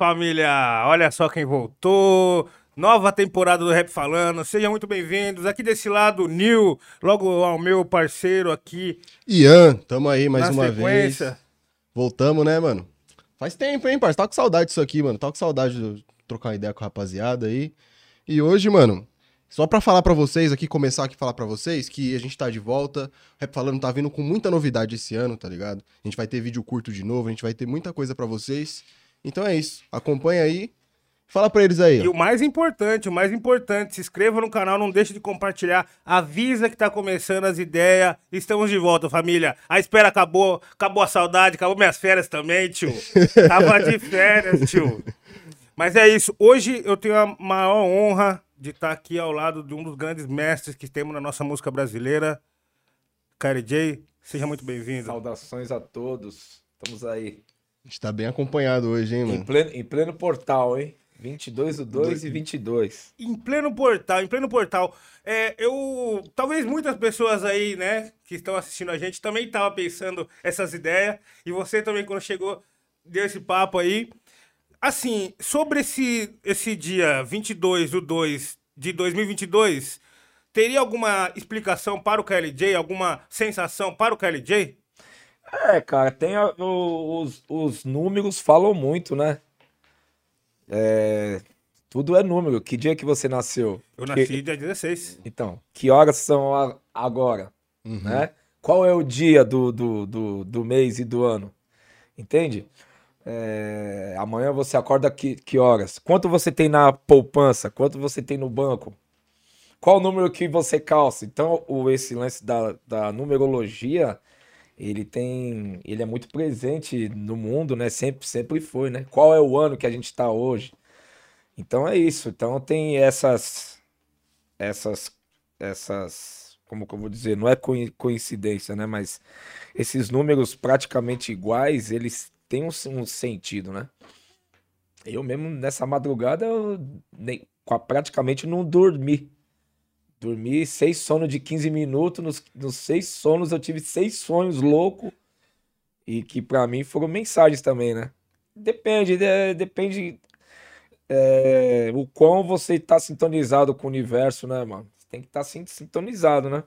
família! Olha só quem voltou. Nova temporada do Rap Falando. Sejam muito bem-vindos. Aqui desse lado, Nil, logo ao meu parceiro aqui. Ian, tamo aí mais uma sequência. vez. Voltamos, né, mano? Faz tempo, hein, parceiro? Tá com saudade disso aqui, mano. Tá com saudade de trocar uma ideia com a rapaziada aí. E hoje, mano, só pra falar pra vocês aqui, começar aqui falar pra vocês que a gente tá de volta. O Rap Falando tá vindo com muita novidade esse ano, tá ligado? A gente vai ter vídeo curto de novo, a gente vai ter muita coisa pra vocês. Então é isso. Acompanha aí. Fala pra eles aí. E ó. o mais importante, o mais importante, se inscreva no canal, não deixe de compartilhar, avisa que tá começando as ideias. Estamos de volta, família. A espera acabou, acabou a saudade, acabou minhas férias também, tio. Tava de férias, tio. Mas é isso. Hoje eu tenho a maior honra de estar aqui ao lado de um dos grandes mestres que temos na nossa música brasileira, KRJ. Seja muito bem-vindo. Saudações a todos. Estamos aí. A gente tá bem acompanhado hoje, hein, Em mano? pleno, em pleno portal, hein? 22 do 2 e 22. em pleno portal, em pleno portal. É, eu. Talvez muitas pessoas aí, né, que estão assistindo a gente, também estavam pensando essas ideias. E você também, quando chegou, deu esse papo aí. Assim, sobre esse, esse dia 22 do 2 de 2022, teria alguma explicação para o KLJ? Alguma sensação para o KLJ? É, cara, tem a- o- os, os números falam muito, né? É, tudo é número. Que dia que você nasceu? Eu Que- nasci dia 16. Então, que horas são a- agora? Uhum. né? Qual é o dia do, do, do, do mês e do ano? Entende? É, amanhã você acorda que, que horas? Quanto você tem na poupança? Quanto você tem no banco? Qual o número que você calça? Então, o, esse lance da, da numerologia, ele tem, ele é muito presente no mundo, né? Sempre, sempre foi, né? Qual é o ano que a gente está hoje? Então é isso. Então tem essas, essas, essas, como que eu vou dizer? Não é coi- coincidência, né? Mas esses números praticamente iguais, eles têm um, um sentido, né? Eu mesmo nessa madrugada eu nem, praticamente não dormi. Dormi seis sonos de 15 minutos. Nos, nos seis sonos eu tive seis sonhos loucos. E que pra mim foram mensagens também, né? Depende, de- depende é, o quão você tá sintonizado com o universo, né, mano? Você tem que estar sintonizado, né?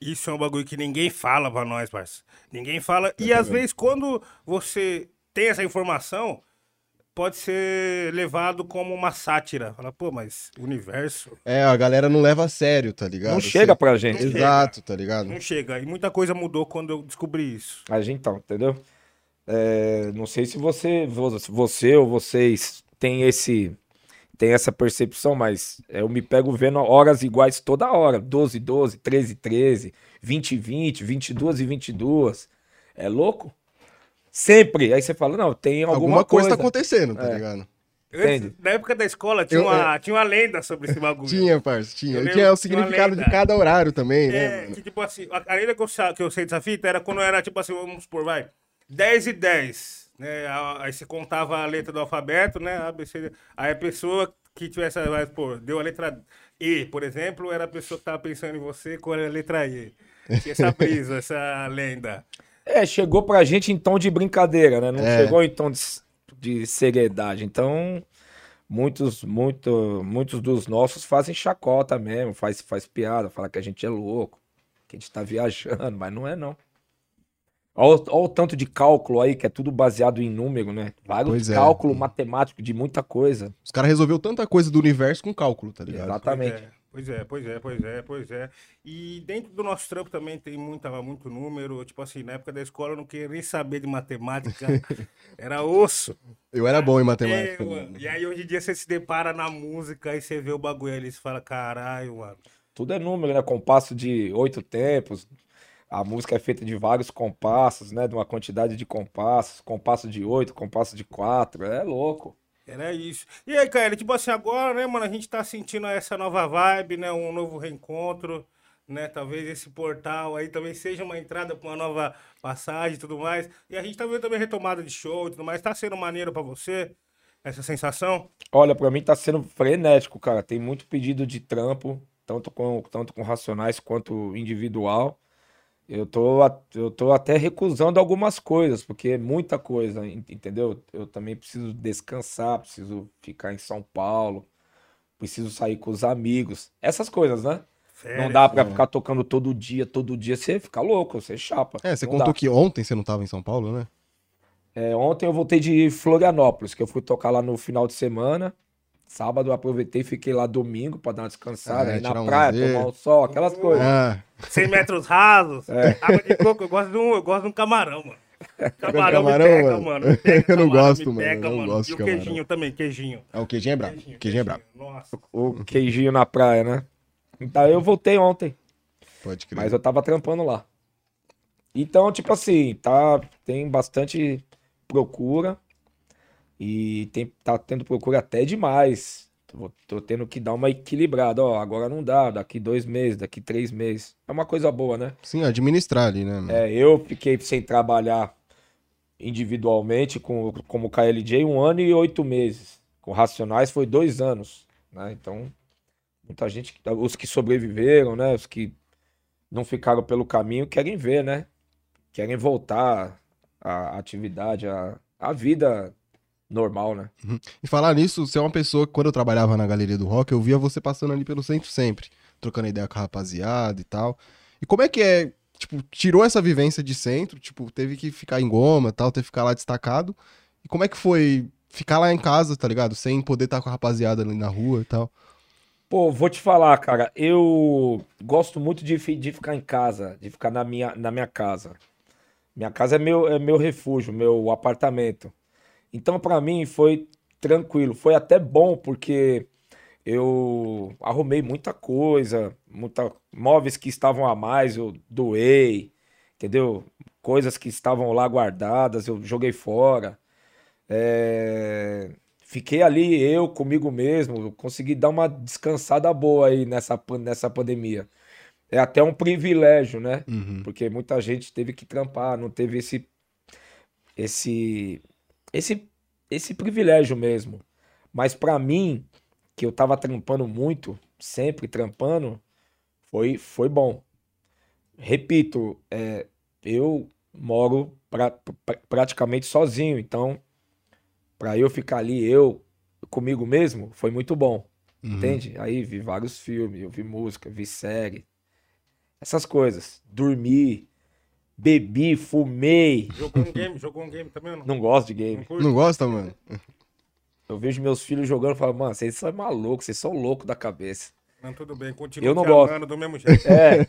Isso é um bagulho que ninguém fala pra nós, parceiro. Ninguém fala. Tá e às vezes, quando você tem essa informação, pode ser levado como uma sátira. Fala, pô, mas o universo É, a galera não leva a sério, tá ligado? Não chega Assim, pra gente. Exato, tá ligado? não chega. E muita coisa mudou quando eu descobri isso. A gente então, entendeu? É, não sei se você, vo- você ou vocês têm esse tem essa percepção, mas eu me pego vendo horas iguais toda hora, 12 12, 13 13, 20 20, 22 e 22. É louco? Sempre. Aí você fala, não, tem alguma, Alguma coisa tá coisa. acontecendo, tá É. ligado? Entende? na época da escola, tinha, Eu- uma, tinha uma lenda sobre esse bagulho. Tinha, parça, tinha. Eu E lembro tinha o que significado de cada horário também, né, É, mano? que tipo assim, a, a lenda que eu, que eu sei dessa fita era quando era tipo assim, vamos supor, vai, 10 e 10, né? Aí você contava a letra do alfabeto, né? A, B, C, D. Aí a pessoa que tivesse, vai supor, deu a letra E, por exemplo, era a pessoa que tava pensando em você com a letra E. Tinha essa brisa, essa lenda. É, chegou pra gente em tom de brincadeira, né? Não É. chegou em tom de, de seriedade. Então, muitos, muito, muitos dos nossos fazem chacota mesmo, faz, faz piada, fala que a gente é louco, que a gente tá viajando, mas não é não. Olha o tanto de cálculo aí, que é tudo baseado em número, né? Vários Pois é. cálculo matemático de muita coisa. Os caras resolveu tanta coisa do universo com cálculo, tá ligado? Exatamente. Pois é, pois é, pois é, pois é. E dentro do nosso trampo também tem muita, muito número. Tipo assim, na época da escola eu não queria nem saber de matemática. Era osso. Eu era bom em matemática. É, mano. E aí hoje em dia você se depara na música e você vê o bagulho ali e você fala, caralho, mano. Tudo é número, né? Compasso de oito tempos. A música é feita de vários compassos, né? De uma quantidade de compassos. Compasso de oito, compasso de quatro. É louco. Era isso. E aí, cara, tipo assim, agora, né, mano, a gente tá sentindo essa nova vibe, né? Um novo reencontro, né? Talvez esse portal aí também seja uma entrada pra uma nova passagem e tudo mais. E a gente tá vendo também retomada de show e tudo mais. Tá sendo maneiro pra você essa sensação? Olha, pra mim tá sendo frenético, cara. Tem muito pedido de trampo, tanto com, tanto com Racionais quanto individual. Eu tô, eu tô até recusando algumas coisas, porque é muita coisa, en- entendeu? Eu também preciso descansar, preciso ficar em São Paulo, preciso sair com os amigos. Essas coisas, né? Não Férias. dá pra ficar tocando todo dia, todo dia. Você fica louco, você chapa. É, você Não contou dá. que ontem você não tava em São Paulo, né? É, ontem eu voltei de Florianópolis, que eu fui tocar lá no final de semana. Sábado eu aproveitei e fiquei lá domingo pra dar uma descansada, Ah, aí na um praia, tomar um sol, aquelas coisas. Ah, 100 metros rasos. É. Água de coco, eu gosto de um, eu gosto de um camarão, mano. Camarão, camarão, me pega, mano? mano. me pega, Eu não camarão, gosto, mano, pega, eu não mano. gosto E de o camarão. queijinho também, queijinho. é, o queijinho é brabo. Queijinho, Queijinho é brabo. Nossa. O queijinho na praia, né? Então eu voltei ontem, Pode crer. mas eu tava trampando lá. Então, tipo assim, tá, tem bastante procura e tem, tá tendo procura até demais. Tô, tô tendo que dar uma equilibrada, ó, agora não dá, daqui dois meses, daqui três meses. É uma coisa boa, né? Sim, administrar ali, né? mano? É, eu fiquei sem trabalhar individualmente com, como KLJ um ano e oito meses. Com Racionais foi dois anos, né? Então, muita gente, os que sobreviveram, né? Os que não ficaram pelo caminho querem ver, né? Querem voltar à atividade, à, à vida normal, né? E falar nisso, você é uma pessoa que quando eu trabalhava na galeria do rock, eu via você passando ali pelo centro sempre, trocando ideia com a rapaziada e tal. E como é que é, tipo, tirou essa vivência de centro, tipo, teve que ficar em goma tal, teve que ficar lá destacado. E como é que foi ficar lá em casa, tá ligado? Sem poder estar com a rapaziada ali na rua e tal. Pô, vou te falar, cara, eu gosto muito de, de ficar em casa, de ficar na minha, na minha casa. Minha casa é meu, é meu refúgio, meu apartamento. Então, pra mim, foi tranquilo. Foi até bom, porque eu arrumei muita coisa, muita, móveis que estavam a mais, eu doei, entendeu? Coisas que estavam lá guardadas, eu joguei fora. É, Fiquei ali, eu comigo mesmo, consegui dar uma descansada boa aí nessa, nessa pandemia. É até um privilégio, né? Uhum. Porque muita gente teve que trampar, não teve esse esse esse esse privilégio mesmo. Mas pra mim, que eu tava trampando muito, sempre trampando, foi foi bom. Repito, é, eu moro pra- pra- praticamente sozinho, então pra eu ficar ali eu comigo mesmo foi muito bom. Uhum. Entende? Aí vi vários filmes, eu vi música, vi série, essas coisas. Dormi, bebi, fumei. Jogou um game, jogou um game também ou não? Não gosto de Não game. curte? Não gosta, mano? Eu vejo meus filhos jogando e falo, mano, vocês são malucos, vocês são loucos da cabeça. Não, tudo bem, continua Eu não gosto. do mesmo jeito. É.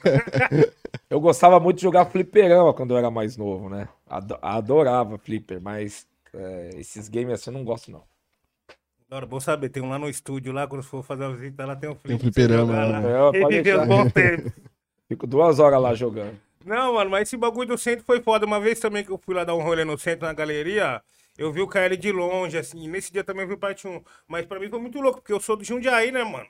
eu gostava muito de jogar fliperama quando eu era mais novo, né? Ado- Adorava flipper, mas é, esses games assim eu não gosto, não. Agora, bom saber, tem um lá no estúdio, lá, quando for fazer a visita, lá tem um Tem um flip. fliperama lá, joga né? É. Fico duas horas lá jogando. Não, mano, mas esse bagulho do centro foi foda. Uma vez também que eu fui lá dar um rolê no centro, na galeria, eu vi o KL de longe, assim. E nesse dia também eu vi o parte 1. Mas pra mim foi muito louco, porque eu sou do Jundiaí, né, mano?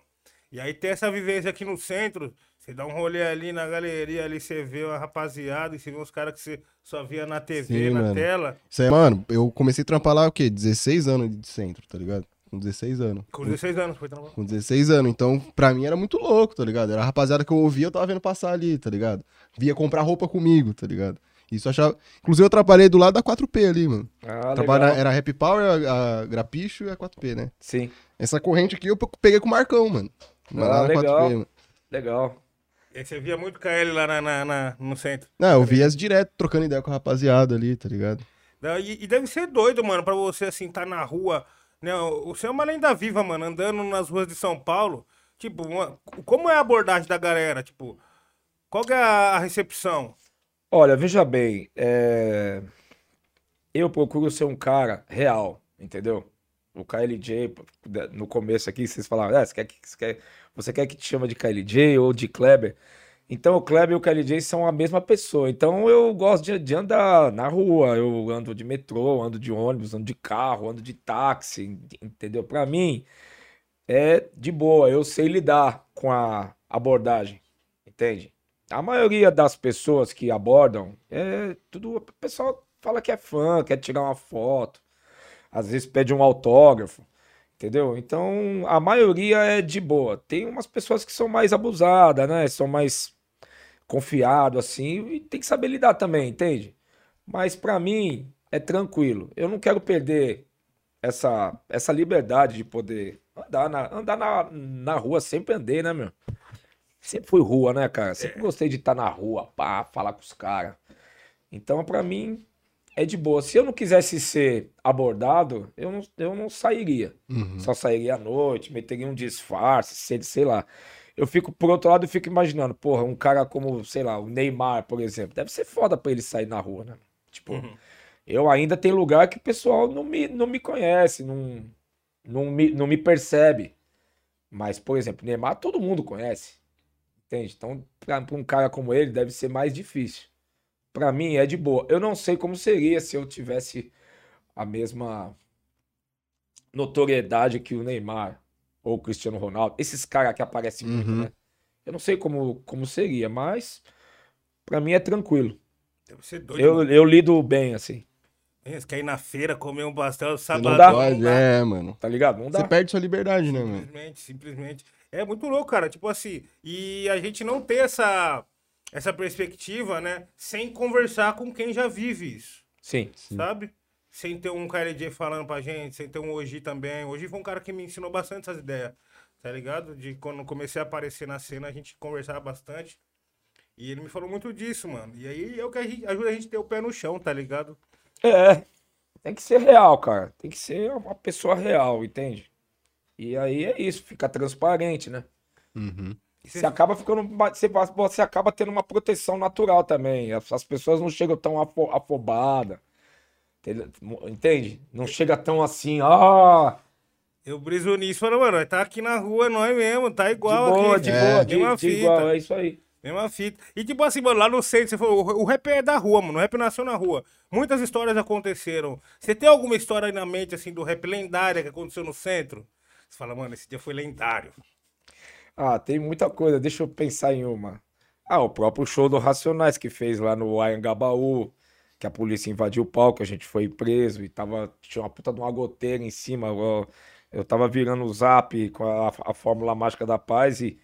E aí tem essa vivência aqui no centro. Você dá um rolê ali na galeria, ali você vê a rapaziada e você vê os caras que você só via na TV, Sim, na mano. tela. Isso aí, mano, eu comecei a trampar lá, o quê? 16 anos de centro, tá ligado? Com 16 anos. Com 16 anos, foi trabalhar. Com 16 anos. Então, pra mim era muito louco, tá ligado? Era a rapaziada que eu ouvia, eu tava vendo passar ali, tá ligado? Via comprar roupa comigo, tá ligado? Isso eu achava. Inclusive, eu trabalhei do lado da 4P ali, mano. Ah, Trabalha- legal. Era a Happy Power, a, a Grapicho e a 4P, né? Sim, Essa corrente aqui eu pe- peguei com o Marcão, mano. Lá Ah, na legal. mano. legal. E você via muito KL lá na, na- na- no centro. Não, eu via as direto trocando ideia com a rapaziada ali, tá ligado? Não, E, e deve ser doido, mano, pra você, assim, tá na rua, né? Você é uma lenda viva, mano, andando nas ruas de São Paulo. Tipo, uma- como é a abordagem da galera? Tipo, qual é a recepção? Olha, veja bem, é, eu procuro ser um cara real, entendeu? O KLJ, no começo aqui, vocês falaram, ah, você, quer que, você, quer, você quer que te chama de KLJ ou de Kleber? Então, o Kleber e o KLJ são a mesma pessoa. Então, eu gosto de, de andar na rua, eu ando de metrô, ando de ônibus, ando de carro, ando de táxi, entendeu? Pra mim, é de boa, eu sei lidar com a abordagem, entende? A maioria das pessoas que abordam é tudo. O pessoal fala que é fã, quer tirar uma foto, às vezes pede um autógrafo, entendeu? Então a maioria é de boa. Tem umas pessoas que são mais abusadas, né? São mais confiado, assim, e tem que saber lidar também, entende? Mas pra mim é tranquilo. Eu não quero perder essa, essa liberdade de poder andar na, andar na, na rua, sempre andei, né, meu? Sempre fui rua, né, cara? Sempre gostei de estar na rua, pá, falar com os caras. Então, pra mim, é de boa. Se eu não quisesse ser abordado, eu não, eu não sairia. Uhum. Só sairia à noite, meteria um disfarce, sei, sei lá. Eu fico, por outro lado, eu fico imaginando, porra, um cara como, sei lá, o Neymar, por exemplo, deve ser foda pra ele sair na rua, né? Tipo, eu ainda tenho lugar que o pessoal não me, não me conhece, não, não, me, não me percebe. Mas, por exemplo, Neymar todo mundo conhece. Entende? Então, pra, pra um cara como ele, deve ser mais difícil. Pra mim, é de boa. Eu não sei como seria se eu tivesse a mesma notoriedade que o Neymar ou o Cristiano Ronaldo. Esses caras que aparecem muito, Uhum. né? Eu não sei como, como seria, mas pra mim é tranquilo. Deve ser doido. Eu, eu lido bem, assim. Hein, Você quer ir na feira, comer um pastel Você não sabadão, pode, não dá. é, mano. Tá ligado? Não Você dá. perde sua liberdade, né, mano? Simplesmente, simplesmente. É muito louco, cara. Tipo assim, e a gente não tem essa, essa perspectiva, né? Sem conversar com quem já vive isso, Sim. sabe? Sem ter um KLJ falando pra gente, sem ter um Oji também. Hoje foi um cara que me ensinou bastante essas ideias, tá ligado? De quando comecei a aparecer na cena, a gente conversava bastante. E ele me falou muito disso, mano. E aí é o que a gente, ajuda a gente a ter o pé no chão, tá ligado? É. Tem que ser real, cara. Tem que ser uma pessoa real, entende? E aí é isso, fica transparente, né? Uhum. Você acaba ficando. Você, você acaba tendo uma proteção natural também. As, as pessoas não chegam tão afo, afobadas. Entende? Não chega tão assim, ah, Eu briso nisso, falando, mano, tá aqui na rua, nós mesmo, tá de igual boa, aqui. de É. boa, de, Mesma de fita. igual, é isso aí. Mesma fita. E tipo assim, mano, lá no centro, você falou, o rap é da rua, mano. O rap nasceu na rua. Muitas histórias aconteceram. Você tem alguma história aí na mente, assim, do rap lendária que aconteceu no centro? Você fala, mano, esse dia foi lendário. Ah, tem muita coisa. Deixa eu pensar em uma. Ah, o próprio show do Racionais que fez lá no Anhangabaú, que a polícia invadiu o palco, a gente foi preso e tava, tinha uma puta de uma goteira em cima. Eu, eu tava virando o zap com a, a Fórmula Mágica da Paz e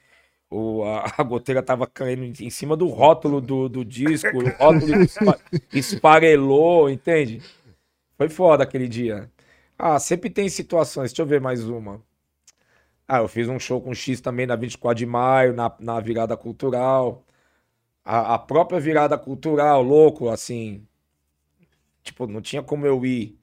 o, a, a goteira tava caindo em, cima do rótulo do, do disco, o rótulo espa- esfarelou, entende? Foi foda aquele dia. Ah, sempre tem situações. Deixa eu ver mais uma. Ah, eu fiz um show com X também na 24 de maio, na, na virada cultural. A, a própria virada cultural, louco, assim. Tipo, não tinha como eu ir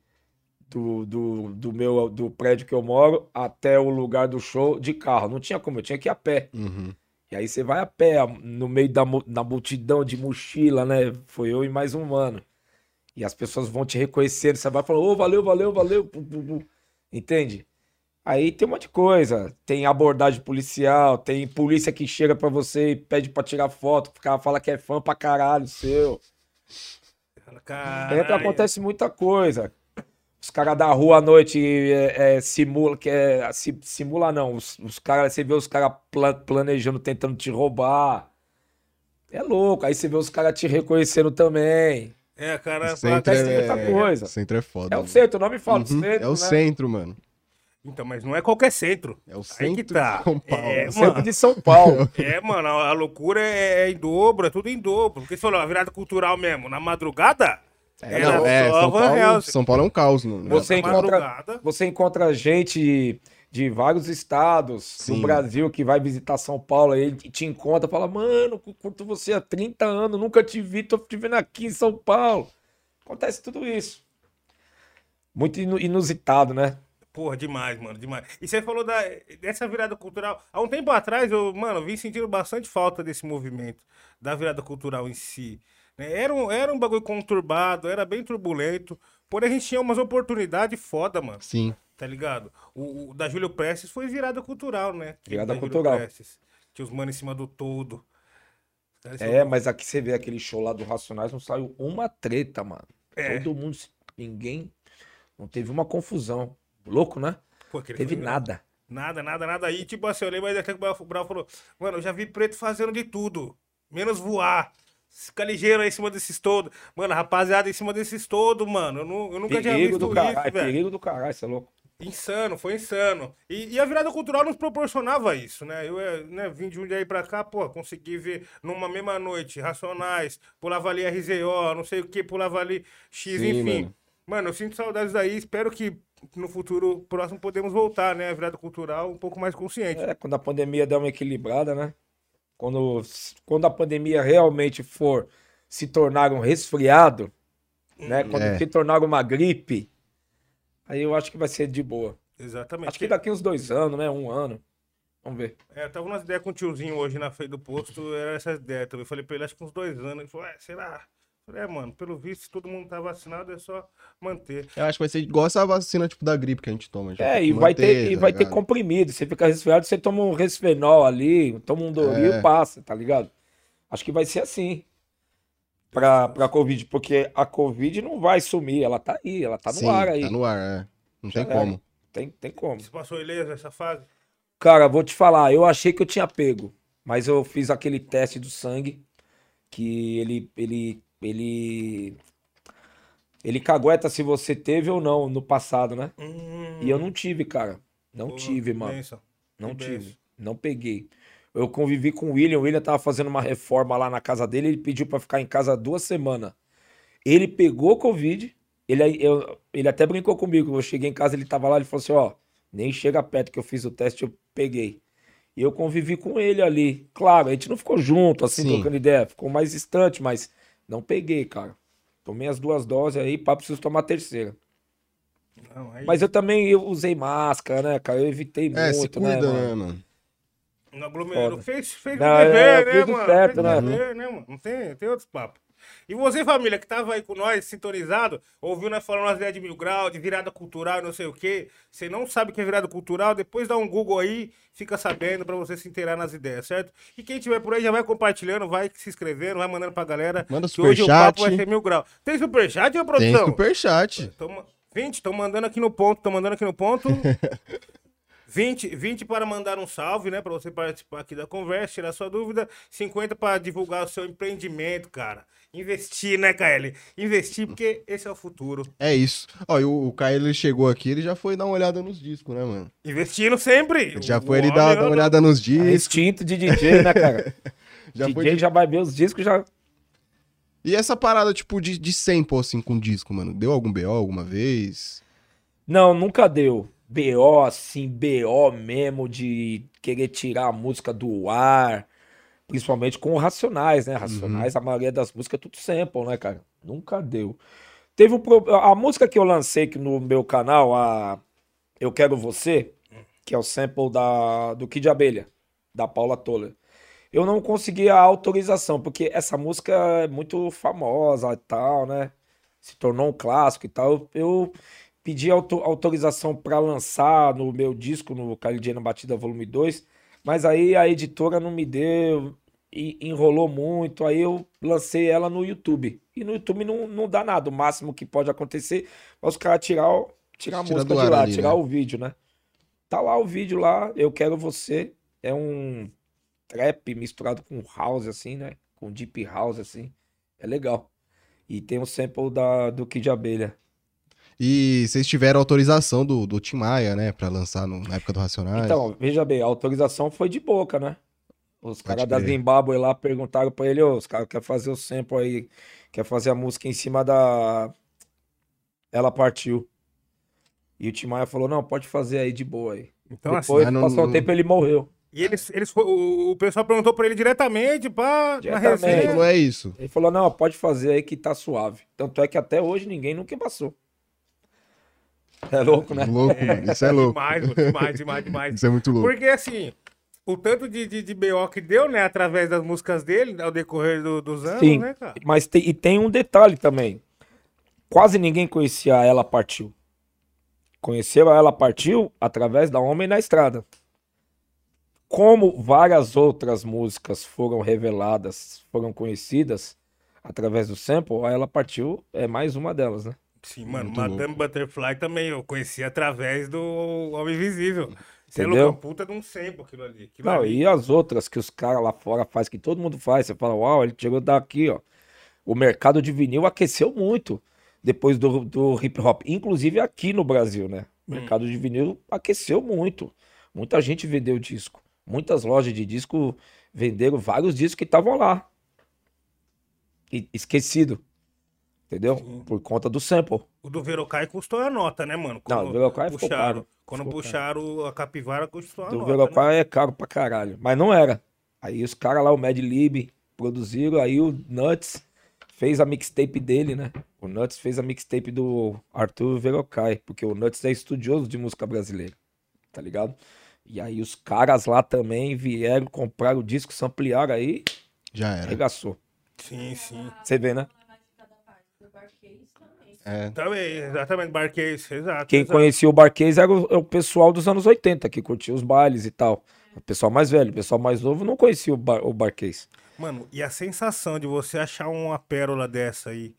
do, do, do meu do prédio que eu moro até o lugar do show de carro. Não tinha como, eu tinha que ir a pé. Uhum. E aí você vai a pé, no meio da, da multidão de mochila, né? Foi eu e mais um mano. E as pessoas vão te reconhecendo, você vai falando, ô, valeu, valeu, valeu. pu. Entende? Aí tem um monte de coisa. Tem abordagem policial, tem polícia que chega pra você e pede pra tirar foto, o cara fala que é fã pra caralho seu. Caralho. acontece muita coisa. Os caras da rua à noite é, é, simula, que é, si- simula não. Os, os caras, você vê os caras pla- planejando, tentando te roubar. É louco. Aí você vê os caras te reconhecendo também. É, cara. Centro acontece é, muita coisa. Centro é foda. É o centro, o nome fala do Uhum, centro, É o né? centro, mano. Então, mas não é qualquer centro. É o centro que tá. de São Paulo. É, O centro mano. de São Paulo. É, mano, a, a loucura é, é em dobro, é tudo em dobro. Porque você falou, a virada cultural mesmo, na madrugada, era Não, é, São Paulo. São Paulo é um caos, mano. Você Na encontra, madrugada. você encontra gente de vários estados Sim. do Brasil que vai visitar São Paulo aí e te encontra e fala: Mano, eu curto você há 30 anos, nunca te vi, tô te vendo aqui em São Paulo. Acontece tudo isso. Muito inu- inusitado, né? Porra, demais, mano, demais. E você falou da, dessa virada cultural. Há um tempo atrás, eu, mano, vim sentindo bastante falta desse movimento, da virada cultural em si. né? Era um, era um bagulho conturbado, era bem turbulento. Porém, a gente tinha umas oportunidades foda, mano. Sim. Tá ligado? O, o da Júlio Prestes foi virada cultural, né? Virada cultural. Prestes. Tinha os manos em cima do todo. É, mas aqui você vê aquele show lá do Racionais, não saiu uma treta, mano. É. Todo mundo, ninguém, não teve uma confusão. Louco, né? Pô, Teve nada. Nada, nada, nada. E tipo assim, eu lembro até que o Brau- o Brau falou, mano, eu já vi preto fazendo de tudo, menos voar. Fica ligeiro aí em cima desses todos. Mano, rapaziada em cima desses todos, mano. Eu, nu- eu nunca tinha Perigo visto do caralho, isso, velho. perigo do caralho, você é louco. Insano, foi insano. E, e a virada cultural nos proporcionava isso, né? Eu eh, né, vim de um dia aí pra cá, pô, consegui ver numa mesma noite Racionais, pulava ali RZO, não sei o que, pulava ali X, Sim, enfim. mano. Mano. eu sinto saudades daí, espero que no futuro próximo podemos voltar, né? A virada cultural um pouco mais consciente. É, quando a pandemia der uma equilibrada, né? Quando, quando a pandemia realmente for se tornar um resfriado, né? Quando É. se tornar uma gripe, aí eu acho que vai ser de boa. Exatamente. Acho que daqui uns dois anos, né? Um ano. Vamos ver. É, eu tava umas ideias com o tiozinho hoje na frente do posto, era essa ideia também. Eu falei pra ele, acho que uns dois anos. Ele falou, é, será? É, mano, pelo visto, se todo mundo tá vacinado, é só manter. Eu acho que vai ser igual essa vacina, tipo, da gripe que a gente toma. tipo, É, e manter, vai ter, e tá vai ter comprimido. Você fica resfriado, você toma um resfenol ali, toma um Doril É. e passa, tá ligado? Acho que vai ser assim. Pra, pra Covid, porque a Covid não vai sumir, ela tá aí, ela tá no Sim, ar aí. Tá no ar, é. Não tem Já era. como. Tem, tem como. Você passou ileso essa fase? Cara, vou te falar, eu achei que eu tinha pego, mas eu fiz aquele teste do sangue que ele ele ele ele cagueta se você teve ou não no passado, né? Hum, E eu não tive, cara. Não porra, tive, mano. benção. Não que tive. benção. Não peguei. Eu convivi com o William. O William tava fazendo uma reforma lá na casa dele. Ele pediu pra ficar em casa duas semanas. Ele pegou Covid. Ele, eu- ele até brincou comigo. Eu cheguei em casa, ele tava lá. Ele falou assim: Ó, nem chega perto que eu fiz o teste, eu peguei. E eu convivi com ele ali. Claro, a gente não ficou junto, assim, Sim. trocando ideia. Ficou mais distante, mas não peguei, cara. Tomei as duas doses aí, pá, preciso tomar a terceira. Não, aí Mas eu também eu usei máscara, né, cara? Eu evitei É, se muito, né, cuida, mano? né, mano? não aglomerou. foda. Fez, fez Não, o é, dever, né, fez o mano? certo, fez né? o dever, né, mano? Não tem, tem outros papos. E você, família, que tava aí com nós, sintonizado, ouviu nós falando umas ideias de mil grau, de virada cultural, não sei o quê. Você não sabe o que é virada cultural, depois dá um Google aí, fica sabendo pra você se inteirar nas ideias, certo? E quem tiver por aí já vai compartilhando, vai se inscrevendo, vai mandando pra galera. Manda que hoje o superchat. papo vai ser mil grau. Tem superchat, ô Tem produção? superchat. Toma... 20, estão mandando aqui no ponto, estão mandando aqui no ponto. 20, 20 para mandar um salve, né? Para você participar aqui da conversa, tirar sua dúvida. 50 para divulgar o seu empreendimento, cara. Investir, né, KL? Investir, porque esse é o futuro. É isso. Ó, e o, o ele chegou aqui, ele já foi dar uma olhada nos discos, né, mano? Investindo sempre. Já foi ele dar, dar ó, uma olhada nos É discos. instinto de DJ, né, cara? Já DJ foi já vai ver os discos, já. E essa parada, tipo, de, de sample, assim, com disco, mano? Deu algum BO alguma vez? Não, nunca deu. BO, assim, BO mesmo, de querer tirar a música do ar. Principalmente com Racionais, né? Racionais, a maioria das músicas é tudo sample, né, cara? Nunca deu. Teve um pro... A música que eu lancei aqui no meu canal, a Eu Quero Você, que é o sample da... do Kid Abelha, da Paula Toller. Eu não consegui a autorização, porque essa música é muito famosa e tal, né? Se tornou um clássico e tal. Eu pedi auto- autorização para lançar no meu disco, no KLJ na Batida Volume 2, mas aí a editora não me deu e enrolou muito. Aí eu lancei ela no YouTube. E no YouTube não, não dá nada. O máximo que pode acontecer é os caras tirar, tirar a Tira música de lá, ali, tirar né? o vídeo, né? Tá lá o vídeo lá, Eu Quero Você. É um trap misturado com house, assim, né? Com deep house, assim. É legal. E tem um sample da, do Kid Abelha. E vocês tiveram autorização do, do Tim Maia, né? Pra lançar no- na época do Racionais. Então, veja bem, a autorização foi de boca, né? Os caras da. Zimbábue lá perguntaram pra ele, ô, os caras querem fazer o sample aí, quer fazer a música em cima da... Ela Partiu. E o Tim Maia falou, não, pode fazer aí de boa aí. Então, assim, Depois, não- passou um tempo, ele morreu. e eles, eles, o, o pessoal perguntou pra ele diretamente, pá, na Diretamente. Ele resenha. falou, é isso. Ele falou, não, pode fazer aí que tá suave. Tanto é que até hoje ninguém nunca passou. É louco, né? Louco, mano. Isso é louco. Demais, demais, demais, demais. Isso é muito louco. Porque assim, o tanto de, de, de BO que deu, né, através das músicas dele, ao decorrer do- dos anos, Sim. né, cara? Mas tem, e tem um detalhe também. Quase ninguém conhecia a Ela Partiu. Conheceu a Ela Partiu através da Homem na Estrada. Como várias outras músicas foram reveladas, foram conhecidas através do sample, a Ela Partiu é mais uma delas, né? Sim, mano, Muito Madame Butterfly também eu conheci através do Homem Invisível. Você é louco, puta de um sample aquilo ali. Aquilo Não, ali. e as outras que os caras lá fora fazem, que todo mundo faz, você fala, uau, ele chegou daqui, ó. O mercado de vinil aqueceu muito depois do, do hip hop, inclusive aqui no Brasil, né? O mercado de vinil aqueceu muito. Muita gente vendeu disco. Muitas lojas de disco venderam vários discos que estavam lá. E esquecido. Entendeu? Por conta do sample. O do Verocai custou a nota, né, mano? Não, o Verocai ficou puxaram, caro. Quando Ficou puxaram a capivara, custou a Do nota. né? Verocai é caro pra caralho. Mas não era. Aí os caras lá, o Mad Lib, produziram. Aí o Nuts fez a mixtape dele, né? O Nuts fez a mixtape do Arthur Verocai. Porque o Nuts é estudioso de música brasileira. Tá ligado? E aí os caras lá também vieram, compraram o disco, ampliaram aí, Já era. arregaçou. Sim, sim. Você vê, né? É. Também, exatamente, Barquês, exato. Quem exato. conhecia o Barquês era o, é o pessoal dos anos 80, que curtia os bailes e tal. O pessoal mais velho, o pessoal mais novo não conhecia o, bar, o Barquês. Mano, e a sensação de você achar uma pérola dessa aí,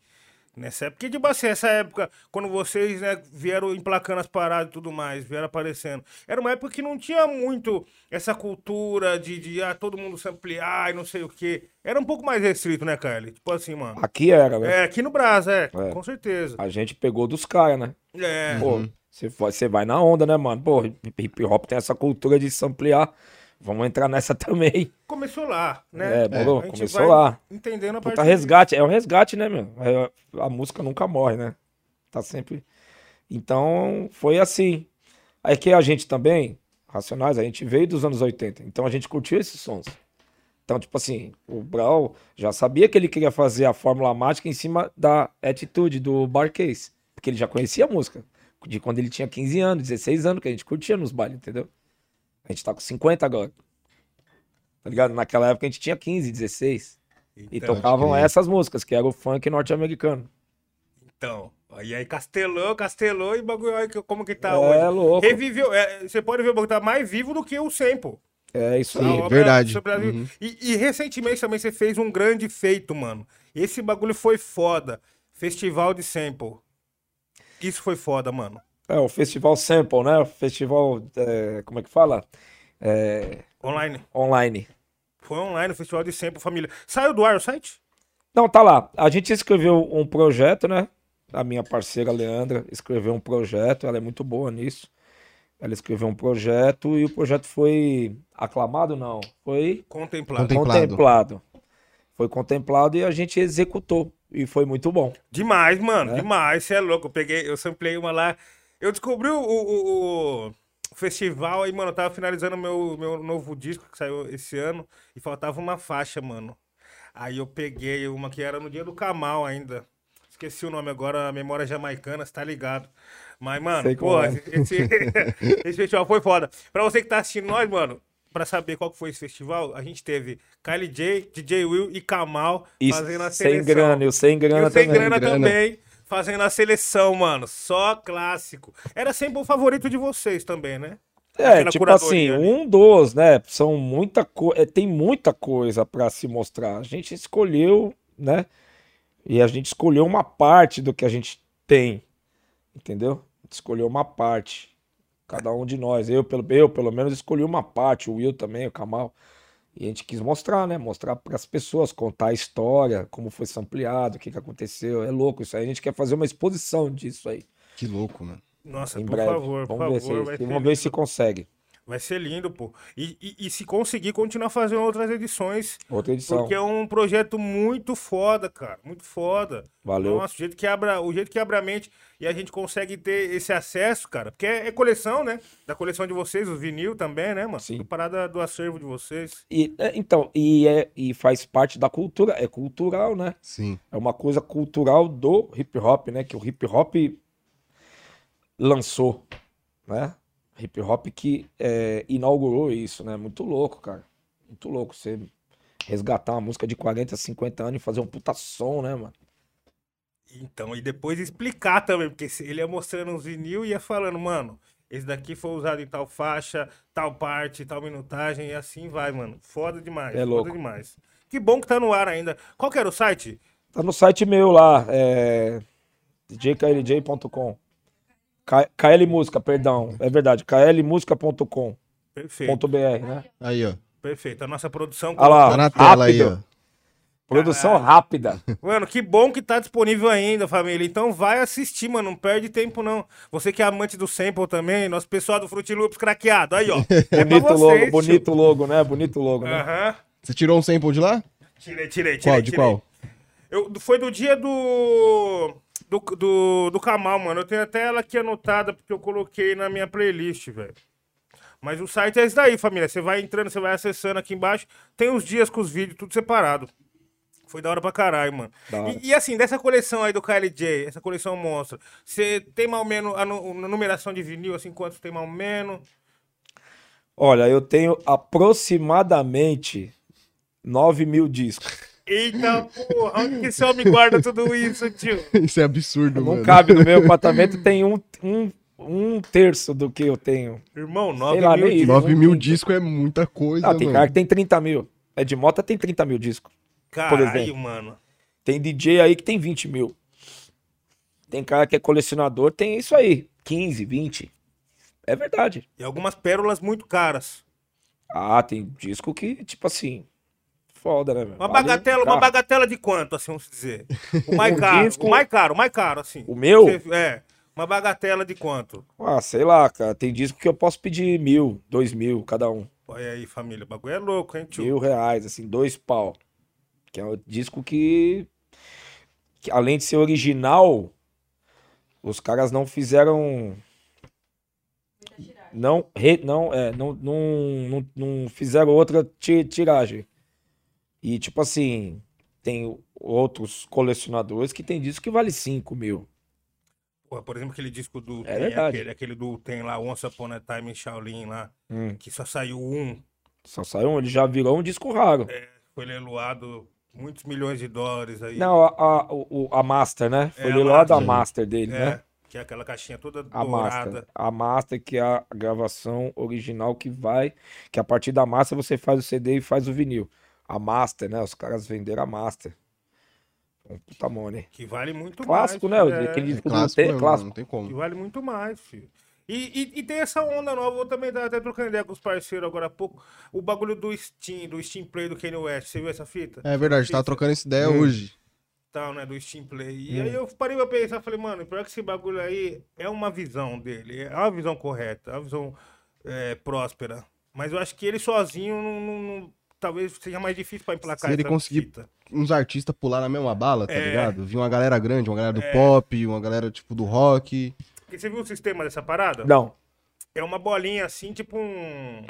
nessa época, porque tipo assim, essa época, quando vocês, né, vieram emplacando as paradas e tudo mais, vieram aparecendo, era uma época que não tinha muito essa cultura de, de ah, todo mundo se ampliar e não sei o quê. Era um pouco mais restrito, né, Kylie? Tipo assim, mano. Aqui era, né? É, aqui no Brasil, é, É. com certeza. A gente pegou dos caras, né? É, Pô, você vai, você vai na onda, né, mano? Pô, hip hop tem essa cultura de se ampliar. Vamos entrar nessa também. começou lá, né? É, A gente começou lá. Entendendo a Puta partir resgate, é um resgate, né, meu? É, a música nunca morre, né? Tá sempre. Então, foi assim. Aí que a gente também, Racionais, a gente veio dos anos 80. Então a gente curtiu esses sons. Então, tipo assim, o Brau já sabia que ele queria fazer a fórmula mágica em cima da atitude do Barcase. Porque ele já conhecia a música. De quando ele tinha 15 anos, 16 anos, que a gente curtia nos bailes, entendeu? A gente tá com 50 agora. Tá ligado? Naquela época a gente tinha 15, 16. E Então, tocavam crer. essas músicas, que era o funk norte-americano. Então, e aí castelou, castelou e bagulho, olha que- como que tá é hoje. louco. Reviveu, é, você pode ver o bagulho tá mais vivo do que o sample. É isso A aí. Sim. verdade. sobre a- Uhum. E, e recentemente também você fez um grande feito, mano. Esse bagulho foi foda. Festival de sample. Isso foi foda, mano. É o Festival Sample, né? O Festival, é, como é que fala? É, Online. online. Foi online o festival de sample, família. Saiu do ar o site? Não, tá lá. A gente escreveu um projeto, né? A minha parceira Leandra escreveu um projeto, ela é muito boa nisso. Ela escreveu um projeto e o projeto foi aclamado, não. Foi Contemplado. Contem- contemplado. Contemplado. Foi contemplado e a gente executou. E foi muito bom. Demais, mano. Né? Demais. Você é louco. Eu peguei, eu samplei uma lá. Eu descobri o, o- o festival aí, mano. Eu tava finalizando meu, meu novo disco que saiu esse ano. E faltava uma faixa, mano. Aí eu peguei uma que era no dia do Kamal ainda. Esqueci o nome agora, a memória jamaicana, você tá ligado. Mas, mano, pô, é. esse, esse festival foi foda. Pra você que tá assistindo nós, mano, pra saber qual que foi esse festival, a gente teve Kylie J, DJ Will e Kamal E fazendo a sem seleção. grana, e o sem grana sem também. grana, grana. também, fazendo a seleção, mano. Só clássico. Era sempre o favorito de vocês também, né? É, Aquela tipo assim, ali. um dos, né? São muita coisa, tem muita coisa pra se mostrar. A gente escolheu, né? E a gente escolheu uma parte do que a gente tem, entendeu? Escolheu uma parte. Cada um de nós, eu pelo, eu pelo menos escolhi uma parte, o Will também, o Kamal. E a gente quis mostrar, né? Mostrar para as pessoas, contar a história, como foi ampliado, o que que aconteceu. É louco isso aí. A gente quer fazer uma exposição disso aí, Que louco, mano. Nossa, em por breve. favor, por vamos ver favor. se, vamos ver se consegue. Vai ser lindo, pô. E, e- e se conseguir, continuar fazendo outras edições. Outra edição. Porque é um projeto muito foda, cara. Muito foda. Valeu. Nossa, o jeito que abra, o jeito que abre a mente e a gente consegue ter esse acesso, cara. Porque é, é coleção, né? Da coleção de vocês, o vinil também, né, mano? Sim. Parada do acervo de vocês. E, é, então, e, é, e faz parte da cultura, é cultural, né? Sim. É uma coisa cultural do hip hop, né? Que o hip hop lançou, né? Hip hop que é, inaugurou isso, né? Muito louco, cara. Muito louco você resgatar uma música de 40, 50 anos e fazer um puta som, né, mano? Então, e depois explicar também, porque ele ia mostrando os vinil e ia falando, mano, esse daqui foi usado em tal faixa, tal parte, tal minutagem, e assim vai, mano. Foda demais. É foda louco. demais. Que bom que tá no ar ainda. Qual que era o site? Tá no site meu lá, é djklj.com. KL Música, perdão. É verdade, klmusica.com.br, Perfeito, né? Aí, ó. perfeito. A nossa produção. Olha lá, Tá na tela aí, rápido. ó. Produção Caralho. rápida. Mano, que bom que tá disponível ainda, família. Então vai assistir, mano. Não perde tempo, não. Você que é amante do sample também, nosso pessoal do Fruit Loops craqueado. Aí, ó. É Bonito logo, vocês, tio. bonito logo, né? Bonito logo, né? Aham. Você tirou um sample de lá? Tirei, tirei, tirei. Qual? De tirei. qual? Eu, foi do dia do, do. Do do Kamal, mano. Eu tenho até ela aqui anotada, porque eu coloquei na minha playlist, velho. Mas o site é esse daí, família. Você vai entrando, você vai acessando aqui embaixo. Tem os dias com os vídeos, tudo separado. Foi da hora pra caralho, mano. E, e assim, dessa coleção aí do KLJ, essa coleção monstro, você tem mais ou menos a numeração de vinil, assim, quantos tem mais ou menos? Olha, eu tenho aproximadamente 9 mil discos. Eita porra, onde que esse homem guarda tudo isso, tio? Isso é absurdo, Não mano. cabe no meu apartamento, tem um, um, um terço do que eu tenho. Irmão, 9 lá, mil discos. isso. 9 mil discos é muita coisa, Ah, tem mano. cara que tem 30 mil. É de moto tem 30 mil discos. Caralho, exemplo. mano. Tem DJ aí que tem 20 mil. Tem cara que é colecionador, tem isso aí. 15, 20. É verdade. E algumas pérolas muito caras. Ah, tem disco que, tipo assim. Foda, né, meu? Uma Vale bagatela, uma bagatela de quanto, assim, vamos dizer? O mais Um caro, disco- o mais caro, o mais caro, assim. O meu? Você- é, uma bagatela de quanto? Ah, sei lá, cara. Tem disco que eu posso pedir mil, dois mil, cada um. Olha aí, família, o bagulho é louco, hein, tio? Mil reais, assim, dois pau. Que é um disco que, que além de ser original, os caras não fizeram. Não, re- não, é, não, não, não, não fizeram outra ti- tiragem. E, tipo assim, tem outros colecionadores que tem disco que vale 5 mil. Por exemplo, aquele disco do... É tem. Aquele, aquele do... Tem lá, Once Upon a Time em Shaolin lá, Hum, que só saiu um. só saiu um, ele já virou um disco raro. Foi leiloado muitos milhões de dólares aí. Não, a, a, o- a Master, né? Foi É, a leiloado a Master. Master dele, É, né? que é aquela caixinha toda A Master. dourada. A Master, que é a gravação original que vai. Que a partir da Master você faz o CD e faz o vinil. A Master, né? Os caras venderam a Master. Um puta money. Que vale muito Clássico, mais. né? é, Aquele do Clássico, mesmo, clássico. não tem Que como. vale muito mais, filho. E, e, e tem essa onda nova, eu também tava até trocando ideia com os parceiros agora há pouco. O bagulho do Steam, do Steam Play do Kanye West. Você viu essa fita? É verdade, tava trocando essa ideia Hum. hoje. Tal, né? Do Steam Play. E Hum. aí eu parei pra pensar, falei, mano, pior que esse bagulho aí é uma visão dele. É uma visão correta, é uma visão é, próspera. Mas eu acho que ele sozinho não, não- não- talvez seja mais difícil pra emplacar Se ele essa conseguir- fita. Uns artistas pular na mesma bala, tá É. ligado? Vi uma galera grande, uma galera do pop, uma galera tipo do rock. Porque você viu o sistema dessa parada? Não. É uma bolinha assim, tipo um.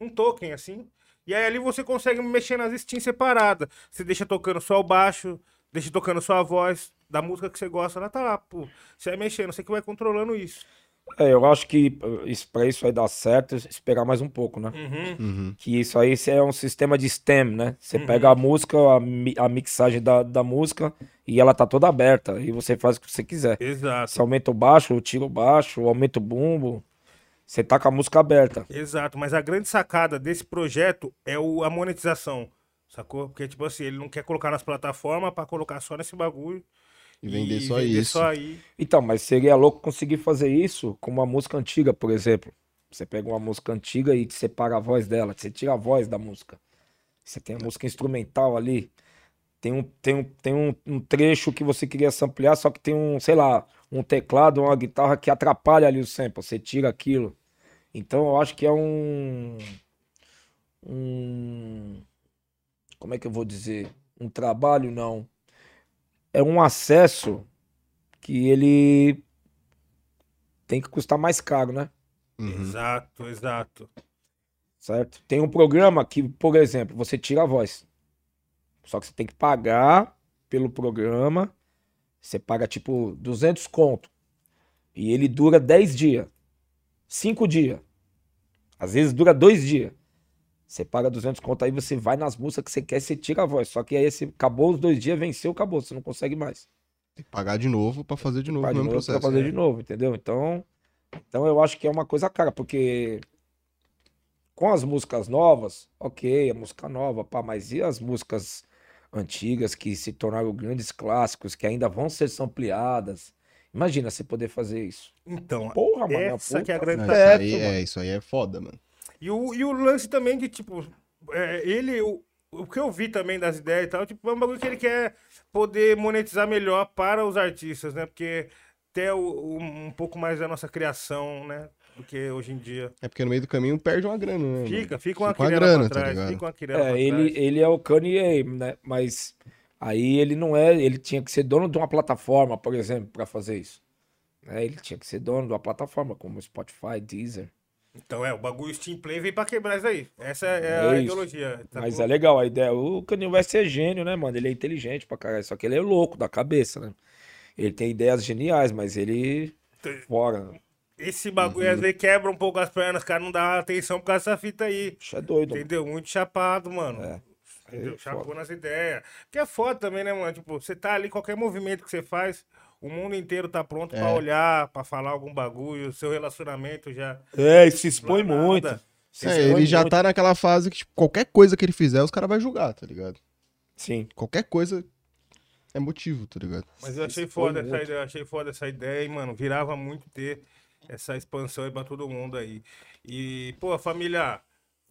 Um token assim. E aí ali você consegue mexer nas strings separadas. Você deixa tocando só o baixo, deixa tocando só a voz da música que você gosta. Ela tá lá, pô. Você vai mexendo, você que vai controlando isso. É, eu acho que uh, isso, pra isso aí dar certo, esperar mais um pouco, né? Uhum. Uhum. Que isso aí é um sistema de stem, né? Você pega a música, a, mi- a mixagem da, da música e ela tá toda aberta. E você faz o que você quiser. Exato. Você aumenta o baixo, tira o baixo, aumenta o bumbo. Você tá com a música aberta. Exato. Mas a grande sacada desse projeto é o, a monetização. Sacou? Porque, tipo assim, ele não quer colocar nas plataformas pra colocar só nesse bagulho. E vender só vender isso. só aí. Então, mas seria louco conseguir fazer isso com uma música antiga, por exemplo. Você pega uma música antiga e separa a voz dela, você tira a voz da música. Você tem a música instrumental ali. Tem um, tem um, tem um, um trecho que você queria samplear, só que tem um, sei lá, um teclado, uma guitarra que atrapalha ali o sample. Você tira aquilo. Então eu acho que é um. Um. Como é que eu vou dizer? Um trabalho, não. É um acesso que ele tem que custar mais caro, né? Uhum. Exato, exato. Certo? Tem um programa que, por exemplo, você tira a voz. Só que você tem que pagar pelo programa. Você paga tipo 200 conto. E ele dura 10 dias. 5 dias. Às vezes dura 2 dias. Você paga 200 conto, aí você vai nas músicas que você quer e você tira a voz. Só que aí você acabou os dois dias, venceu, acabou. Você não consegue mais. Tem que pagar de novo pra fazer de novo o de mesmo novo pra processo. fazer né? de novo, entendeu? Então, então eu acho que é uma coisa cara, porque com as músicas novas, ok, a música nova, pá, mas e as músicas antigas que se tornaram grandes clássicos, que ainda vão ser ampliadas? Imagina você poder fazer isso. Então, Porra, mano. essa que é a grande Não, isso, aí, mano. é, isso aí é foda, mano. E o, e o lance também de, tipo, é, ele, o, o que eu vi também das ideias e tal, tipo, é um bagulho que ele quer poder monetizar melhor para os artistas, né? Porque o- o- um pouco mais da nossa criação, né? Do que hoje em dia. É porque no meio do caminho perde uma grana, né? Fica, fica uma Fica uma querela grana, pra tá trás. ligado? fica uma É, pra ele, trás. ele é o Kanye, né? Mas aí ele não é. Ele tinha que ser dono de uma plataforma, por exemplo, pra fazer isso. Né? Ele tinha que ser dono de uma plataforma como Spotify, Deezer. Então é, o bagulho Steam Play veio pra quebrar isso aí. Essa é, É a isso. ideologia. tá Mas bom? é legal a ideia. O Kanye West é gênio, né, mano? Ele é inteligente pra caralho. Só que ele é louco da cabeça, né? Ele tem ideias geniais, mas ele. Fora. Esse bagulho Uhum. às vezes quebra um pouco as pernas, cara não dá atenção por causa dessa fita aí. Isso é doido. mano. Entendeu? Muito chapado, mano. É. Entendeu? É Chapou foda. nas ideias. Que é foda também, né, mano? Tipo, você tá ali, qualquer movimento que você faz, o mundo inteiro tá pronto pra É. olhar, pra falar algum bagulho, o seu relacionamento já. É, e se expõe é muito. nada. Se É, expõe ele já muito. tá naquela fase que, tipo, qualquer coisa que ele fizer, os caras vão julgar, tá ligado? Sim. Qualquer coisa é motivo, tá ligado? Mas eu achei expõe foda essa muito. ideia, eu achei foda essa ideia, e, mano, virava muito ter essa expansão aí pra todo mundo aí. E, pô, família,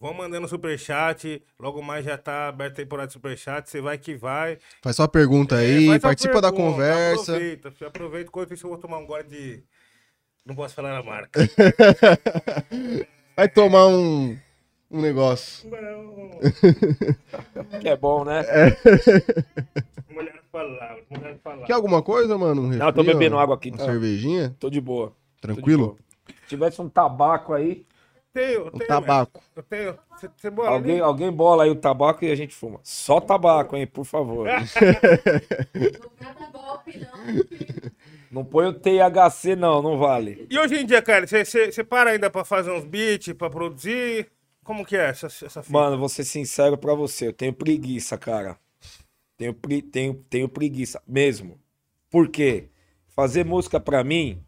vão mandando superchat, logo mais já tá aberta a temporada de superchat, você vai que vai. Faz sua pergunta aí, É, faz a participa da pergunta, conversa. Aproveita, filho, aproveita. Enquanto isso, eu vou tomar um gole de. Não posso falar na marca. Vai tomar um, um negócio. Não. Que é bom, né? Mulher as palavras, mulher as palavras. Quer alguma coisa, mano? Um Não, eu tô refri, bebendo ó? água aqui. Uma tá? cervejinha? Tô de boa. tô de Tranquilo? boa. Se tivesse um tabaco aí, Tenho, Um tenho. tabaco. Eu tenho. Você, você bola alguém, ali? alguém bola aí o tabaco e a gente fuma. Só tabaco, hein, por favor. Não põe o THC, não, não vale. E hoje em dia, cara, você- você você para ainda pra fazer uns beats, pra produzir? Como que é essa, essa fita? Mano, vou ser sincero pra você, eu tenho preguiça, cara. Tenho, pre- tenho, tenho preguiça, mesmo. Por quê? Fazer música pra mim.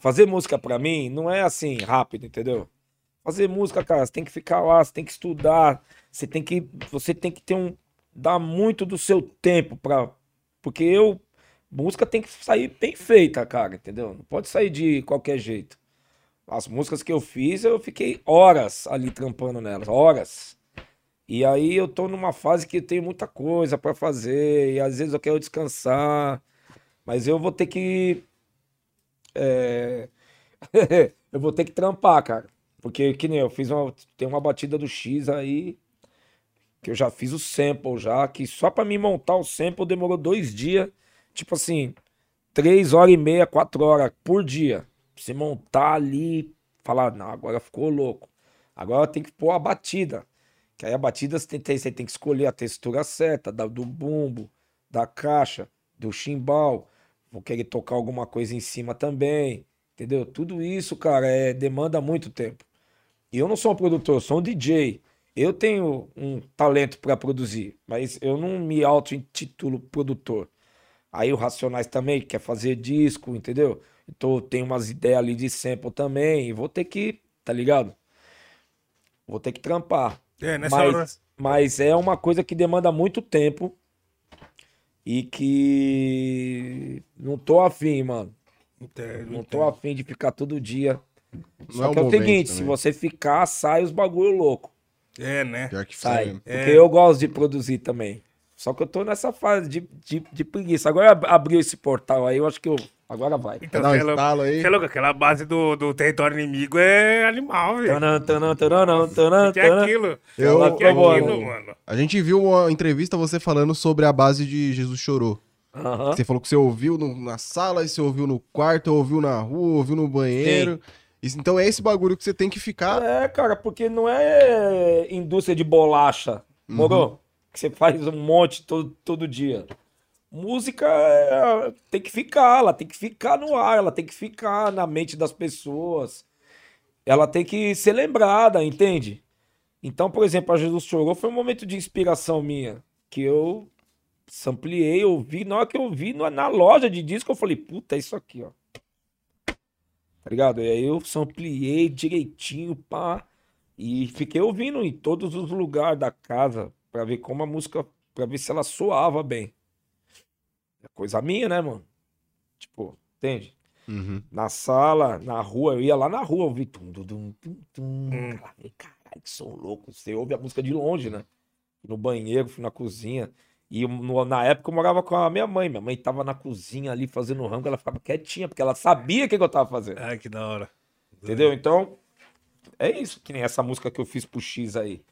Fazer música pra mim não é assim, rápido, entendeu? Fazer música, cara, você tem que ficar lá, você tem que estudar, você tem que, você tem que ter um, dar muito do seu tempo pra, porque eu, música tem que sair bem feita, cara, entendeu? Não pode sair de qualquer jeito. As músicas que eu fiz, eu fiquei horas ali trampando nelas, horas. E aí eu tô numa fase que tenho muita coisa pra fazer, e às vezes eu quero descansar, mas eu vou ter que. É, eu vou ter que trampar, cara. Porque, que nem eu fiz uma. Tem uma batida do X aí, que eu já fiz o sample já, que só pra me montar o sample demorou dois dias. Tipo assim, três horas e meia, quatro horas por dia. Você montar ali, falar, não, agora ficou louco. Agora tem que pôr a batida. Que aí a batida você tem, tem- você tem que escolher a textura certa, da- do bumbo, da caixa, do chimbal. Vou querer tocar alguma coisa em cima também. Entendeu? Tudo isso, cara, é, demanda muito tempo. E eu não sou um produtor, eu sou um DJ. Eu tenho um talento para produzir, mas eu não me auto-intitulo produtor. Aí o Racionais também quer fazer disco, entendeu? Então tem umas ideias ali de sample também. E vou ter que, tá ligado? Vou ter que trampar. É, nessa hora. Mas, mas é uma coisa que demanda muito tempo e que não tô afim, mano. Entendo, Não entendo. tô afim de ficar todo dia. Não Só é o que é o seguinte, se também. você ficar, sai os bagulho louco. É, né? Pior que Sai. mesmo. Porque É. eu gosto de produzir também. Só que eu tô nessa fase de, de, de preguiça. Agora ab- abriu esse portal aí, eu acho que eu. Agora vai. Então, Dá um aí. louco, aquela base do, do território inimigo é animal, velho. Tanã, tanã, tanã, tanã, O que é aquilo? Eu- que é aquilo, mano? A gente viu uma entrevista você falando sobre a base de Jesus Chorou. Você falou que você ouviu no- na sala, você ouviu no quarto, ouviu na rua, ouviu no banheiro. Isso- então é esse bagulho que você tem que ficar. É, cara, porque não é indústria de bolacha, Uhum. moro? Que você faz um monte todo, todo dia. Música é- tem que ficar, ela tem que ficar no ar, ela tem que ficar na mente das pessoas. Ela tem que ser lembrada, entende? Então, por exemplo, a Jesus Chorou foi um momento de inspiração minha, que eu sampliei, ouvi, na hora que eu vi na loja de disco, eu falei, puta, é isso aqui, ó. Tá ligado? E aí eu sampliei direitinho, pá. E fiquei ouvindo em todos os lugares da casa pra ver como a música, pra ver se ela soava bem. É coisa minha, né, mano? Tipo, entende? Uhum. Na sala, na rua, eu ia lá na rua, ouvir tum, tum, tum, tum, tum. Hum. Falei, Caralho, que som louco. Você ouve a música de longe, né? Fui no banheiro, fui na cozinha. E no- na época eu morava com a minha mãe. Minha mãe tava na cozinha ali fazendo rango, ela ficava quietinha, porque ela sabia o que, que eu tava fazendo. Ai, que da hora. Entendeu? Então, é isso, que nem essa música que eu fiz pro X aí.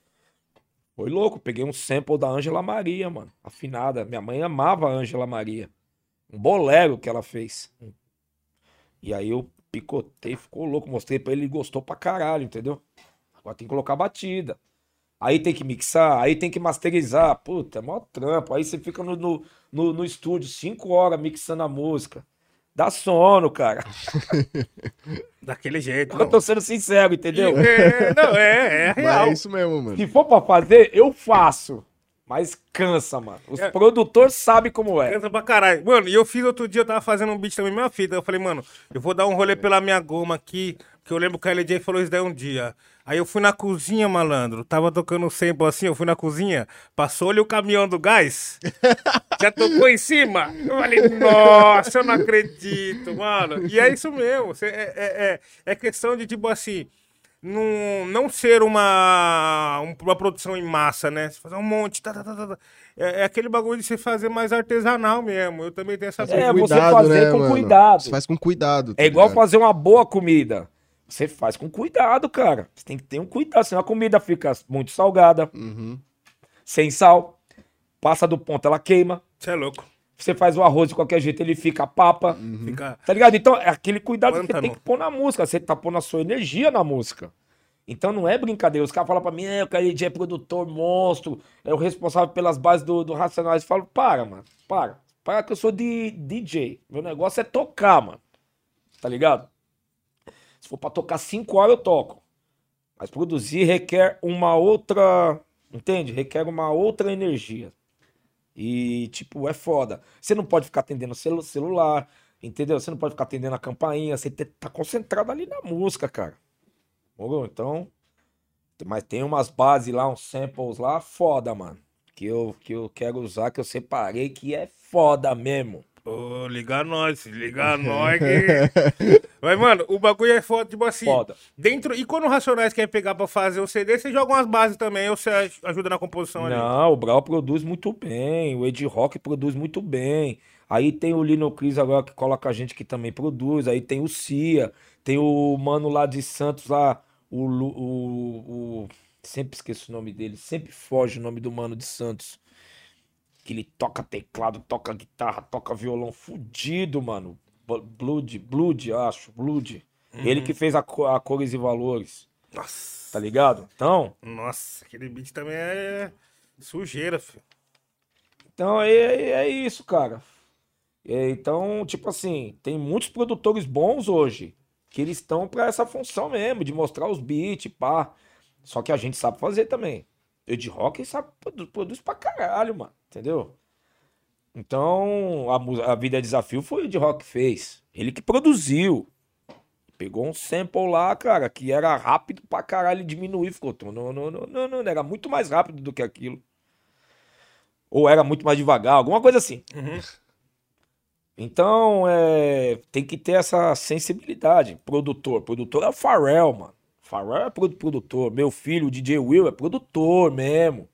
Foi louco, peguei um sample da Ângela Maria, mano, afinada. Minha mãe amava a Ângela Maria. Um bolero que ela fez. E aí eu picotei, ficou louco, mostrei pra ele, ele gostou pra caralho, entendeu? Agora tem que colocar batida. Aí tem que mixar, aí tem que masterizar. Puta, é mó trampo. Aí você fica no, no, no, no estúdio cinco horas mixando a música. Dá sono, cara. Daquele jeito. Eu tô sendo sincero, entendeu? É, não, é, é Mas real. é isso mesmo, mano. Se for pra fazer, eu faço. Mas cansa, mano. Os É. produtores sabem como é. Cansa pra caralho. Mano, e eu fiz outro dia, eu tava fazendo um beat também, minha fita. Eu falei, mano, eu vou dar um rolê pela minha goma aqui, que eu lembro que a LJ falou isso daí um dia. Aí eu fui na cozinha, malandro. Tava tocando um sample assim, eu fui na cozinha, passou-lhe o caminhão do gás, já tocou em cima. Eu falei, nossa, eu não acredito, mano. E é isso mesmo. É, é, é, é questão de, tipo assim, não, não ser uma, um- uma produção em massa, né? Você fazer um monte, tá, tá, tá, tá, tá. É, é aquele bagulho de você fazer mais artesanal mesmo. Eu também tenho essa É, brisa. você fazer com cuidado. Você faz com cuidado. tá É igual ligado? fazer uma boa comida. Você faz com cuidado, cara. Você tem que ter um cuidado, senão a comida fica muito salgada, Uhum. sem sal. Passa do ponto, ela queima. Você é louco. Você faz o arroz de qualquer jeito, ele fica papa. Fica... Tá ligado? Então, é aquele cuidado que você tem que pôr na música. Você tá pondo a sua energia na música. Então não é brincadeira. Os caras falam pra mim, é, o cara é produtor, monstro, é o responsável pelas bases do, do Racionais. Eu falo, para, mano, para. Para que eu sou de DJ. Meu negócio é tocar, mano. Tá ligado? Se for pra tocar cinco horas, eu toco. Mas produzir requer uma outra. Entende? Requer uma outra energia. E, tipo, é foda. Você não pode ficar atendendo celu celular, entendeu? Você não pode ficar atendendo a campainha. Você tá concentrado ali na música, cara. Morou? Então. Mas tem umas bases lá, uns samples lá, foda, mano. Que eu, que eu quero usar, que eu separei, que é foda mesmo. Ô, liga nós, liga nós que... Mas, mano, o bagulho é foda, tipo assim... Foda. Dentro... E quando o Racionais quer pegar pra fazer o CD, você joga umas bases também, ou você aj- ajuda na composição ali? Não, o Brau produz muito bem, o Ed Rock produz muito bem. Aí tem o Lino Cris agora que coloca a gente que também produz. Aí tem o Cia, tem o mano lá de Santos lá, o, o, o- sempre esqueço o nome dele, sempre foge o nome do mano de Santos. Que ele toca teclado, toca guitarra, toca violão fudido, mano. Blood, Blood, acho, Blood. Ele que fez a, a Cores e Valores, Nossa, tá ligado? Então, nossa, aquele beat também é sujeira, filho. Então é, é- é isso, cara. É, então, tipo assim, tem muitos produtores bons hoje que eles estão pra essa função mesmo, de mostrar os beats, pá. Só que a gente sabe fazer também. Eu de rock sabe, produ- produz pra caralho, mano. Entendeu? Então, a, a Vida é Desafio foi o de rock fez. Ele que produziu. Pegou um sample lá, cara, que era rápido pra caralho diminuiu. Ficou. Não, não, não, não, não, era muito mais rápido do que aquilo. Ou era muito mais devagar, alguma coisa assim. Então, é, tem que ter essa sensibilidade. Produtor. Produtor é o Pharrell, mano. Pharrell é produ- produtor. Meu filho, o DJ Will, é produtor mesmo.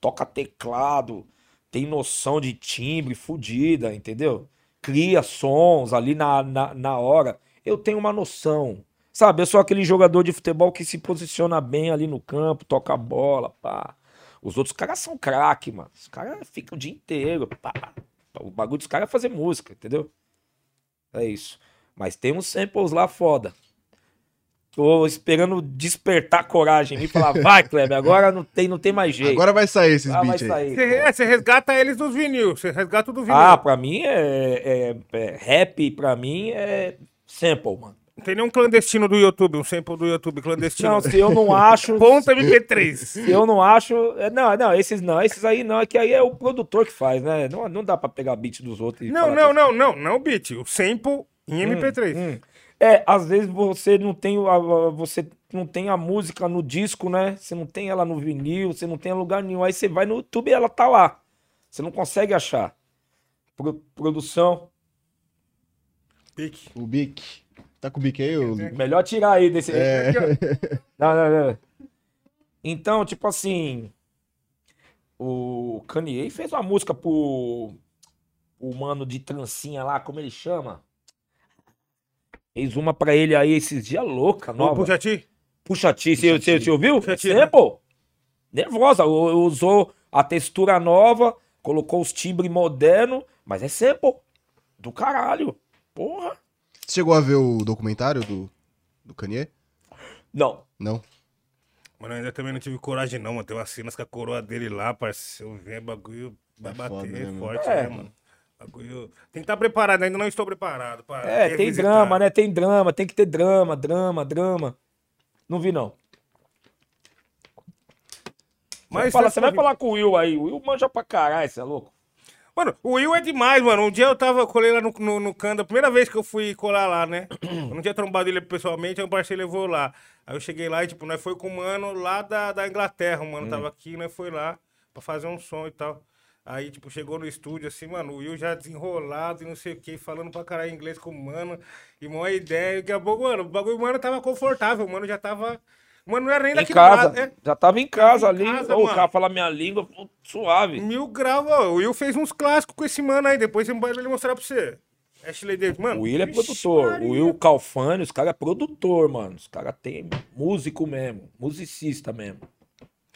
Toca teclado, tem noção de timbre fodida, entendeu? Cria sons ali na, na, na hora. Eu tenho uma noção. Sabe, eu sou aquele jogador de futebol que se posiciona bem ali no campo, toca a bola, pá. Os outros caras são craque, mano. Os caras ficam o dia inteiro, pá. O bagulho dos caras é fazer música, entendeu? É isso. Mas tem uns samples lá foda. Tô esperando despertar coragem em mim e falar, vai, Kleber, agora não tem, não tem mais jeito. Agora vai sair esses Ah, vai beats aí. sair. Você, é, você resgata eles dos vinil, você resgata do vinil. Ah, pra mim é, é- é- Rap, pra mim é sample, mano. Não tem nenhum clandestino do YouTube, um sample do YouTube clandestino. Não, se eu não acho. Ponta MP3. Se eu não acho. é, Não, não, esses não, esses aí não, é que aí é o produtor que faz, né? Não, não dá pra pegar beat dos outros e Não, não, que- não, não, não o beat, o sample em MP3. Hum. É, às vezes você não tem a, você não tem a música no disco, né? Você não tem ela no vinil, você não tem em lugar nenhum. Aí você vai no YouTube e ela tá lá. Você não consegue achar. Pro- produção. O Bic. Tá com o Bic aí, ô Lu? Melhor tirar aí desse. É. Não, não, não. Então, tipo assim. O Kanye fez uma música pro o mano de trancinha lá, como ele chama? Fez uma pra ele aí esses dias louca, nova. pro Jati? Puxa T, você, você, você ouviu? Puxa T, É, pô. Nervosa, usou a textura nova, colocou os timbres modernos, mas é sample. Do caralho. Porra. Você chegou a ver o documentário do, do Kanye? Não. Não? Mano, eu ainda também não tive coragem, não, mano. Tem umas cenas com a coroa dele lá, parceiro. Vem bagulho, vai bater foda, né, forte, É. né, mano? Tem que estar preparado, ainda não estou preparado. É, tem revisitar. drama, né? Tem drama, tem que ter drama, drama, drama. Não vi, não. Mas Fala, foi você vai falar com o Will aí. O Will manja pra caralho, você é louco? Mano, o Will é demais, mano. Um dia eu tava, colei lá no, no, no Canda, a primeira vez que eu fui colar lá, né? Eu não tinha trombado ele pessoalmente, aí um parceiro levou lá. Aí eu cheguei lá e, tipo, nós foi com o mano lá da, da Inglaterra, o mano tava aqui, nós foi lá pra fazer um som e tal. Aí, tipo, chegou no estúdio, assim, mano, o Will já desenrolado e não sei o que, falando pra caralho inglês com o mano, e uma ideia, e daqui a pouco, mano, o bagulho, mano tava confortável, o mano já tava... Mano não era nem Em daqui do casa. lado, é. Já tava em casa Tava em ali. casa, o cara fala minha língua, suave. Mil graus, ó. O Will fez uns clássicos com esse mano aí. Depois ele mostrar pra você. Ashley Davis, mano. O Will é produtor. Maria. O Will Calfani, os caras é produtor, mano. Os caras tem músico mesmo. Musicista mesmo.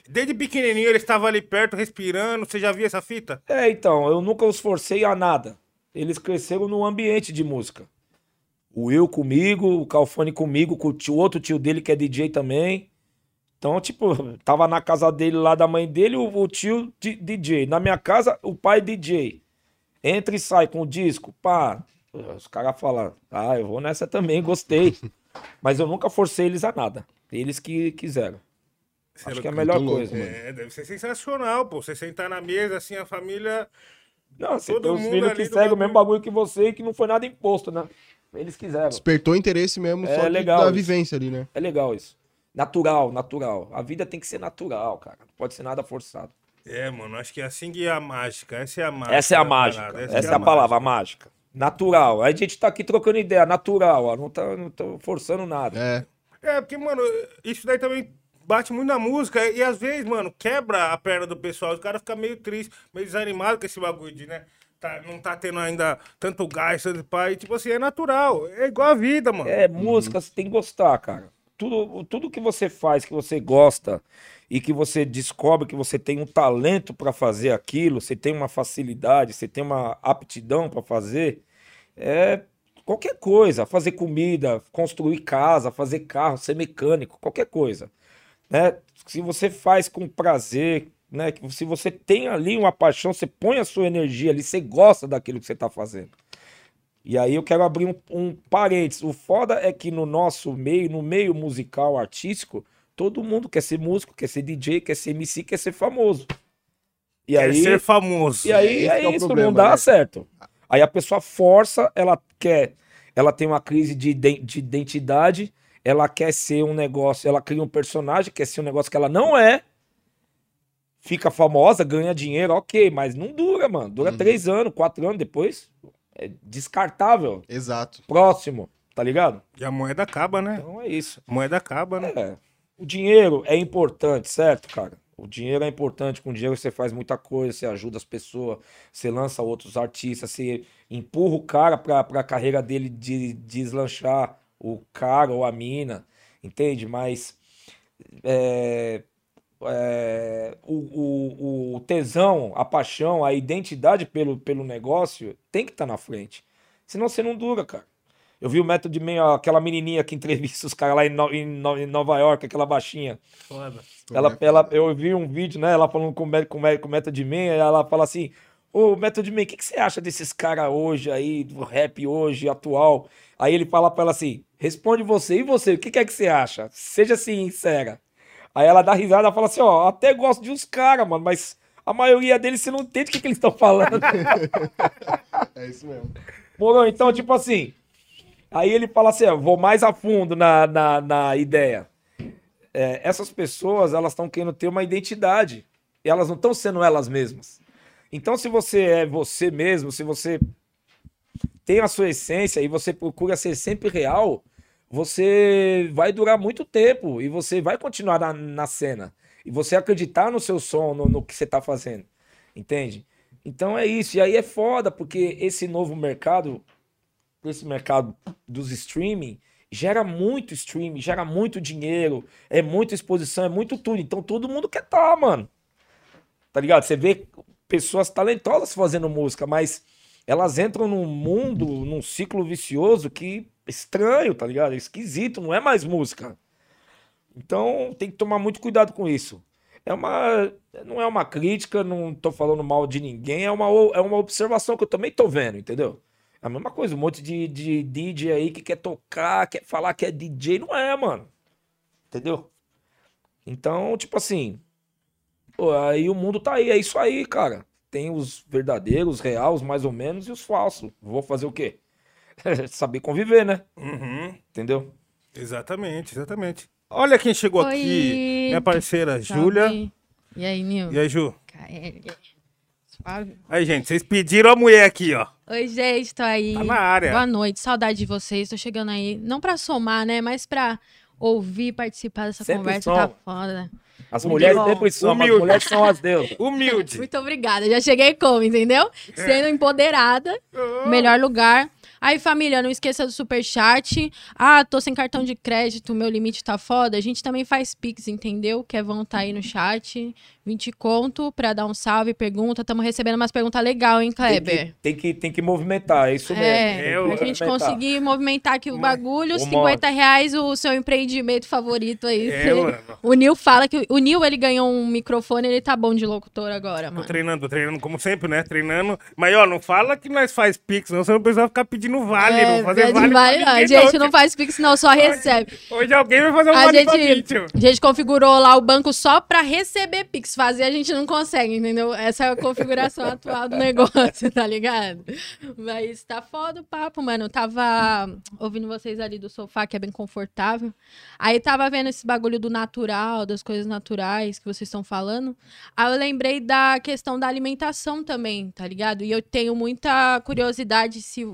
Desde pequenininho ele estava ali perto, respirando. Você já viu essa fita? É, então, eu nunca os forcei a nada. Eles cresceram num ambiente de música. O Will comigo, o Calfani comigo, com o tio- outro tio dele que é DJ também. Então, tipo, tava na casa dele lá da mãe dele, o, o tio DJ. Na minha casa, o pai DJ. Entra e sai com o disco, pá. Os caras falam, ah, eu vou nessa também, gostei. Mas eu nunca forcei eles a nada. Eles que quiseram. Você Acho que é a melhor louco, coisa. mano. É, deve ser sensacional, pô. Você sentar na mesa, assim, a família. Não, você Todo tem os mundo filhos que seguem o mesmo bagulho que você e que não foi nada imposto, né? Eles quiseram. Despertou interesse mesmo É só legal da isso. vivência ali, né? É legal isso. Natural, natural. A vida tem que ser natural, cara. Não pode ser nada forçado. É, mano, acho que é assim que é a mágica. Essa é a mágica. Essa é a da mágica. parada, Essa, é a palavra, a mágica. Natural. A gente tá aqui trocando ideia, natural, ó. Não tá, não tô forçando nada. É. É, porque, mano, isso daí também bate muito na música. E às vezes, mano, quebra a perna do pessoal. Os caras ficam meio tristes, meio desanimados com esse bagulho de, né? Tá, não tá tendo ainda tanto gás, tanto pai. Tipo assim, é natural. É igual a vida, mano. É, música, você tem que gostar, cara. Tudo, tudo que você faz, que você gosta e que você descobre que você tem um talento pra fazer aquilo, você tem uma facilidade, você tem uma aptidão pra fazer, é qualquer coisa, fazer comida, construir casa, fazer carro, ser mecânico, qualquer coisa, né? Se você faz com prazer, né? que Se você tem ali uma paixão, você põe a sua energia ali, você gosta daquilo que você tá fazendo. E aí eu quero abrir um, um parênteses. O foda é que no nosso meio, no meio musical, artístico, todo mundo quer ser músico, quer ser DJ, quer ser MC, quer ser famoso. E Quer aí, ser famoso. e aí é é isso, problema, não dá né? certo. Aí a pessoa força, ela quer, ela tem uma crise de, de identidade, ela quer ser um negócio, ela cria um personagem, quer ser um negócio que ela não é, fica famosa, ganha dinheiro, ok, mas não dura, mano. Dura Uhum. três anos, quatro anos, depois é descartável. Exato. Próximo, tá ligado? E a moeda acaba, né? Então é isso. A moeda acaba, né? É. O dinheiro é importante, certo, cara? O dinheiro é importante. Com dinheiro você faz muita coisa, você ajuda as pessoas, você lança outros artistas, você empurra o cara pra, pra carreira dele de, deslanchar, o cara ou a mina, entende? Mas é, é, o, o, o tesão, a paixão, a identidade pelo, pelo negócio tem que estar na frente. Senão você não dura, cara. Eu vi o Method Man, aquela menininha que entrevista os caras lá em, No- em No- em Nova York, aquela baixinha. Foda. Ela, ela, eu vi um vídeo, né? Ela falando com o, Me- com, o Me- com o Method Man, aí ela fala assim: Ô, Method Man, o que, que você acha desses caras hoje aí, do rap hoje, atual? Aí ele fala pra ela assim: responde você, e você, o que, que é que você acha? Seja sincera. Aí ela dá risada e fala assim: ó, até gosto de uns caras, mano, mas a maioria deles você não entende o que, que eles estão falando. É isso mesmo. Morou, então, tipo assim. Aí ele fala assim: ó, vou mais a fundo na, na, na ideia. É, essas pessoas, elas estão querendo ter uma identidade. E elas não estão sendo elas mesmas. Então, se você é você mesmo, se você tem a sua essência e você procura ser sempre real, você vai durar muito tempo e você vai continuar na, na cena. E você acreditar no seu som, no, no que você tá fazendo. Entende? Então é isso. E aí é foda, porque esse novo mercado, esse mercado dos streaming, gera muito streaming, gera muito dinheiro, é muita exposição, é muito tudo. Então todo mundo quer tá, mano. Tá ligado? Você vê pessoas talentosas fazendo música, mas elas entram num mundo, num ciclo vicioso que estranho, tá ligado? Esquisito, não é mais música. Então tem que tomar muito cuidado com isso. É uma. Não é uma crítica, não tô falando mal de ninguém, é uma, é uma observação que eu também tô vendo, entendeu? É a mesma coisa, um monte de, de DJ aí que quer tocar, quer falar que é DJ, não é, mano. Entendeu? Então, tipo assim. Pô, aí o mundo tá aí, é isso aí, cara. Tem os verdadeiros, reais, mais ou menos, e os falsos. Vou fazer o quê? Saber conviver, né? Uhum. Entendeu? Exatamente, exatamente. Olha quem chegou Oi. aqui, minha parceira. Júlia. E aí, Nil? E aí, Ju? Suave. Aí, gente, vocês pediram a mulher aqui, ó. Oi, gente, tô aí. Tá na área. Boa noite, saudade de vocês. Tô chegando aí, não pra somar, né, mas pra ouvir, participar dessa Sempre conversa. som. Tá foda. As mulheres bom. sempre são, as mulheres são as deusas. Humilde. Muito obrigada. Já cheguei como, entendeu? Sendo empoderada, melhor lugar. Aí, família, não esqueça do superchat. Ah, tô sem cartão de crédito, meu limite tá foda. A gente também faz Pix, entendeu? Kevão tá aí no chat. 20 conto pra dar um salve, pergunta. Tamo recebendo umas perguntas legais, hein, Tem Kleber? que, tem, que, tem que movimentar, é isso mesmo. É, Tem que Eu- a gente movimentar. conseguir movimentar aqui o bagulho, o 50 reais o seu empreendimento favorito aí. É, mano. O Nil fala que o Nil ele ganhou um microfone, ele tá bom de locutor agora, Tô mano. treinando, tô treinando como sempre, né? Treinando. Mas, ó, não fala que nós faz pix, não. Você não precisa ficar pedindo vale, É, não fazer vale. vale. A gente não, não faz pix, não, só recebe. Hoje alguém vai fazer um A vale gente, a gente configurou lá o banco só pra receber Pix. Fazer a gente não consegue, entendeu? Essa é a configuração atual do negócio, tá ligado? Mas tá foda o papo, mano. Eu tava ouvindo vocês ali do sofá, que é bem confortável. Aí tava vendo esse bagulho do natural, das coisas naturais que vocês estão falando. Aí eu lembrei da questão da alimentação também, tá ligado? E eu tenho muita curiosidade se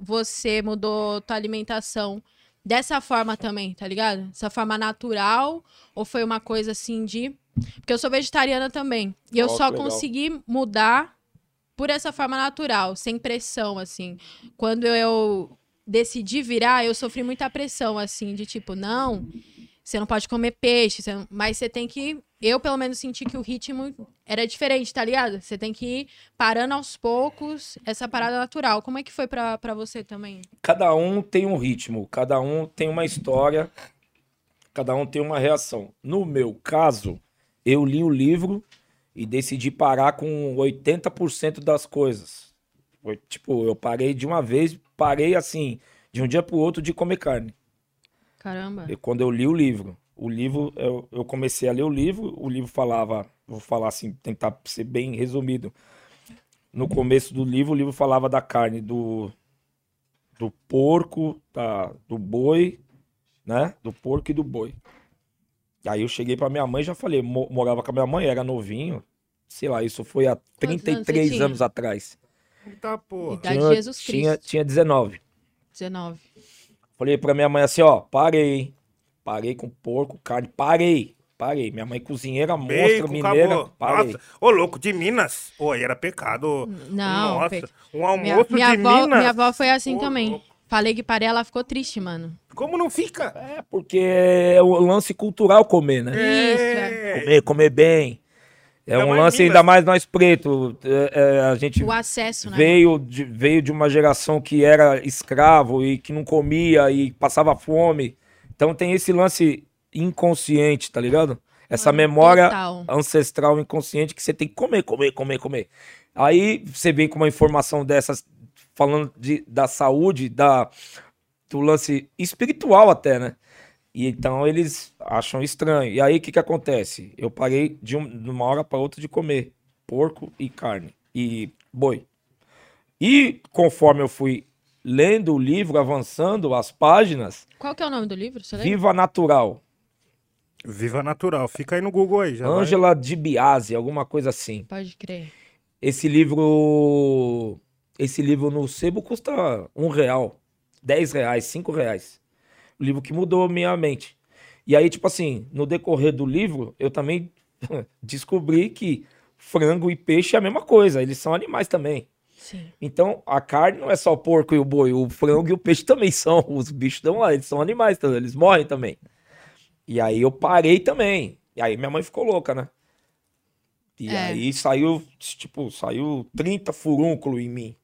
você mudou tua alimentação dessa forma também, tá ligado? Essa forma natural ou foi uma coisa assim de. Porque eu sou vegetariana também. E eu só legal. consegui mudar por essa forma natural, sem pressão, assim. Quando eu decidi virar, eu sofri muita pressão, assim, de tipo, não, você não pode comer peixe, você não- mas você tem que. Eu, pelo menos, senti que o ritmo era diferente, tá ligado? Você tem que ir parando aos poucos essa parada natural. Como é que foi pra você também? Cada um tem um ritmo, cada um tem uma história, cada um tem uma reação. No meu caso, eu li o livro e decidi parar com 80% das coisas. Tipo, eu parei de uma vez, parei assim, de um dia pro outro de comer carne. Caramba. E quando eu li o livro, o livro, eu, eu comecei a ler o livro, o livro falava, vou falar assim, tentar ser bem resumido. No começo do livro, o livro falava da carne do, do porco, da, do boi, né? Do porco e do boi. Aí eu cheguei pra minha mãe e já falei, mo- morava com a minha mãe, era novinho, sei lá, isso foi há anos você 33 tinha? anos atrás. Tá, pô. Idade Tinha- de Jesus Cristo. Tinha, tinha 19. 19. Falei pra minha mãe assim, ó, parei. Parei com porco, carne, parei. Parei. Minha mãe cozinheira, monstra, Bacon, mineira, acabou. parei. Nossa, ô louco, de Minas. Ô, aí era pecado. Não, Nossa, pe- um almoço Minha, minha, de avó, Minas. minha avó foi assim Ô, também. louco. Falei que parei, ela ficou triste, mano. Como não fica? É, porque é o lance cultural comer, né? Isso, É. Comer, comer bem. É Ainda um lance ainda mais nós preto. É, é, a gente O acesso, né? veio de, veio de uma geração que era escravo e que não comia e passava fome. Então tem esse lance inconsciente, tá ligado? Essa Mano, memória total. ancestral inconsciente que você tem que comer, comer, comer, comer. Aí você vem com uma informação dessas falando de, da saúde, da, do lance espiritual até, né? E então eles acham estranho. E aí o que que acontece? Eu parei de, um- de uma hora para outra de comer porco e carne e boi. E conforme eu fui lendo o livro, avançando as páginas, Qual que é o nome do livro? Viva Natural, Viva Natural. Fica aí no Google aí, já vai. Ângela de Biase, alguma coisa assim. Pode crer. Esse livro, esse livro no sebo custa um real, dez reais, cinco reais. Livro que mudou minha mente. E aí, tipo assim, no decorrer do livro, eu também descobri que frango e peixe é a mesma coisa, eles são animais também. Sim. Então, a carne não é só o porco e o boi, o frango e o peixe também são. Os bichos estão lá, eles são animais, também, eles morrem também. E aí eu parei também. E aí minha mãe ficou louca, né? E É. aí saiu, tipo, saiu 30 furúnculos em mim.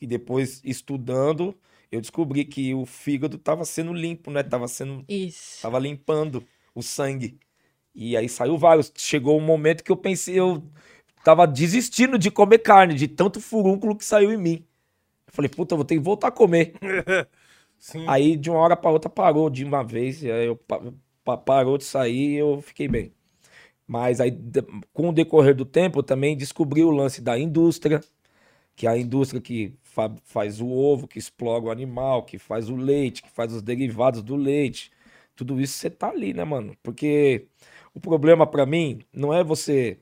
E depois, estudando, eu descobri que o fígado tava sendo limpo, né? Tava sendo Isso. Tava limpando o sangue. E aí saiu vários. Chegou um momento que eu pensei, eu tava desistindo de comer carne, de tanto furúnculo que saiu em mim. Eu falei, puta, eu vou ter que voltar a comer. Sim. Aí de uma hora pra outra parou de uma vez, e aí eu pa- pa- parou de sair e eu fiquei bem. Mas aí, com o decorrer do tempo, eu também descobri o lance da indústria, que é a indústria que fa- faz o ovo, que explora o animal, que faz o leite, que faz os derivados do leite. Tudo isso você tá ali, né, mano? Porque o problema pra mim não é você.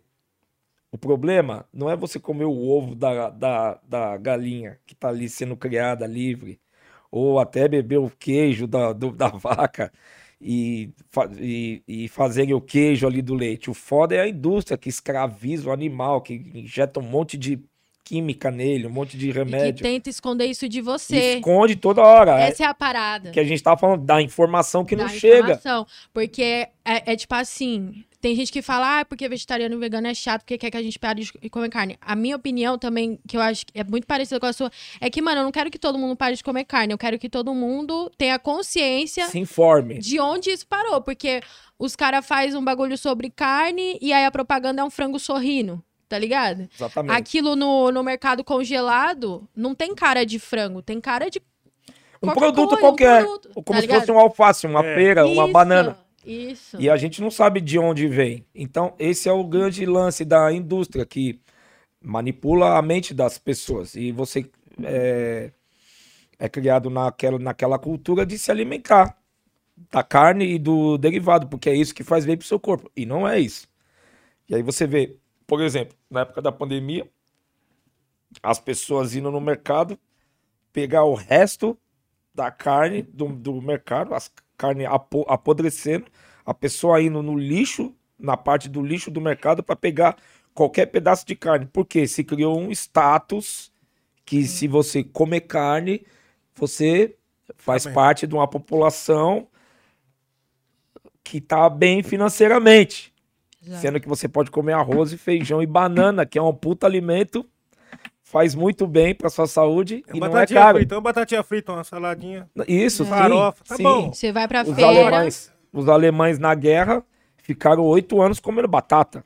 O problema não é você comer o ovo da, da, da galinha que tá ali sendo criada livre, ou até beber o queijo da, do- da vaca e, e, e fazerem o queijo ali do leite. O foda é a indústria que escraviza o animal, que injeta um monte de química nele, um monte de E que remédio. tenta esconder isso de você. esconde toda hora. É Essa é a parada. que a gente tava falando da informação que não da chega. informação. Porque é, é tipo assim: tem gente que fala, ah, porque vegetariano e vegano é chato, porque quer que a gente pare de comer carne. A minha opinião também, que eu acho que é muito parecida com a sua, é que, mano, eu não quero que todo mundo pare de comer carne. Eu quero que todo mundo tenha consciência Se informe. de onde isso parou. Porque os caras fazem um bagulho sobre carne e aí a propaganda é um frango sorrindo. Tá ligado? Exatamente. Aquilo no, no mercado congelado não tem cara de frango, tem cara de. um qualquer produto coisa, um qualquer. produto, como tá se ligado? fosse um alface, uma É. pera, uma Isso, banana. Isso. E a gente não sabe de onde vem. Então, esse é o grande lance da indústria que manipula a mente das pessoas. E você é, é criado naquela, naquela cultura de se alimentar da carne e do derivado, porque é isso que faz bem pro seu corpo. E não é isso. E aí você vê, por exemplo, na época da pandemia, as pessoas indo no mercado pegar o resto da carne do, do mercado, as carne apo- apodrecendo, a pessoa indo no lixo, na parte do lixo do mercado para pegar qualquer pedaço de carne. Porque se criou um status que se você comer carne, você faz bem. parte de uma população que tá bem financeiramente. Exato. Sendo que você pode comer arroz e feijão e banana, que é um puta alimento, faz muito bem pra sua saúde É e não é caro. frita, uma batatinha frita, uma saladinha. Isso, sim, Farofa, tá sim. bom. Você vai pra Os feira. alemães, os alemães na guerra ficaram oito anos comendo batata,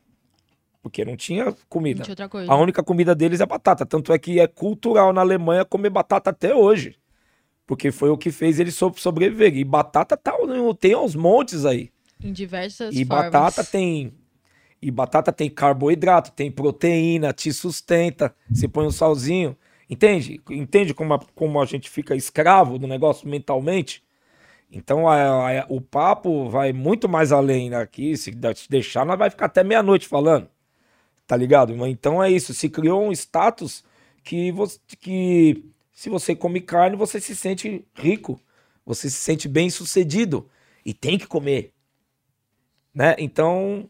porque não tinha comida. Não tinha outra coisa. A única comida deles é batata, tanto é que é cultural na Alemanha comer batata até hoje, porque foi o que fez eles so- sobreviver. E batata tá, tem aos montes aí. Em diversas E formas. batata tem. E batata tem carboidrato, tem proteína, te sustenta. Você põe um salzinho. Entende? Entende como a, como a gente fica escravo do negócio mentalmente? Então a- a- o papo vai muito mais além aqui. Se deixar, nós vai ficar até meia-noite falando. Tá ligado? Então é isso. Se criou um status que, você, que se você come carne, você se sente rico. Você se sente bem sucedido. E tem que comer né? Então,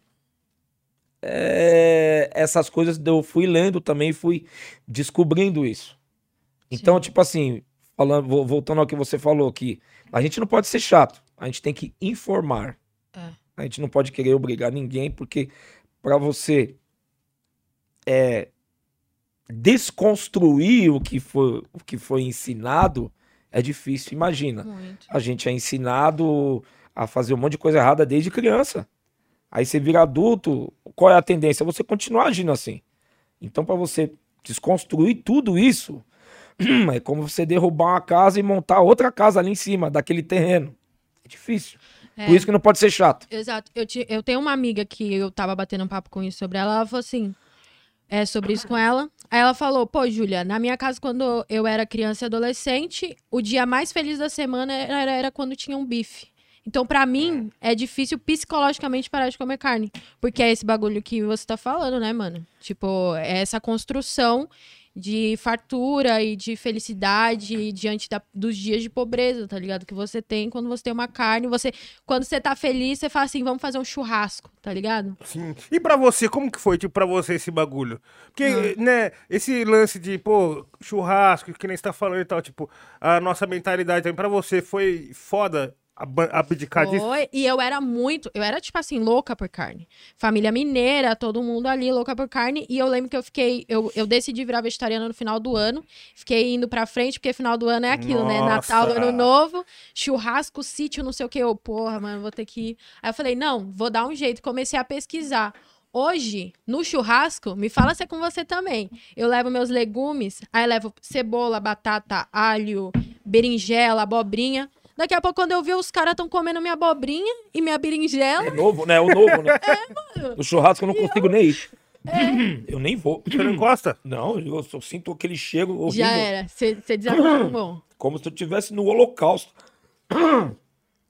é, essas coisas eu fui lendo também, fui descobrindo isso. Então, Sim. tipo assim, falando, vo- voltando ao que você falou, que a gente não pode ser chato, a gente tem que informar. É. A gente não pode querer obrigar ninguém, porque para você é, desconstruir o que foi, o que foi ensinado é difícil. Imagina. Muito. A gente é ensinado a fazer um monte de coisa errada desde criança. Aí você vira adulto, qual é a tendência? Você continuar agindo assim. Então, para você desconstruir tudo isso, é como você derrubar uma casa e montar outra casa ali em cima daquele terreno. É difícil. É. Por isso que não pode ser chato. Exato. Eu, ti- eu tenho uma amiga que eu tava batendo um papo com isso sobre ela. Ela falou assim: é sobre isso com ela. Aí ela falou: pô, Júlia, na minha casa, quando eu era criança e adolescente, o dia mais feliz da semana era, era quando tinha um bife. Então, pra mim, é difícil psicologicamente parar de comer carne. Porque é esse bagulho que você tá falando, né, mano? Tipo, é essa construção de fartura e de felicidade diante da- dos dias de pobreza, tá ligado? Que você tem quando você tem uma carne, você quando você tá feliz, você fala assim, vamos fazer um churrasco, tá ligado? Sim. E pra você, como que foi, tipo, pra você esse bagulho? Porque, né, esse lance de, pô, churrasco, que nem você tá falando e tal, tipo, a nossa mentalidade também, pra você foi foda abdicar disso? Foi, e eu era muito, eu era tipo assim, louca por carne. Família mineira, todo mundo ali louca por carne. E eu lembro que eu fiquei, eu, eu decidi virar vegetariana no final do ano. Fiquei indo pra frente, porque final do ano é aquilo, né? Nossa! Natal, ano novo, churrasco, sítio, não sei o que. Eu, porra, mano, vou ter que. ir. Aí eu falei, não, vou dar um jeito. Comecei a pesquisar. Hoje, no churrasco, me fala se é com você também. Eu levo meus legumes, aí levo cebola, batata, alho, berinjela, abobrinha. Daqui a pouco, quando eu vi, os caras estão comendo minha abobrinha e minha berinjela. É novo, né? O novo, né? É, No churrasco eu não consigo nem ir. Eu nem vou. Você não gosta? Não, eu só sinto aquele cheiro horrível. Já era. Você desacostumou. Como se eu estivesse no holocausto.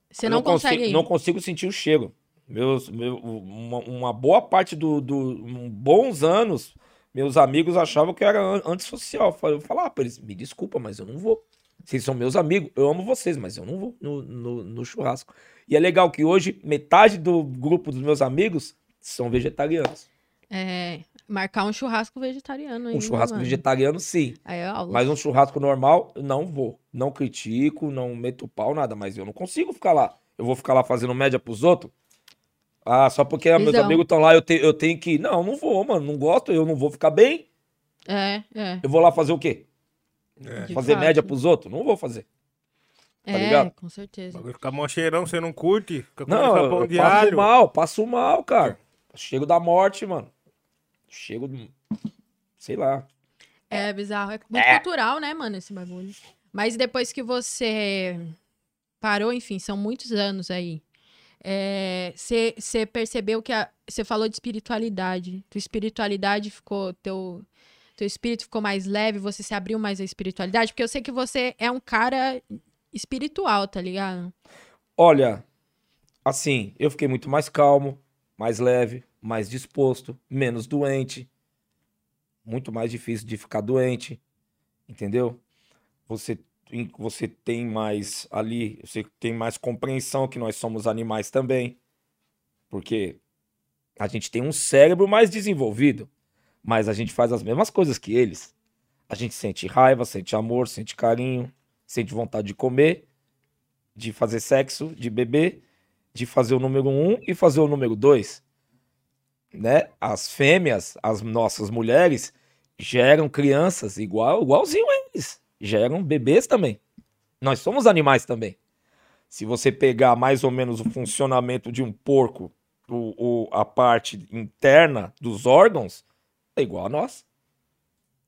Você Eu não, consegue consigo, ir. Não consigo sentir o cheiro. Meus, meu, uma, uma boa parte do, do um bons anos, meus amigos achavam que eu era an- antissocial. Eu falava pra eles, me desculpa, mas eu não vou. Vocês são meus amigos, eu amo vocês, mas eu não vou no, no, no churrasco. E é legal que hoje metade do grupo dos meus amigos são vegetarianos. É, marcar um churrasco vegetariano Um ainda, churrasco mano. vegetariano, sim. É. Mas um churrasco normal, não vou. Não critico, não meto pau, nada. Mas eu não consigo ficar lá. Eu vou ficar lá fazendo média pros outros? Ah, só porque meus Visão. amigos estão lá, eu, te- eu tenho que. Não, não vou, mano. Não gosto, eu não vou ficar bem. É, é. Eu vou lá fazer o quê? De fazer fato. média pros outros? Não vou fazer. tá É, ligado? com certeza. Bagulho Ficar mó cheirão, você não curte? Fica Não, eu, eu de passo alho. mal, passo mal, cara. Chego da morte, mano. Chego. Sei lá. É bizarro. É muito cultural, né, mano, esse bagulho. Mas depois que você parou, enfim, são muitos anos aí. é, Você você percebeu que você falou de espiritualidade. Tua espiritualidade ficou. Teu, teu espírito ficou mais leve, você se abriu mais à espiritualidade? Porque eu sei que você é um cara espiritual, tá ligado? Olha, assim, eu fiquei muito mais calmo, mais leve, mais disposto, menos doente. Muito mais difícil de ficar doente, entendeu? Você, você tem mais ali, você tem mais compreensão que nós somos animais também. Porque a gente tem um cérebro mais desenvolvido, mas a gente faz as mesmas coisas que eles. A gente sente raiva, sente amor, sente carinho, sente vontade de comer de fazer sexo, de beber, de fazer o número um e fazer o número dois. Né? As fêmeas, as nossas mulheres, geram crianças igual, igualzinho eles. Geram bebês também. Nós somos animais também. Se você pegar mais ou menos o funcionamento de um porco, o, o- a parte interna dos órgãos, é igual a nós.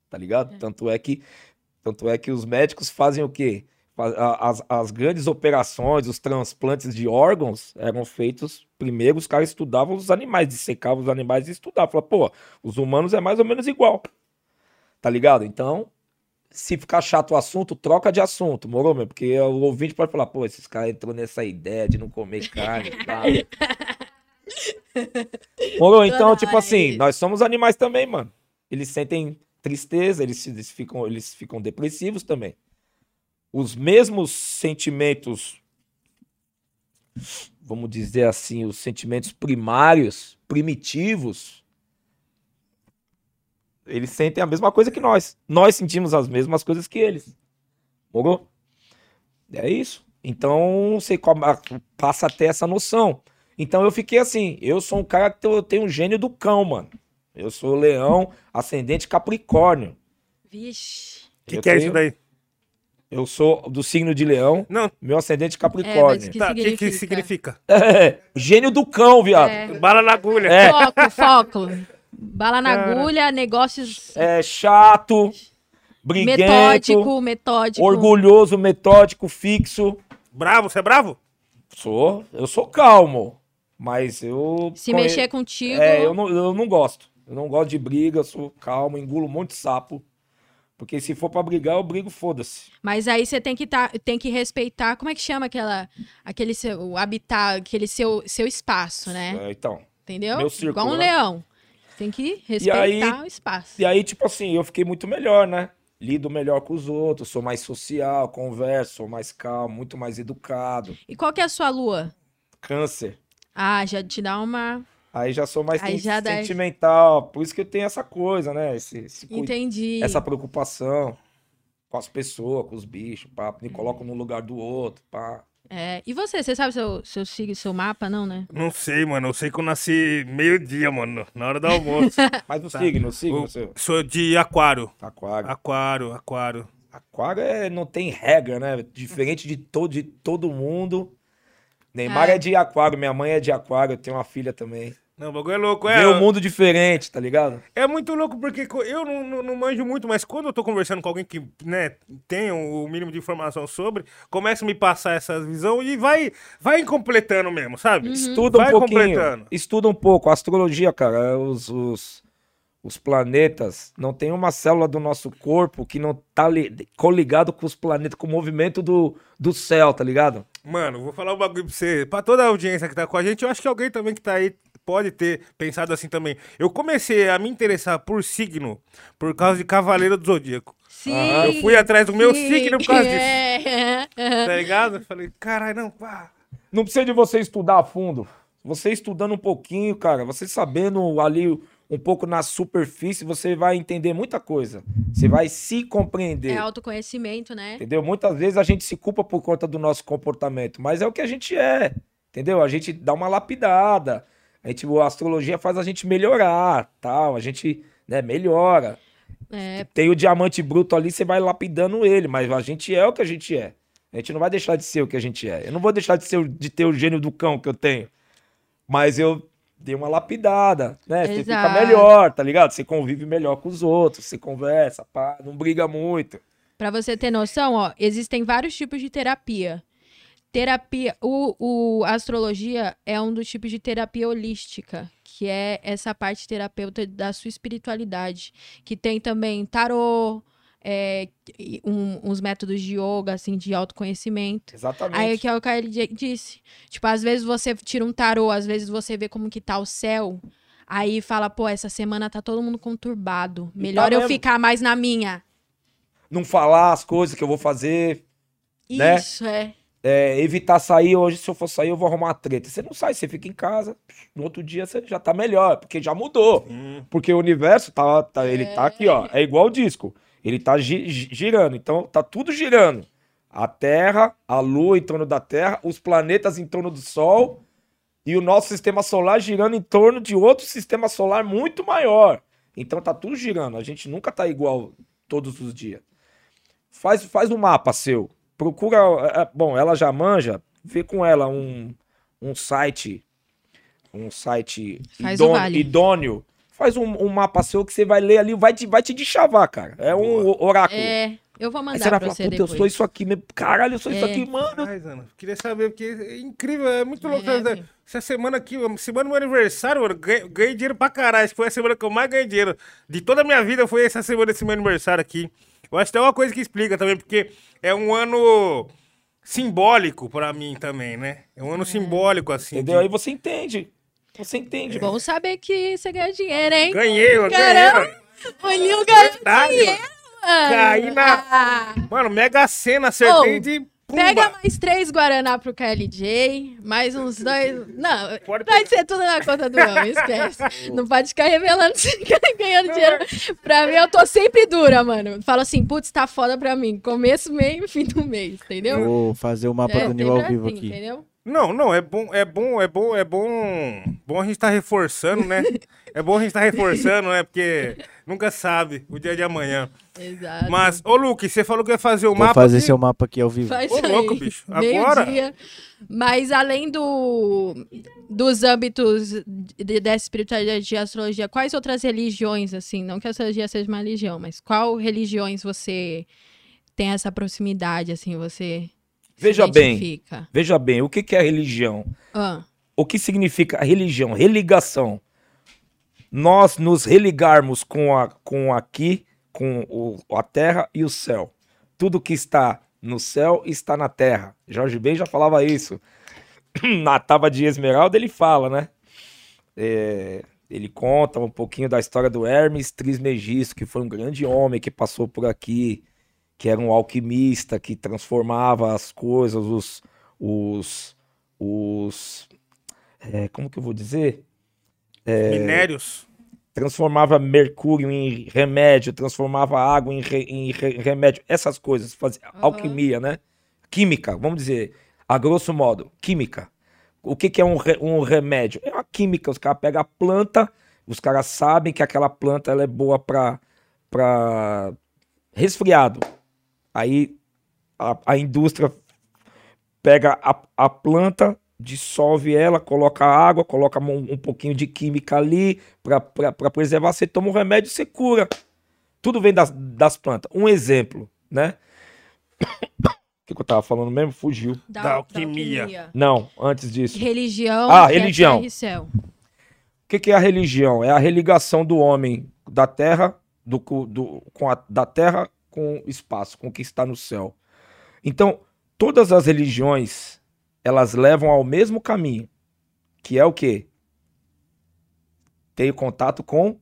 Tá ligado? Tanto é que tanto é que os médicos fazem o quê? As, as grandes operações, os transplantes de órgãos eram feitos. Primeiro, os caras estudavam os animais, dissecavam os animais e estudavam. Falavam, pô, os humanos é mais ou menos igual. Tá ligado? Então, se ficar chato o assunto, troca de assunto, moro, meu? Porque o ouvinte pode falar, pô, esses caras entrou nessa ideia de não comer carne e tal. Moro? Então, tipo assim, nós somos animais também, mano. Eles sentem tristeza, eles, eles, ficam, eles ficam depressivos também. Os mesmos sentimentos, vamos dizer assim, os sentimentos primários, primitivos, eles sentem a mesma coisa que nós. Nós sentimos as mesmas coisas que eles. Morou? É isso. Então você passa a ter essa noção. Então eu fiquei assim, eu sou um cara que tem- eu tenho um gênio do cão, mano. Eu sou leão, ascendente capricórnio. Vixe. O que, que é tenho- isso daí? Eu sou do signo de leão, Não, meu ascendente É, capricórnio. mas que tá, o que, que significa? É, gênio do cão, viado. É, É. Bala na agulha. É. Foco, foco. Bala na Cara. agulha, negócios chato, briguento, metódico, metódico. orgulhoso, metódico, fixo. Bravo, você é bravo? Sou, eu sou calmo, mas eu Se conhe- mexer contigo. É, eu não, eu não gosto. Eu não gosto de briga, sou calmo, engulo muito sapo. Porque se for pra brigar, eu brigo, foda-se. Mas aí você tem que, tá, tem que respeitar. Como é que chama aquela. Aquele seu o habitat, aquele seu, seu espaço, né? É, então, Entendeu? meu círculo, Igual um né? leão. tem que respeitar aí- o espaço. E aí, tipo assim, eu fiquei muito melhor, né? Lido melhor com os outros, sou mais social, converso, sou mais calmo, muito mais educado. E qual que é a sua lua? Câncer. Ah, já te dá uma. Aí já sou mais Aí já dá- sentimental. Por isso que eu tenho essa coisa, né? Esse, esse Entendi. essa preocupação com as pessoas, com os bichos, pá. Me coloco no lugar do outro, pá. É, E você, você sabe seu, seu signo, seu mapa, não, né? Não sei, mano. Eu sei que eu nasci meio-dia, mano. Na hora do almoço. Mas o signo, o signo, eu seu. sou de aquário. Aquário. Aquário, aquário. Aquário é, não tem regra, né? Diferente de, to, de todo mundo. Neymar Ah. é de aquário, minha mãe é de aquário, eu tenho uma filha também. Não, o bagulho é louco. Vê É, um mundo diferente, tá ligado? é muito louco porque eu não, não, não manjo muito, mas quando eu tô conversando com alguém que, né, tem o mínimo de informação sobre, começa a me passar essa visão e vai, vai completando mesmo, sabe? Estuda um Vai pouquinho. completando. Estuda um pouco. A astrologia, cara, é os, os, os planetas. Não tem uma célula do nosso corpo que não tá li- coligado com os planetas, com o movimento do, do céu, tá ligado? Mano, vou falar um bagulho pra você. Pra toda a audiência que tá com a gente, eu acho que alguém também que tá aí pode ter pensado assim também. Eu comecei a me interessar por signo por causa de Cavaleiro do Zodíaco. Sim. Eu fui atrás do meu sim, signo por causa disso. é, é. Tá ligado? Eu falei, caralho, não, pá. Não precisa de você estudar a fundo. Você estudando um pouquinho, cara, você sabendo ali um pouco na superfície, você vai entender muita coisa. Você vai se compreender. É autoconhecimento, né? Entendeu? Muitas vezes a gente se culpa por conta do nosso comportamento, mas é o que a gente é. Entendeu? A gente dá uma lapidada. A, gente, a astrologia faz a gente melhorar, tal. A gente né, melhora. É, Tem o diamante bruto ali, você vai lapidando ele, mas a gente é o que a gente é. A gente não vai deixar de ser o que a gente é. Eu não vou deixar de, ser, de ter o gênio do cão que eu tenho. Mas eu dei uma lapidada, né? Você fica Exato. melhor, tá ligado? Você convive melhor com os outros, você conversa, pá, não briga muito. Pra você ter noção, ó, existem vários tipos de terapia. Terapia, o, o a astrologia é um dos tipos de terapia holística, que é essa parte terapeuta da sua espiritualidade, que tem também tarô, é, um- uns métodos de yoga, assim, de autoconhecimento. Exatamente. Aí que é o que ele di- disse. Tipo, às vezes você tira um tarô, às vezes você vê como que tá o céu. Aí fala, pô, essa semana tá todo mundo conturbado. Melhor eu mesmo. ficar mais na minha. Não falar as coisas que eu vou fazer, Né? Isso, é. é, evitar sair. Hoje, se eu for sair, eu vou arrumar uma treta. Você não sai, você fica em casa. No outro dia você já tá melhor, porque já mudou. Porque o universo tá, tá- ele tá aqui, ó. É igual o disco. Ele tá gi- gi- girando. Então tá tudo girando. A Terra, a Lua em torno da Terra, os planetas em torno do Sol e o nosso sistema solar girando em torno de outro sistema solar muito maior. Então tá tudo girando. A gente nunca tá igual todos os dias. Faz, faz um mapa seu. Procura. é, é, Bom, ela já manja. Vê com ela um, um site. Um site idôneo. vale. idôneo. Faz um, um mapa seu que você vai ler ali, vai te, vai te deschavar, cara. É um oráculo. É, eu vou Aí mandar você vai pra falar, você puta, eu depois. sou isso aqui mesmo. Caralho, eu sou isso É. aqui, mano. Mas, Ana, queria saber, porque é incrível, é muito louco. É, né? filho. Essa semana aqui, semana do meu aniversário, mano, ganhei, ganhei dinheiro pra caralho. Foi a semana que eu mais ganhei dinheiro. De toda a minha vida foi essa semana desse meu aniversário aqui. Eu acho que é uma coisa que explica também, porque é um ano simbólico pra mim também, né? É um ano simbólico, assim. Entendeu? Aí de- você entende. Você entende. Bom saber que você ganha dinheiro, hein? Ganhei, mano, ganhei. Caramba! mano. O mano. Caí na- Ah, Mano, Mega Sena, acertei Ô, de. Pumba. pega mais três Guaraná pro KLJ, mais uns dois. Não, Pode pode ser tudo na conta do homem, esquece. Não pode ficar revelando se ganhando dinheiro. Pra mim, eu tô sempre dura, mano. Falo assim, putz, tá foda pra mim. Começo, meio e fim do mês, entendeu? Vou fazer o mapa É, do Nil ao vivo assim, aqui. Entendeu? Não, não, é bom, é bom, é bom, é bom. Bom a gente tá reforçando, né? É bom a gente tá reforçando, né? Porque nunca sabe o dia de amanhã. Exato. Mas, ô Luke, você falou que ia fazer o Vou mapa. fazer aqui? seu mapa aqui ao vivo. Faz Ô, louco, bicho. Agora? Mas além do, dos âmbitos de, dessa espiritualidade de astrologia, quais outras religiões, assim, não que a astrologia seja uma religião, mas qual religiões você tem essa proximidade, assim, você Veja bem. Veja bem, o que que é religião? Ah, O que significa religião? Religação. Nós nos religarmos com, a, com aqui, com o, a terra e o céu. Tudo que está no céu está na terra. Jorge Ben já falava isso. Na tábua de Esmeralda ele fala, né? É, ele conta um pouquinho da história do Hermes Trismegisto, que foi um grande homem que passou por aqui, que era um alquimista, que transformava as coisas, os. os, os é, como que eu vou dizer? Minérios. transformava mercúrio em remédio, transformava água em, re- em re- remédio, essas coisas, fazia alquimia, né? Química, vamos dizer, a grosso modo, química. O que, que é um, re- um remédio? É uma química, os caras pegam a planta, os caras sabem que aquela planta ela é boa para para resfriado. Aí a, a indústria pega a, a planta, dissolve ela, coloca água, coloca um, um pouquinho de química ali para preservar. Você toma um remédio, você cura. Tudo vem das, das plantas. Um exemplo, né? O que, que eu tava falando mesmo? Fugiu. Da alquimia. Não, antes disso. Religião. Ah, que é religião. e céu. O que, que é a religião? É a religação do homem da terra, do, do- com a- da terra com espaço, com o que está no céu. Então, todas as religiões, elas levam ao mesmo caminho, que é o quê? Ter contato com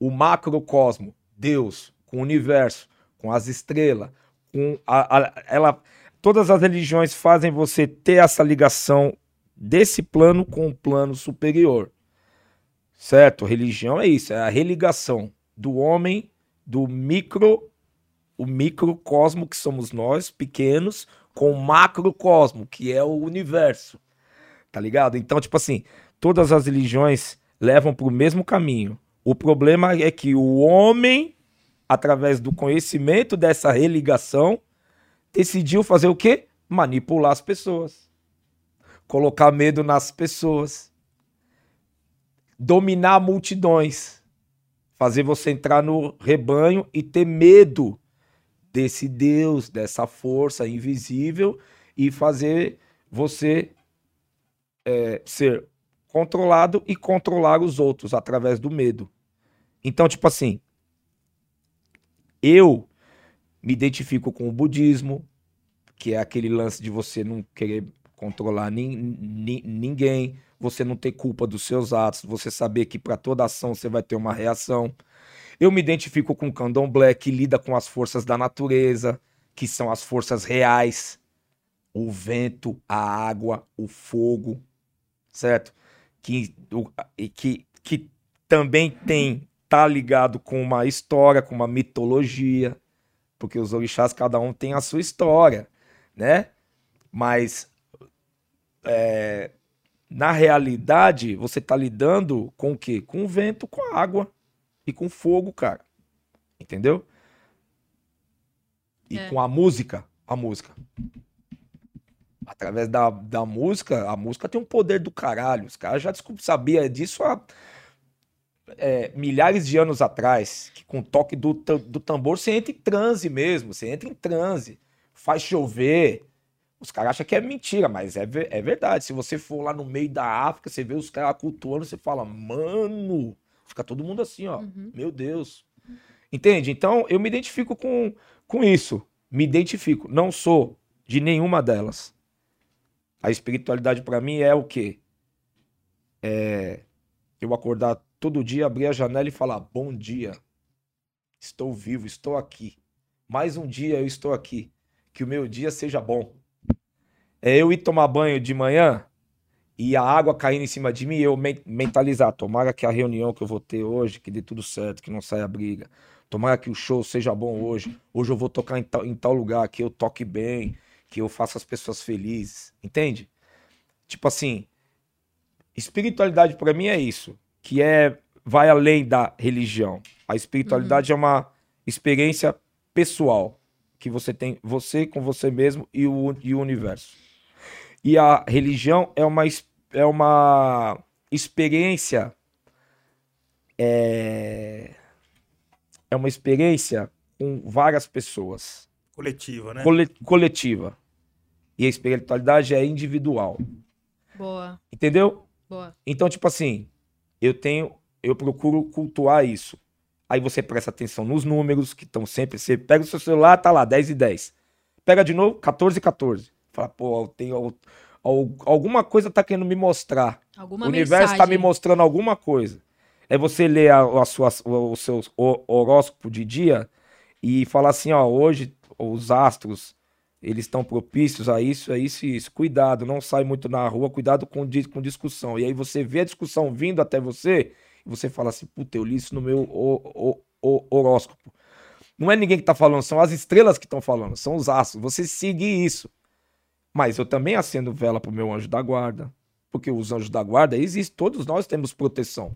o macrocosmo, Deus, com o universo, com as estrelas, com a, a- ela, todas as religiões fazem você ter essa ligação desse plano com o plano superior. Certo? Religião é isso, é a religação do homem do micro, o microcosmo que somos nós, pequenos, com o macrocosmo, que é o universo. Tá ligado? Então, tipo assim, todas as religiões levam para o mesmo caminho. O problema é que o homem, através do conhecimento dessa religação, decidiu fazer o quê? Manipular as pessoas. Colocar medo nas pessoas. Dominar multidões. Fazer você entrar no rebanho e ter medo desse Deus, dessa força invisível e fazer você é, ser controlado e controlar os outros através do medo. Então, tipo assim, eu me identifico com o budismo, que é aquele lance de você não querer controlar nin- nin- ninguém, você não ter culpa dos seus atos, você saber que para toda ação você vai ter uma reação. Eu me identifico com o candomblé, que lida com as forças da natureza, que são as forças reais. O vento, a água, o fogo, certo? Que, que, que também tem, tá ligado com uma história, com uma mitologia, porque os orixás, cada um tem a sua história, né? Mas é, na realidade, você tá lidando com o quê? Com o vento, com a água e com fogo, cara. Entendeu? E É. com a música, a música. Através da, da música, a música tem um poder do caralho. Os caras já descob- sabia disso há é, milhares de anos atrás. Que com o toque do, do tambor você entra em transe mesmo. Você entra em transe. Faz chover. Os caras acham que é mentira, mas é, é verdade. Se você for lá no meio da África, você vê os caras cultuando, você fala, mano, fica todo mundo assim, ó. Uhum. Meu Deus. Entende? Então, eu me identifico com, com isso. Me identifico. Não sou de nenhuma delas. A espiritualidade pra mim é o quê? É eu acordar todo dia, abrir a janela e falar: Bom dia. Estou vivo, estou aqui. Mais um dia eu estou aqui. Que o meu dia seja bom. É eu ir tomar banho de manhã e a água caindo em cima de mim e eu men- mentalizar. Tomara que a reunião que eu vou ter hoje, que dê tudo certo, que não saia briga. Tomara que o show seja bom hoje. Hoje eu vou tocar em tal, em tal lugar, que eu toque bem, que eu faça as pessoas felizes. Entende? Tipo assim, espiritualidade pra mim é isso, que é vai além da religião. A espiritualidade é uma experiência pessoal que você tem, você com você mesmo e o, e o universo. E a religião é uma, é uma experiência é, é uma experiência com várias pessoas Coletiva, né? cole- coletiva. E a espiritualidade é individual. Boa, Entendeu? boa. Então, tipo assim, eu tenho, eu procuro cultuar isso. Aí você presta atenção nos números que estão sempre. Você pega o seu celular, tá lá, 10 e 10. Pega de novo, 14 e 14. Fala, pô, tem al- al- alguma coisa tá querendo me mostrar. Alguma o universo tá mensagem. me mostrando alguma coisa. é você ler a, a sua, o, o seu ho- horóscopo de dia e falar assim, ó, hoje os astros, eles estão propícios a isso, a isso e isso. Cuidado, não sai muito na rua, cuidado com, com discussão. E aí você vê a discussão vindo até você e você fala assim, puta, eu li isso no meu ho- ho- horóscopo. Não é ninguém que tá falando, são as estrelas que estão falando, são os astros. Você seguir isso. Mas eu também acendo vela pro meu anjo da guarda. Porque os anjos da guarda existem, todos nós temos proteção.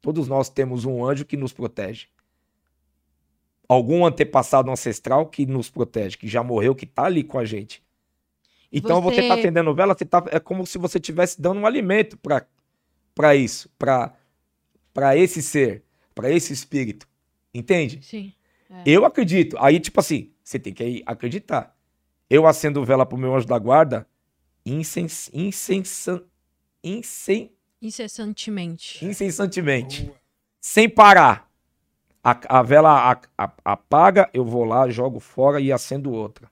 Todos nós temos um anjo que nos protege. Algum antepassado ancestral que nos protege, que já morreu, que tá ali com a gente. Então você, tá acendendo vela, você tá, é como se você estivesse dando um alimento para para isso, para para esse ser, para esse espírito. Entende? Sim. Eu acredito. Aí, tipo assim, você tem que acreditar. Eu acendo vela pro meu anjo da guarda incens, incen, Incessantemente. incessantemente. Sem parar. A, a vela a- a- apaga, eu vou lá, jogo fora e acendo outra.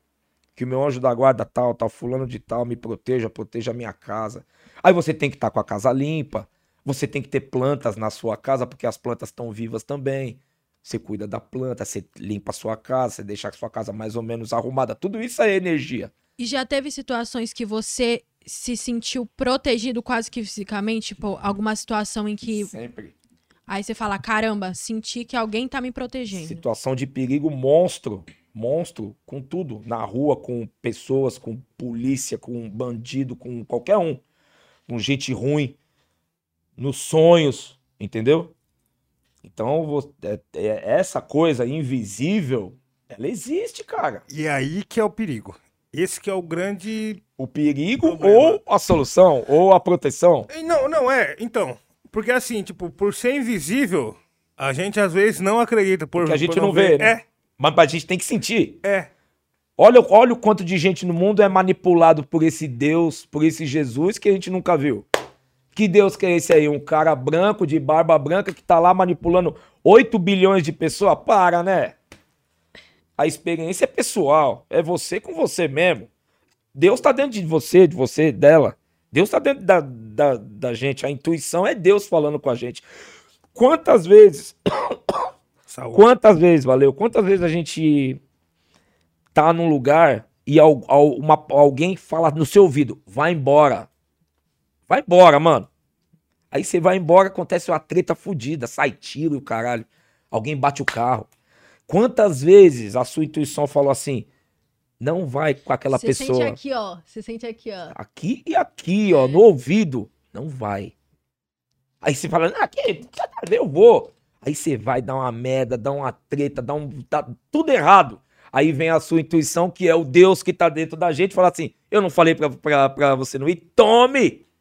Que o meu anjo da guarda tal, tal, fulano de tal, me proteja, proteja a minha casa. Aí você tem que estar com a casa limpa. Você tem que ter plantas na sua casa, porque as plantas estão vivas também. Você cuida da planta, você limpa a sua casa, você deixa a sua casa mais ou menos arrumada. Tudo isso é energia. E já teve situações que você se sentiu protegido quase que fisicamente? Tipo, alguma situação em que. Sempre. Aí você fala: caramba, senti que alguém tá me protegendo. Situação de perigo monstro. Monstro com tudo. Na rua, com pessoas, com polícia, com bandido, com qualquer um. Com gente ruim. Nos sonhos, entendeu? Então, é- é- essa coisa invisível, ela existe, cara. E aí que é o perigo. Esse que é o grande. O perigo Problema. ou a solução, ou a proteção. Não, não é. Então. Porque assim, tipo, por ser invisível, a gente às vezes não acredita. Por, Que a gente por não vê, né? É, Mas a gente tem que sentir. é. Olha, olha o quanto de gente no mundo é manipulado por esse Deus, por esse Jesus que a gente nunca viu. Que Deus que é esse aí? Um cara branco, de barba branca, que tá lá manipulando 8 bilhões de pessoas? Para, né? A experiência é pessoal. É você com você mesmo. Deus tá dentro de você, de você, dela. Deus tá dentro da, da, da gente. A intuição é Deus falando com a gente. Quantas vezes Saúde. Quantas vezes, valeu? Quantas vezes a gente tá num lugar e uma- alguém fala no seu ouvido, vai embora. Vai embora, mano. Aí você vai embora, acontece uma treta fodida, sai tiro e o caralho. Alguém bate o carro. Quantas vezes a sua intuição falou assim, não vai com aquela Você pessoa sente aqui, ó. Você sente aqui, ó. aqui e aqui, ó, no ouvido. Não vai. Aí você fala, ah, aqui, eu vou. Aí você vai dar uma merda, dá uma treta, dá um. Tá tudo errado. Aí vem a sua intuição, que é o Deus que tá dentro da gente, fala assim: eu não falei pra, pra, pra você não ir, tome!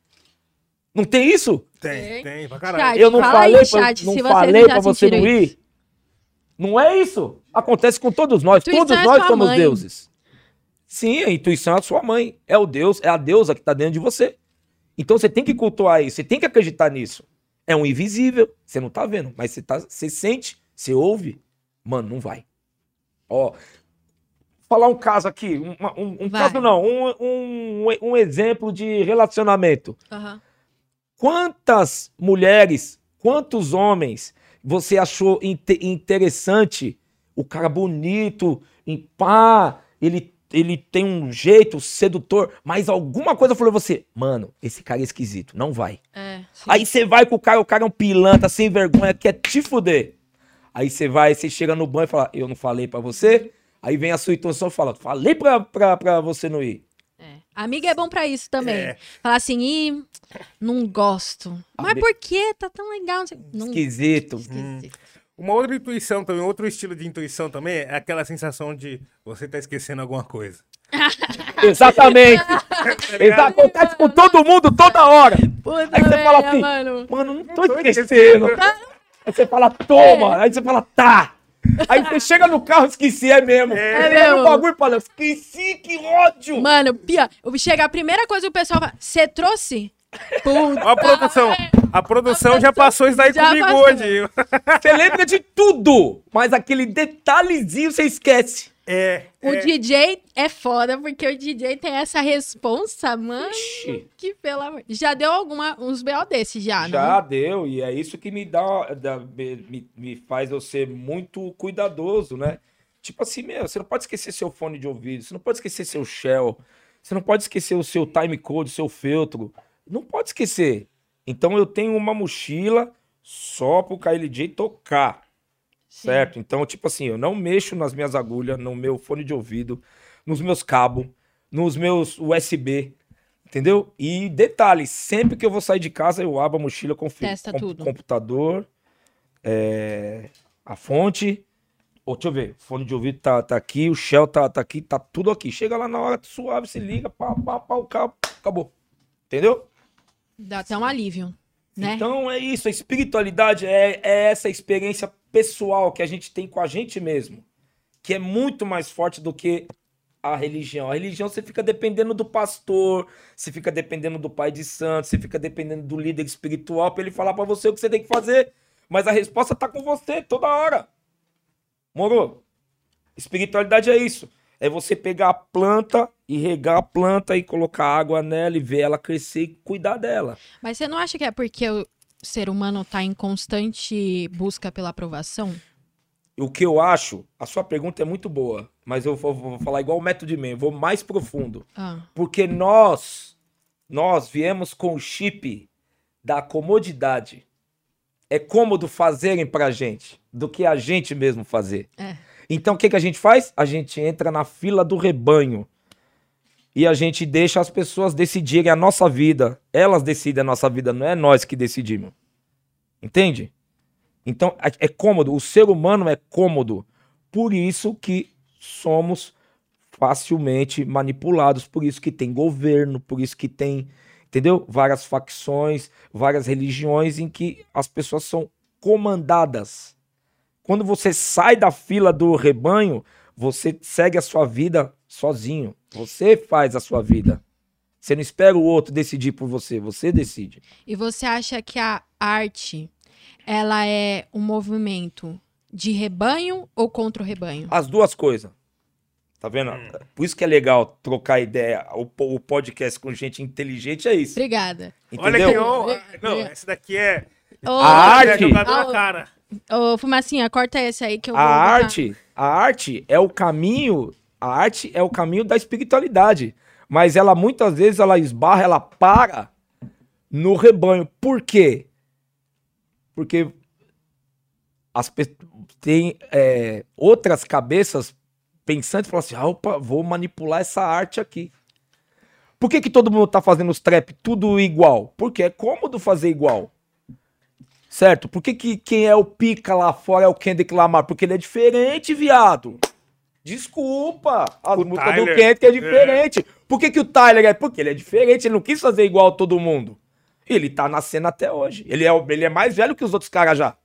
Não tem isso? Tem, Tem. tem, pra caralho. Chat, Eu não falei, aí, pra, chat, não falei pra você não ir? Não é isso? Acontece com todos nós. Todos é nós somos mãe. deuses. Sim, a intuição é a sua mãe. É o Deus, é a deusa que tá dentro de você. Então você tem que cultuar isso, você tem que acreditar nisso. É um invisível, você não tá vendo, mas você, tá, você sente, você ouve. Mano, não vai. Ó, falar um caso aqui, um, um- um caso não, um, um, um exemplo de relacionamento. Aham. Quantas mulheres, quantos homens você achou inte- interessante? O cara bonito, em pá, ele, ele tem um jeito sedutor, mas alguma coisa falou você, mano, esse cara é esquisito, não vai. É. Aí você vai com o cara, o cara é um pilantra, sem vergonha, quer te fuder. Aí você vai, você chega no banho e fala, eu não falei pra você. Aí vem a sua intuição e fala, falei pra, pra, pra você não ir. É. Amiga é bom pra isso também. É. Falar assim, ih, não gosto. Mas por quê? Tá tão legal. Não Não... Esquisito. Esquisito. Uma outra intuição também, outro estilo de intuição também é aquela sensação de você tá esquecendo alguma coisa. Exatamente. Exa- acontece com todo mundo toda hora. Puta Aí você merda, fala assim, mano. Mano, não tô esquecendo. Aí você fala, toma. Aí você fala, tá. Aí você chega no carro, esqueci, é mesmo. É Você mesmo. o bagulho e fala, esqueci, que ódio. Mano, pia, chega a primeira coisa que o pessoal fala, você trouxe? Puta. Ó a produção. A produção já passou isso daí comigo passou. hoje. Você lembra de tudo, mas aquele detalhezinho você esquece. É. O é. DJ é foda, porque o DJ tem essa responsa, mano. Ixi. Que pelo amor. Já deu alguma, uns BO desses já, Já não? deu, e é isso que me dá, dá- me, me faz eu ser muito cuidadoso, né? Tipo assim, meu, você não pode esquecer seu fone de ouvido, você não pode esquecer seu shell, você não pode esquecer o seu time code, seu feltro. Não pode esquecer. Então eu tenho uma mochila só pro KLJ tocar. Sim. Certo? Então, tipo assim, eu não mexo nas minhas agulhas, no meu fone de ouvido, nos meus cabos, nos meus USB, entendeu? E detalhe, sempre que eu vou sair de casa, eu abro a mochila com Testa tudo. computador, é, a fonte. Ô, deixa eu ver, fone de ouvido tá, tá aqui, o Shell tá, tá aqui, tá tudo aqui. Chega lá na hora, suave, se liga, pá, pá, pá, o cabo, acabou. Entendeu? Dá até um alívio, né? Então é isso, a espiritualidade é, é essa experiência pessoal que a gente tem com a gente mesmo, que é muito mais forte do que a religião. A religião você fica dependendo do pastor, você fica dependendo do pai de santo, você fica dependendo do líder espiritual para ele falar para você o que você tem que fazer, mas a resposta tá com você toda hora. Moro? Espiritualidade é isso. É você pegar a planta e regar a planta e colocar água nela e ver ela crescer e cuidar dela. Mas você não acha que é porque o ser humano tá em constante busca pela aprovação? O que eu acho, a sua pergunta é muito boa, mas eu vou, vou falar igual o método de mim, vou mais profundo. Ah, Porque nós, nós viemos com o chip da comodidade. É cômodo fazerem pra gente do que a gente mesmo fazer. É. Então o que, que a gente faz? A gente entra na fila do rebanho. E a gente deixa as pessoas decidirem a nossa vida. Elas decidem a nossa vida, não é nós que decidimos. Entende? Então é é cômodo. O ser humano é cômodo. Por isso que somos facilmente manipulados. Por isso que tem governo, por isso que tem, entendeu? Várias facções, várias religiões em que as pessoas são comandadas. Quando você sai da fila do rebanho, você segue a sua vida sozinho. Você faz a sua vida. Você não espera o outro decidir por você, você decide. E você acha que a arte, ela é um movimento de rebanho ou contra o rebanho? As duas coisas. Tá vendo? Por isso que é legal trocar ideia. O, o podcast com gente inteligente é isso. Obrigada. Olha Entendeu? que honra. Não, esse daqui é. Ô, A é arte- jogado Ah, na cara. Ô, Fumacinha, corta esse aí que eu A vou arte, a arte é o caminho, a arte é o caminho da espiritualidade, mas ela muitas vezes ela esbarra, ela para no rebanho. Por quê? Porque as tem é, outras cabeças pensantes falam assim, ah, opa, vou manipular essa arte aqui. Por que, que todo mundo tá fazendo os trap tudo igual? Porque é cômodo fazer igual. Certo? Por que, que quem é o pica lá fora é o Kendrick Lamar? Porque ele é diferente, viado. Desculpa. As O músicas Tyler, do Kendrick é diferente. Por que, que o Tyler é? Porque ele é diferente, ele não quis fazer igual a todo mundo. Ele tá na cena até hoje. Ele é, ele é mais velho que os outros caras já.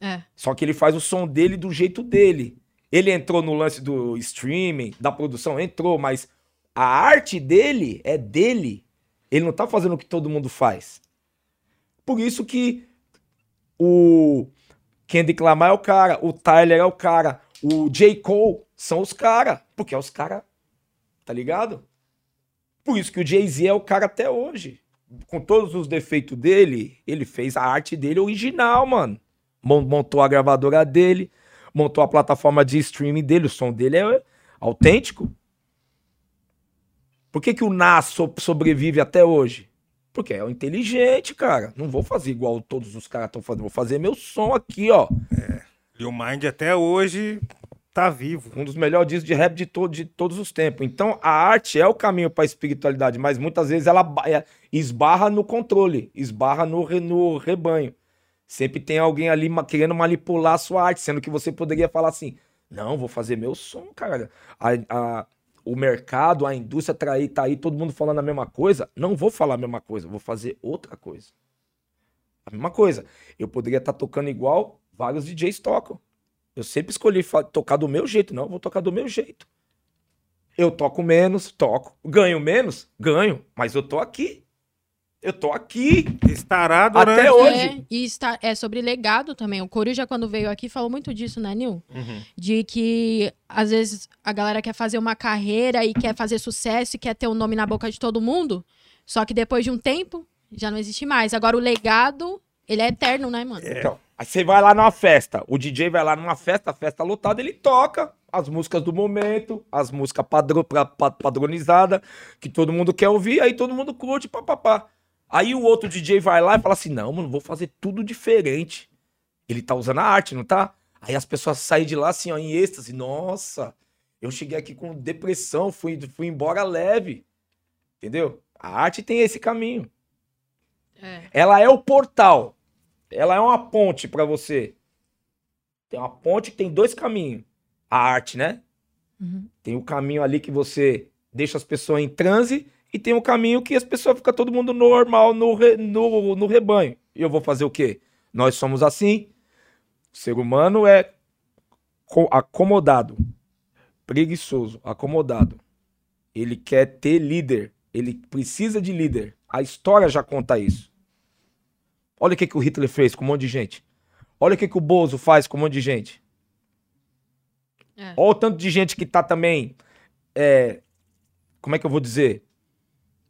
É. Só que ele faz o som dele do jeito dele. Ele entrou no lance do streaming, da produção, entrou, mas a arte dele é dele. Ele não tá fazendo o que todo mundo faz. Por isso que o Kendrick Lamar é o cara, o Tyler é o cara, o J. Cole são os caras, porque é os caras, tá ligado? Por isso que o Jay-Z é o cara até hoje. Com todos os defeitos dele, ele fez a arte dele original, mano. Mon- Montou a gravadora dele, montou a plataforma de streaming dele, o som dele é autêntico. Por que, que o Nas so- sobrevive até hoje? Porque é o inteligente, cara. Não vou fazer igual todos os caras estão fazendo. Vou fazer meu som aqui, ó. E o Mind até hoje tá vivo. Um dos melhores discos de rap de, to de todos os tempos. Então, a arte é o caminho para a espiritualidade, mas muitas vezes ela é- esbarra no controle, esbarra no, re- no rebanho. Sempre tem alguém ali ma- querendo manipular a sua arte, sendo que você poderia falar assim: não, vou fazer meu som, cara. A- a- o mercado, a indústria tá aí, tá aí, todo mundo falando a mesma coisa. Não vou falar a mesma coisa, vou fazer outra coisa. A mesma coisa. Eu poderia estar tocando igual vários DJs tocam. Eu sempre escolhi tocar do meu jeito. Não, vou tocar do meu jeito. Eu toco menos, toco. Ganho menos? Ganho. Mas eu tô aqui. Eu tô aqui. Estará durante... Até hoje. É, e está, é sobre legado também. O Coruja, quando veio aqui, falou muito disso, né, Nil? Uhum. De que, às vezes, a galera quer fazer uma carreira e quer fazer sucesso e quer ter o nome na boca de todo mundo. Só que depois de um tempo, já não existe mais. Agora, o legado, ele é eterno, né, mano? Então, aí você vai lá numa festa, o DJ vai lá numa festa, a festa lotada, ele toca as músicas do momento, as músicas padro, padronizadas, que todo mundo quer ouvir, aí todo mundo curte, papapá. Aí o outro DJ vai lá e fala assim: não, mano, vou fazer tudo diferente. Ele tá usando a arte, não tá? Aí as pessoas saem de lá assim, ó, em êxtase. Nossa, eu cheguei aqui com depressão, fui, fui embora leve. Entendeu? A arte tem esse caminho. É. Ela é o portal. Ela é uma ponte pra você. Tem uma ponte que tem dois caminhos. A arte, né? Uhum. Tem o caminho ali que você deixa as pessoas em transe e tem o caminho que as pessoas ficam todo mundo normal no, re- no, no rebanho. E eu vou fazer o quê? Nós somos assim. O ser humano é co- acomodado, preguiçoso, acomodado. Ele quer ter líder. Ele precisa de líder. A história já conta isso. Olha o que, que o Hitler fez com um monte de gente. Olha o que, que o Bozo faz com um monte de gente. É. Olha o tanto de gente que tá também. é, como é que eu vou dizer?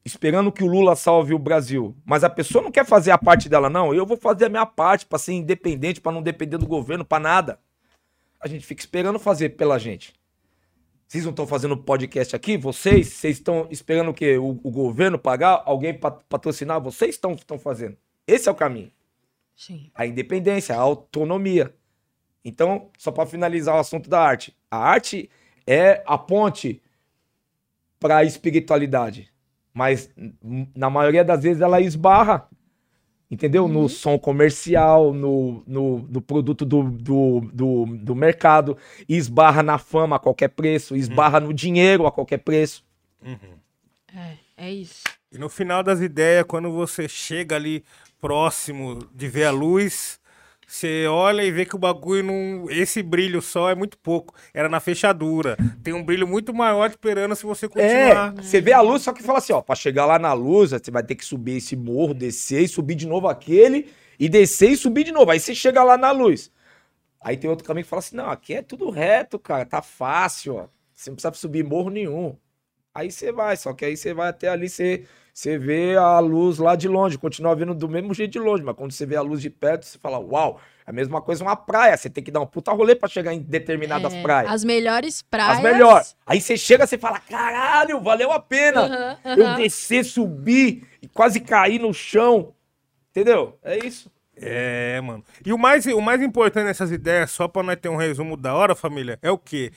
Esperando que o Lula salve o Brasil. Mas a pessoa não quer fazer a parte dela, não. Eu vou fazer a minha parte pra ser independente, pra não depender do governo, pra nada. A gente fica esperando fazer pela gente. Vocês não estão fazendo podcast aqui? Vocês? Vocês estão esperando o quê? O, o governo pagar? Alguém pat- patrocinar? Vocês estão estão fazendo. Esse é o caminho. Sim. A independência, a autonomia. Então, só para finalizar o assunto da arte. A arte é a ponte para a espiritualidade. Mas, n- na maioria das vezes, ela esbarra. Entendeu? No som comercial, no, no, no produto do, do, do, do mercado, esbarra na fama a qualquer preço, esbarra no dinheiro a qualquer preço. É, é isso. E no final das ideias, quando você chega ali próximo de ver a luz, você olha e vê que o bagulho não. Esse brilho só é muito pouco. Era na fechadura. Tem um brilho muito maior esperando se você É, continuar. você vê a luz, só que fala assim, ó, pra chegar lá na luz, você vai ter que subir esse morro, descer e subir de novo aquele, e descer e subir de novo. Aí você chega lá na luz. Aí tem outro caminho que fala assim, não, aqui é tudo reto, cara, tá fácil, ó. Você não precisa subir morro nenhum. Aí você vai, só que aí você vai até ali, você, você vê a luz lá de longe, continua vendo do mesmo jeito de longe, mas quando você vê a luz de perto, você fala, uau, é a mesma coisa uma praia, você tem que dar um puta rolê pra chegar em determinadas É, praias. As melhores praias. As melhores. Aí você chega, você fala, caralho, valeu a pena. Aham, Eu aham. descer, subir e quase cair no chão. Entendeu? É isso. É, mano. E o mais, o mais importante nessas ideias, só pra nós ter um resumo da hora, família, é o quê?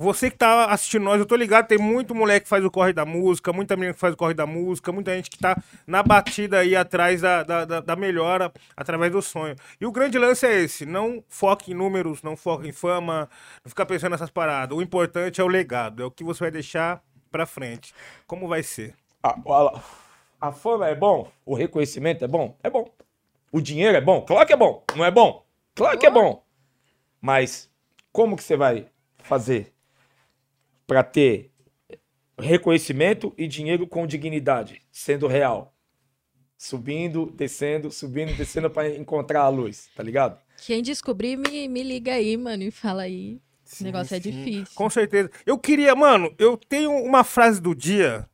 Você que tá assistindo nós, eu tô ligado, tem muito moleque que faz o corre da música, muita menina que faz o corre da música, muita gente que tá na batida aí atrás da, da, da- da melhora, através do sonho. E o grande lance é esse, não foque em números, não foque em fama, não ficar pensando nessas paradas. O importante é o legado, é o que você vai deixar pra frente. Como vai ser? A, a- a fama é bom? O reconhecimento é bom? É bom. O dinheiro é bom? Claro que é bom. Não é bom? Claro que é bom. Mas como que você vai fazer pra ter reconhecimento e dinheiro com dignidade, sendo real? Subindo, descendo, subindo, descendo pra encontrar a luz, tá ligado? Quem descobrir, me, me liga aí, mano, e fala aí. Esse negócio é difícil. Com certeza. Eu queria, mano, eu tenho uma frase do dia.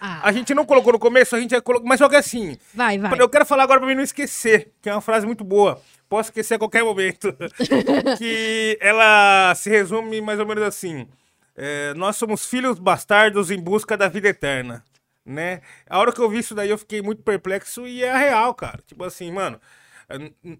Ah, A gente não colocou no começo, a gente já colocou. Mas só que assim, vai, vai. eu quero falar agora pra mim não esquecer, que é uma frase muito boa. Posso esquecer a qualquer momento. que ela se resume mais ou menos assim: é, Nós somos filhos bastardos em busca da vida eterna. Né? A hora que eu vi isso daí, eu fiquei muito perplexo e é real, cara. Tipo assim, mano.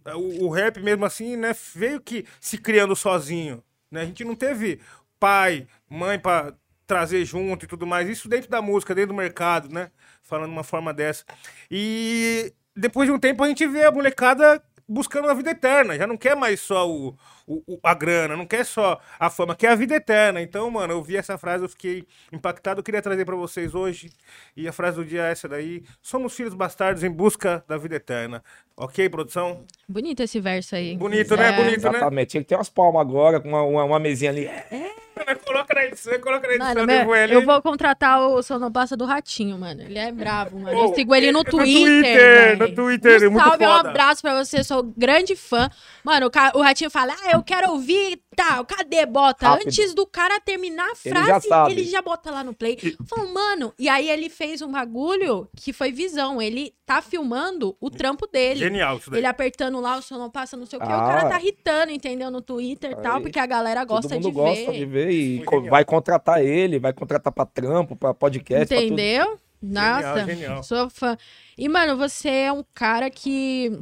é, O, o rap mesmo assim, né, veio que se criando sozinho, né? A gente não teve pai, mãe pra trazer junto e tudo mais. Isso dentro da música, dentro do mercado, né? Falando uma forma dessa. E depois de um tempo a gente vê a molecada buscando a vida eterna. Já não quer mais só o, o- o- a grana, não quer só a fama, quer a vida eterna. Então, mano, eu vi essa frase, eu fiquei impactado. Eu queria trazer pra vocês hoje. E a frase do dia é essa daí. Somos filhos bastardos em busca da vida eterna. Ok, produção? Bonito esse verso aí. Bonito, né? É. Bonito, né? Exatamente. Tinha que ter umas palmas agora, com uma, uma, uma mesinha ali. É, coloca na edição, coloca na edição. Mano, meu, ele- eu vou contratar o Sonopasta do Ratinho, mano. Ele é bravo, mano. Eu Oh, sigo ele no no Twitter. Twitter, velho. no Twitter, é Um muito salve, um foda. abraço pra você, sou grande fã. Mano, o, o Ratinho fala, ah, eu quero ouvir, tal, cadê? Bota. Rápido. Antes do cara terminar a Ele frase, já sabe. ele já bota lá no play. Eu falo, mano, e aí ele fez um bagulho que foi visão. Ele tá filmando o trampo dele. Genial isso daí. Ele apertando lá, o Sonopasta, não sei o que. Ah. O cara tá irritando, entendeu? No Twitter e tal, porque a galera gosta Todo mundo de gosta ver. de ver e co- genial. vai contratar ele, vai contratar pra trampo, pra podcast, pra tudo. Entendeu? Nossa, genial. sou fã. E, mano, você é um cara que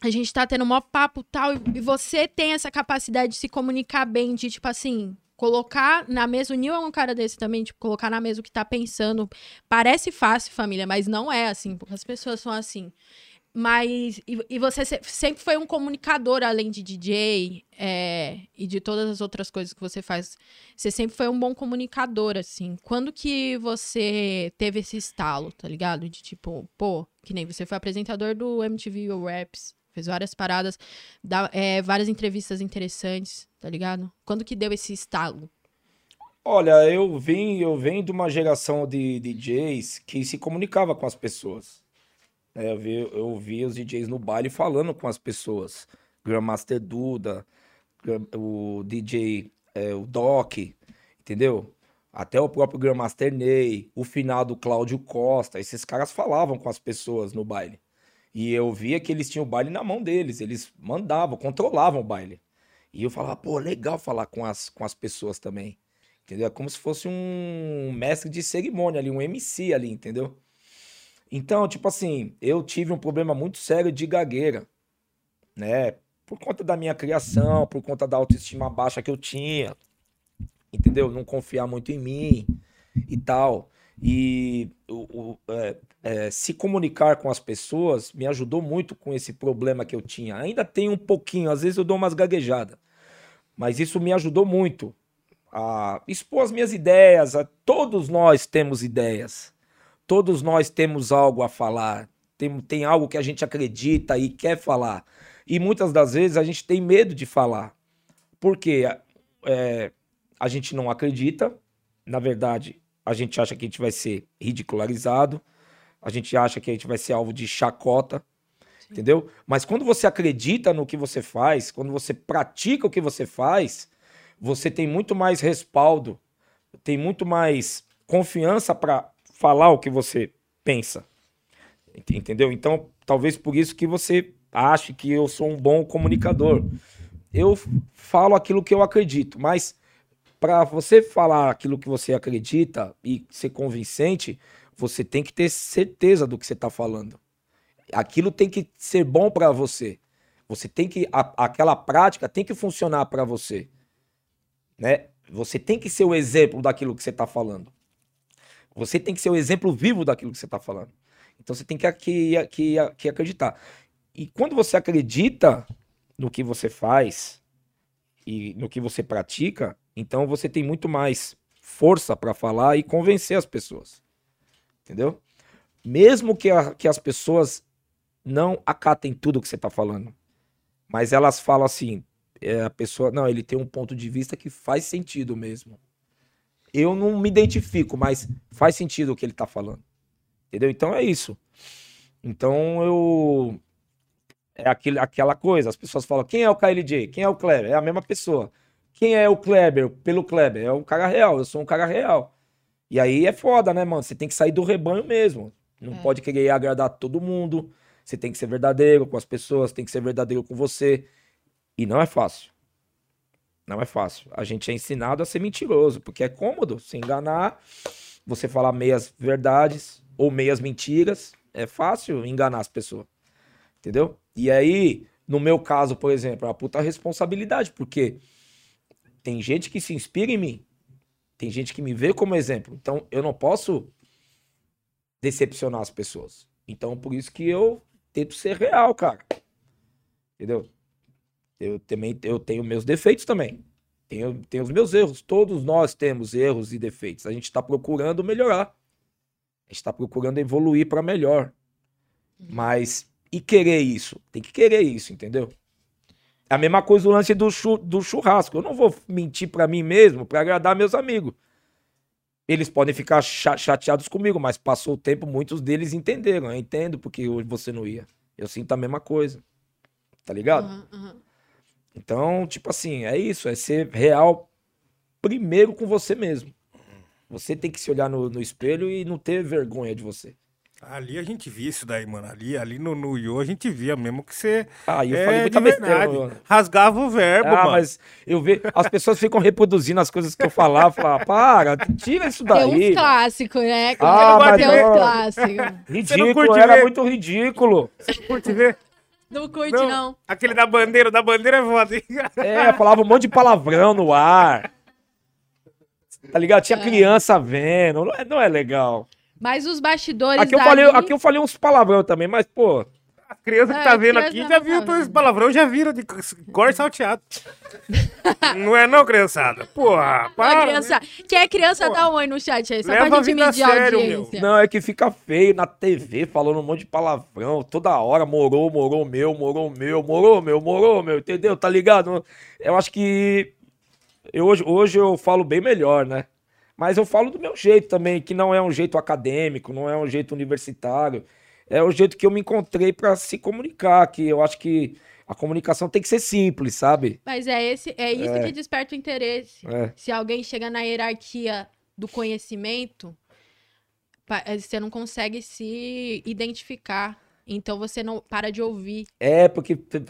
a gente tá tendo maior papo tal, e você tem essa capacidade de se comunicar bem, de, tipo assim, colocar na mesa. O Nil é um cara desse também, tipo, colocar na mesa o que tá pensando. Parece fácil, família, mas não é assim, porque as pessoas são assim. Mas. E, e você se- sempre foi um comunicador, além de DJ é, e de todas as outras coisas que você faz. Você sempre foi um bom comunicador, assim. Quando que você teve esse estalo, tá ligado? De tipo, pô, que nem você foi apresentador do MTV Raps, fez várias paradas, dá, é, várias entrevistas interessantes, tá ligado? Quando que deu esse estalo? Olha, eu vim, eu venho de uma geração de DJs que se comunicava com as pessoas. É, eu, vi, eu vi os DJs no baile falando com as pessoas. Grandmaster Duda, o DJ, é, o Doc, entendeu? Até o próprio Grandmaster Ney, o finado Cláudio Costa, esses caras falavam com as pessoas no baile. E eu via que eles tinham o baile na mão deles, eles mandavam, controlavam o baile. E eu falava, pô, legal falar com as, com as pessoas também. Entendeu? É como se fosse um mestre de cerimônia ali, um MC ali, entendeu? Então, tipo assim, eu tive um problema muito sério de gagueira, né? Por conta da minha criação, por conta da autoestima baixa que eu tinha, entendeu? Não confiar muito em mim e tal. E o, o- é, é, se comunicar com as pessoas me ajudou muito com esse problema que eu tinha. Ainda tem um pouquinho, às vezes eu dou umas gaguejadas, mas isso me ajudou muito a expor as minhas ideias. a- todos nós temos ideias, todos nós temos algo a falar, tem, tem algo que a gente acredita e quer falar. E muitas das vezes a gente tem medo de falar, porque é, a gente não acredita, na verdade, a gente acha que a gente vai ser ridicularizado, a gente acha que a gente vai ser alvo de chacota, entendeu? Mas quando você acredita no que você faz, quando você pratica o que você faz, você tem muito mais respaldo, tem muito mais confiança para falar o que você pensa. Ent- Entendeu? Então, talvez por isso que você ache que eu sou um bom comunicador. Eu falo aquilo que eu acredito, mas para você falar aquilo que você acredita e ser convincente, você tem que ter certeza do que você está falando. Aquilo tem que ser bom para você. Você tem que a- aquela prática tem que funcionar para você, né? Você tem que ser o exemplo daquilo que você está falando. Você tem que ser o exemplo vivo daquilo que você está falando. Então você tem que, que, que, que acreditar. E quando você acredita no que você faz e no que você pratica, então você tem muito mais força para falar e convencer as pessoas. Entendeu? Mesmo que, a- que as pessoas não acatem tudo que você está falando, mas elas falam assim, é, a pessoa, não, ele tem um ponto de vista que faz sentido mesmo. Eu não me identifico, mas faz sentido o que ele tá falando. Entendeu? Então é isso. Então eu. É aquele, aquela coisa. As pessoas falam: quem é o KLJ? Quem é o Kleber? É a mesma pessoa. Quem é o Kleber pelo Kleber? É um cara real. Eu sou um cara real. E aí é foda, né, mano? Você tem que sair do rebanho mesmo. Não É. pode querer agradar todo mundo. Você tem que ser verdadeiro com as pessoas, tem que ser verdadeiro com você. E não é fácil. Não é fácil. A gente é ensinado a ser mentiroso, porque é cômodo se enganar, você falar meias verdades ou meias mentiras. É fácil enganar as pessoas. Entendeu? E aí, no meu caso, por exemplo, é uma puta responsabilidade, porque tem gente que se inspira em mim. Tem gente que me vê como exemplo. Então, eu não posso decepcionar as pessoas. Então, por isso que eu tento ser real, cara. Entendeu? Eu também eu tenho meus defeitos também. Tenho, tenho os meus erros. Todos nós temos erros e defeitos. A gente está procurando melhorar. A gente está procurando evoluir para melhor. Mas e querer isso? Tem que querer isso, entendeu? É a mesma coisa o lance do, chu- do churrasco. Eu não vou mentir pra mim mesmo pra agradar meus amigos. Eles podem ficar cha- chateados comigo, mas passou o tempo, muitos deles entenderam. Eu entendo porque hoje você não ia. Eu sinto a mesma coisa. Tá ligado? Aham, aham. Então, tipo assim, é isso, é ser real primeiro com você mesmo. Você tem que se olhar no, no espelho e não ter vergonha de você. Ali a gente via isso daí, mano. Ali, ali no, no Yo a gente via mesmo que você. Ah, eu é, falei muita de besteira. verdade. mano. Rasgava o verbo, Ah, mano. mas eu vejo. As pessoas ficam reproduzindo as coisas que eu falava. Falar, para, tira isso Tem daí. uns clássicos, né? Ah, mas Tem é- uns clássicos. Ridículo, era ver? muito ridículo. Curte ver? Não curte, não. Aquele da bandeira, da bandeira é foda. hein? É, falava um monte de palavrão no ar. Tá ligado? Tinha criança vendo. Não é, não é legal. Mas os bastidores Aqui eu, falei, aqui eu falei uns palavrão também, mas, pô. A criança que tá vendo aqui não já tá viu todos os palavrões, já viram de cor salteado. não é não, criançada? Porra, para. criança. Quem é criança, dá um oi no chat aí, só Leva pra gente medir a sério, audiência. Não, é que fica feio na TV falando um monte de palavrão toda hora. Morou, morou meu, morou meu, morou meu, morou meu, entendeu? Tá ligado? Eu acho que. Eu, hoje, hoje eu falo bem melhor, né? Mas eu falo do meu jeito também, que não é um jeito acadêmico, não é um jeito universitário. É o jeito que eu me encontrei pra se comunicar, que eu acho que a comunicação tem que ser simples, sabe? Mas é, esse, é isso É. que desperta o interesse. É. Se alguém chega na hierarquia do conhecimento, você não consegue se identificar. Então você não para de ouvir. É, porque Tá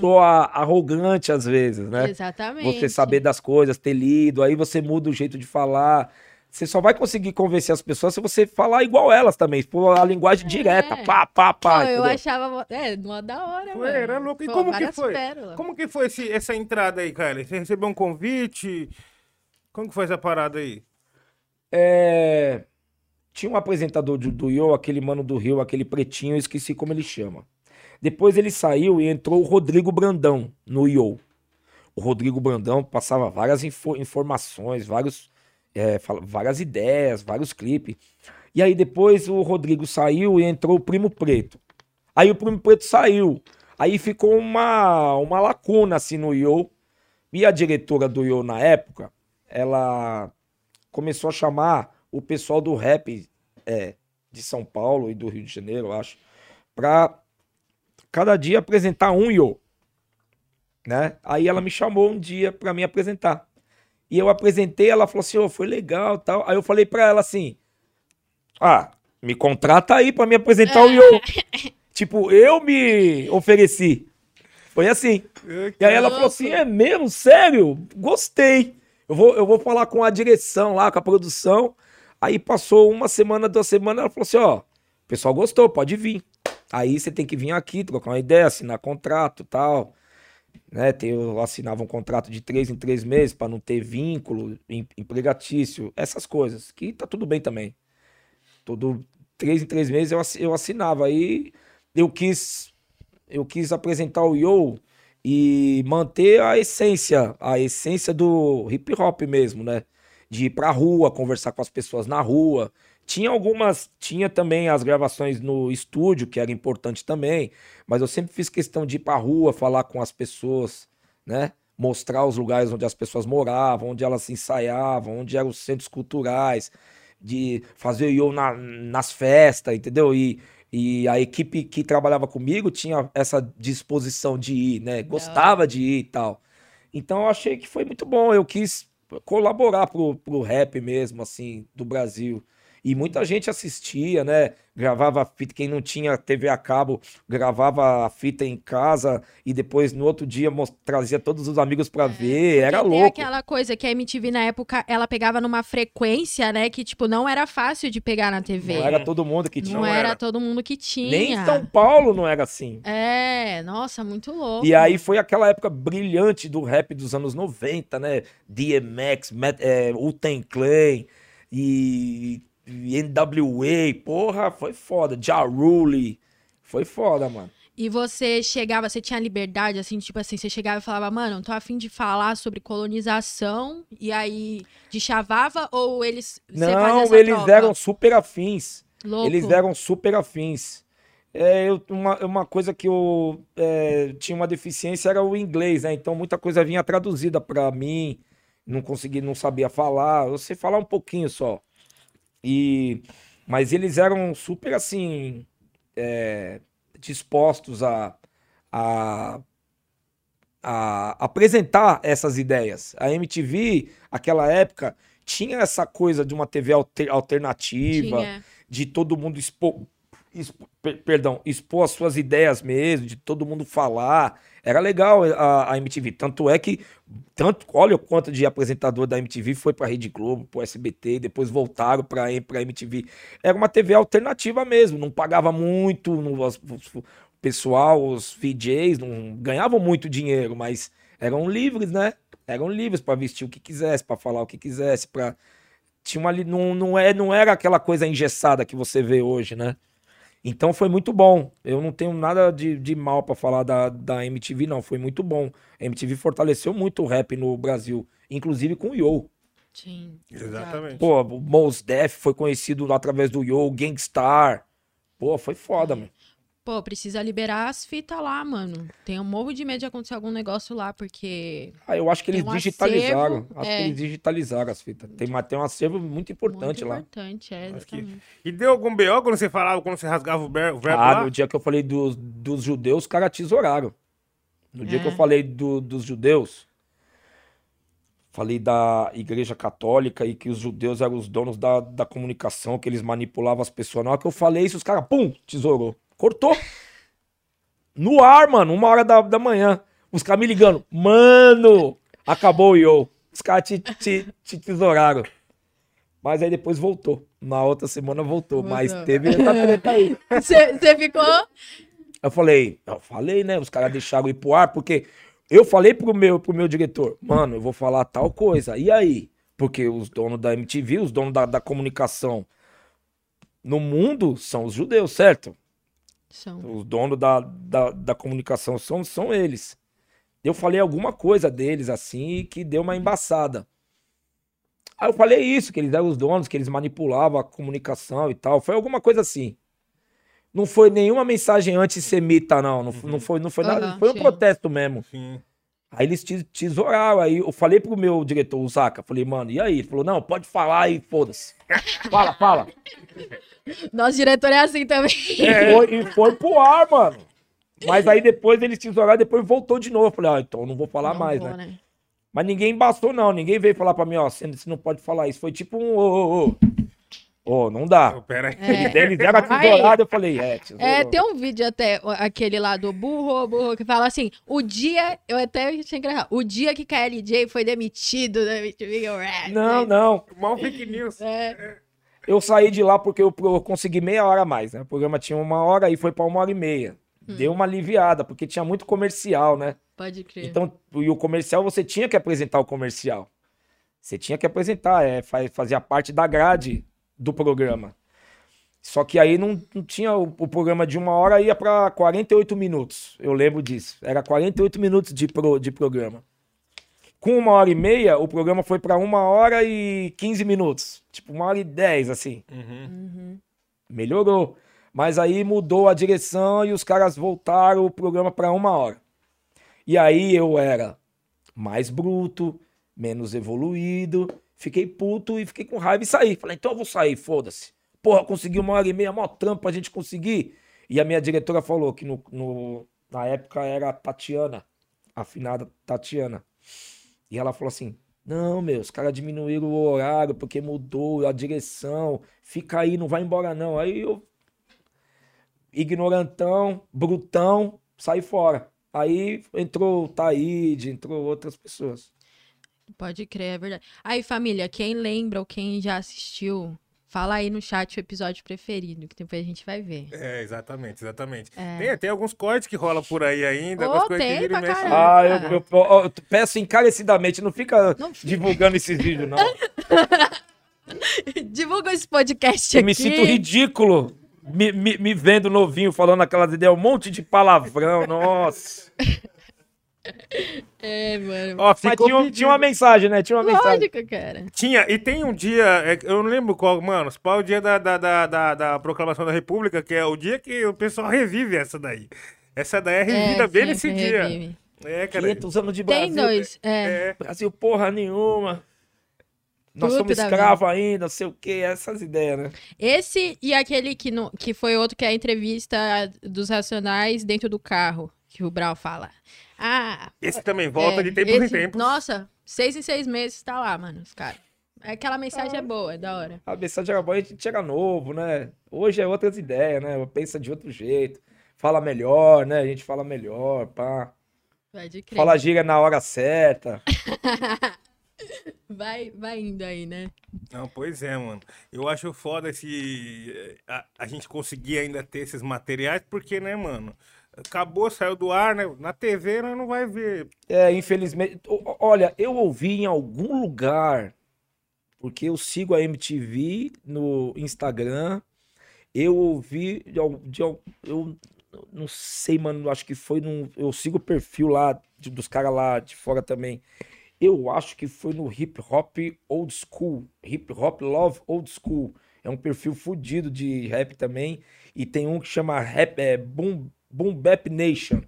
soa arrogante às vezes, né? Exatamente. Você saber das coisas, ter lido, aí você muda o jeito de falar. Você só vai conseguir convencer as pessoas se você falar igual elas também, for a linguagem direta, pá, pá, pá. eu entendeu? achava. É, mó da hora, Foi, mano. era louco. E Pô, como que foi? pérolas. Como que foi esse- essa entrada aí, cara? Você recebeu um convite? Como que foi essa parada aí? É, Tinha um apresentador do, do Yo, aquele mano do Rio, aquele pretinho, eu esqueci como ele chama. Depois ele saiu e entrou o Rodrigo Brandão no Yo. O Rodrigo Brandão passava várias info- informações, vários, é, várias ideias, vários clipes. E aí depois o Rodrigo saiu e entrou o Primo Preto. Aí o Primo Preto saiu. Aí ficou uma, uma lacuna assim no Yo. E a diretora do Yo na época, ela começou a chamar o pessoal do rap é, de São Paulo e do Rio de Janeiro, eu acho, pra cada dia apresentar um Yo. Né? Aí ela me chamou um dia pra me apresentar. E eu apresentei, ela falou assim: "Ô, foi legal, tal". Aí eu falei pra ela assim: "Ah, me contrata aí pra me apresentar o Yo". tipo, eu me ofereci. Foi assim. E aí ela falou assim: é mesmo? Sério? Gostei. Eu vou, eu vou falar com a direção lá, com a produção. Aí passou uma semana, duas semanas, ela falou assim: ó, o pessoal gostou, pode vir. Aí você tem que vir aqui, trocar uma ideia, assinar contrato tal. Né, eu assinava um contrato de três em três meses para não ter vínculo em- empregatício, essas coisas, que tá tudo bem também. Todo três em três meses eu, eu assinava. Aí eu quis eu quis apresentar o Yo e manter a essência, a essência do hip hop mesmo, né? De ir pra rua, conversar com as pessoas na rua. Tinha algumas, tinha também as gravações no estúdio, que era importante também, mas eu sempre fiz questão de ir pra rua, falar com as pessoas, né? Mostrar os lugares onde as pessoas moravam, onde elas ensaiavam, onde eram os centros culturais, de fazer o yo na- nas festas, entendeu? E, e a equipe que trabalhava comigo tinha essa disposição de ir, né? Gostava de ir e tal. Então eu achei que foi muito bom. Eu quis colaborar pro, pro rap mesmo, assim, do Brasil. E muita gente assistia, né? Gravava a fita. Quem não tinha TV a cabo, gravava a fita em casa e depois no outro dia trazia todos os amigos pra ver. Era tem louco. aquela coisa que a MTV na época ela pegava numa frequência, né? Que, tipo, não era fácil de pegar na TV. Não era todo mundo que tinha. Não era todo mundo que tinha. Nem em São Paulo não era assim. É, nossa, muito louco. E aí foi aquela época brilhante do rap dos anos 90, né? DMX, Met, é, Clan e NWA, porra, foi foda. Ja Rule, foi foda, mano. E você chegava, você tinha liberdade, assim, tipo assim, você chegava e falava, mano, tô afim de falar sobre colonização, e aí de chavava, ou eles. Não, eles troca? eram super afins. Louco. Eles eram super afins. É, eu, uma, uma coisa que eu é, tinha uma deficiência era o inglês, né? Então muita coisa vinha traduzida pra mim, não conseguia, não sabia falar. Eu sei falar um pouquinho só. E, mas eles eram super assim é, dispostos a, a, a apresentar essas ideias. A MTV, aquela época, tinha essa coisa de uma TV alter- alternativa, Tinha. de todo mundo expor, expo- per- perdão, expor as suas ideias mesmo, de todo mundo falar. Era legal a, a MTV. Tanto é que, tanto, olha o quanto de apresentador da MTV foi pra Rede Globo, pro SBT, depois voltaram pra, pra MTV. Era uma TV alternativa mesmo, não pagava muito, não, os- o pessoal, os VJs, não ganhavam muito dinheiro, mas eram livres, né? Eram livres pra vestir o que quisesse, pra falar o que quisesse, para tinha uma não, não é não era aquela coisa engessada que você vê hoje, né? Então foi muito bom. Eu não tenho nada de, de mal pra falar da, da MTV, não. Foi muito bom. A MTV fortaleceu muito o rap no Brasil, inclusive com o Yo. Sim. Exatamente. Pô, o Mos Def foi conhecido através do Yo, Gangstar. Pô, foi foda, mano. Pô, precisa liberar as fitas lá, mano. Tem um morro de medo de acontecer algum negócio lá, porque. Ah, eu acho que eles um digitalizaram. acervo, acho é. que eles digitalizaram as fitas. Tem, tem um acervo muito importante muito lá. importante, é, que-. E deu algum BO quando você falava, quando você rasgava o ver- o verbo Ah, lá? no dia que eu falei dos, dos judeus, os caras tesouraram. No dia É. que eu falei do- dos judeus, falei da igreja católica e que os judeus eram os donos da, da comunicação, que eles manipulavam as pessoas. Na hora que eu falei isso, os caras, pum, tesourou. Cortou. No ar, mano, uma hora da, da manhã. Os caras me ligando, mano, acabou o yo. Os caras te, te, te tesouraram. Mas aí depois voltou. Na outra semana voltou. Mas teve essa treta aí. Você ficou. Eu falei, eu falei, né? Os caras deixaram ir pro ar, porque eu falei pro meu, pro meu diretor, mano, eu vou falar tal coisa. E aí? Porque os donos da MTV, os donos da, da comunicação no mundo são os judeus, certo? São. Os donos da, da, da comunicação são, são eles. Eu falei alguma coisa deles assim que deu uma embaçada. Aí eu falei isso, que eles eram os donos, que eles manipulavam a comunicação e tal. Foi alguma coisa assim. Não foi nenhuma mensagem antissemita, não. Não, não foi, não foi nada. Aham, Foi um sim. protesto mesmo. Sim. Aí eles te- tesouraram. Aí eu falei pro meu diretor, o Zaca, falei, mano, e aí? Ele falou, não, pode falar e foda-se. Fala, fala. Nosso diretor é assim também. E foi, e foi pro ar, mano. Mas aí depois eles tesouraram, depois voltou de novo. Eu falei, ah, então eu não vou falar Não mais, vou, né? Mas ninguém embaçou, não. Ninguém veio falar pra mim, ó, você você não pode falar isso. Foi tipo um, ô, ô, ô. Ô, não dá. Ô, Pera aí. É. Eles deram a tesourada, eu falei, é, tesourou. É, tem um vídeo até, aquele lá do burro, burro, que fala assim, o dia, eu até achei engraçado, o dia que KLJ foi demitido da MTV Rap. Não, não. Mal fake news. É, Eu saí de lá porque eu, eu consegui meia hora a mais, né? O programa tinha uma hora e foi pra uma hora e meia. Deu uma aliviada, porque tinha muito comercial, né? pode crer. Então, e o comercial, você tinha que apresentar o comercial. Você tinha que apresentar, é, fa- fazia parte da grade do programa. Só que aí não, não tinha o, o programa de uma hora, ia pra 48 minutos. Eu lembro disso. Era 48 minutos de, pro, de programa. Com uma hora e meia, o programa foi pra uma hora e 15 minutos. Tipo, uma hora e 10, assim. Uhum. Melhorou. Mas aí mudou a direção e os caras voltaram o programa para uma hora. E aí eu era mais bruto, menos evoluído, fiquei puto e fiquei com raiva e saí. Falei, então eu vou sair, foda-se. Porra, consegui uma hora e meia, mó trampo pra gente conseguir. E a minha diretora falou que no, no- na época era Tatiana, afinada Tatiana. E ela falou assim: Não, meu, os caras diminuíram o horário porque mudou a direção. Fica aí, não vai embora, não. Aí eu, ignorantão, brutão, saí fora. Aí entrou o Taíde, entrou outras pessoas. Pode crer, é verdade. Aí, família, quem lembra ou quem já assistiu, fala aí no chat o episódio preferido, que depois a gente vai ver. É, exatamente, exatamente. É. Tem, tem alguns cortes que rolam por aí ainda, algumas coisas tem que. Ah, eu, eu- eu- eu peço encarecidamente, não fica Não- divulgando esses vídeos, não. Divulga esse podcast Eu aqui. me sinto ridículo me, me, me vendo novinho falando aquelas ideias, um monte de palavrão, nossa. É, mano. Ó, tinha, um- tinha uma mensagem, né? Tinha uma mensagem. Lógico, cara. Tinha, e tem um dia, é, eu não lembro qual, mano, se pá, o dia da, da, da, da, da proclamação da República, que é o dia que o pessoal revive essa daí. Essa daí é revida É, bem sim, nesse dia. revive. É, cara. 500 anos de Brasil. Tem dois. É. É, Brasil porra nenhuma. Nós Puta somos escravos ainda, não sei o que, essas ideias, né? Esse e aquele que, no, que foi outro que é a entrevista dos Racionais dentro do carro, que o Brau fala. Ah, esse também volta é, de tempos em tempos. Nossa, seis em seis meses tá lá, mano, os caras. Aquela mensagem é boa, é da hora. A mensagem era boa, a gente chega novo, né? Hoje é outras ideias, né? Pensa de outro jeito. Fala melhor, né? A gente fala melhor, pá. Pode crer. Fala gíria na hora certa. Vai, vai indo aí, né? Não, pois é, mano. Eu acho foda esse. eh, A, a gente conseguir ainda ter esses materiais, porque, né, mano? Acabou, saiu do ar, né? Na TV nós não vai ver. É, infelizmente. Olha, eu ouvi em algum lugar, porque eu sigo a MTV no Instagram. Eu ouvi de, de eu não sei, mano, acho que foi num, eu sigo o perfil lá de- dos caras lá de fora também. Eu acho que foi no Hip Hop Old School, Hip Hop Love Old School. É um perfil fudido de rap também e tem um que chama Rap é, Boom Boom Bap Nation,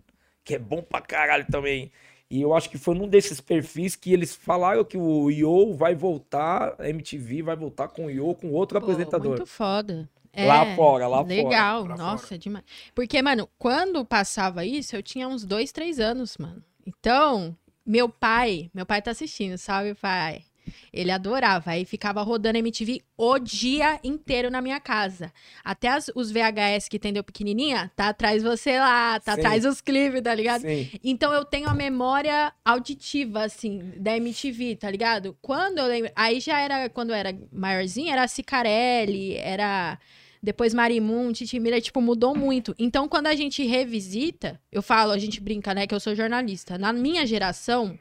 que é bom pra caralho também. E eu acho que foi num desses perfis que eles falaram que o Yo vai voltar, a MTV vai voltar com o Yo com outro Pô, apresentador. Muito foda. Lá É, fora, lá fora. Legal, lá nossa, demais. Porque, mano, quando passava isso, eu tinha uns dois, três anos, mano. Então, meu pai, meu pai tá assistindo, salve, pai. Ele adorava, aí ficava rodando MTV o dia inteiro na minha casa. Até as- os VHS que tem deu pequenininha, tá atrás você lá, tá Sim. atrás os clipes, tá ligado? Sim. Então eu tenho a memória auditiva, assim, da MTV, tá ligado? Quando eu lembro. Aí já era, quando eu era maiorzinha, era Cicarelli, era. Depois Marimun, Titi Miller, tipo, mudou muito. Então, quando a gente revisita, eu falo, a gente brinca, né, que eu sou jornalista. Na minha geração,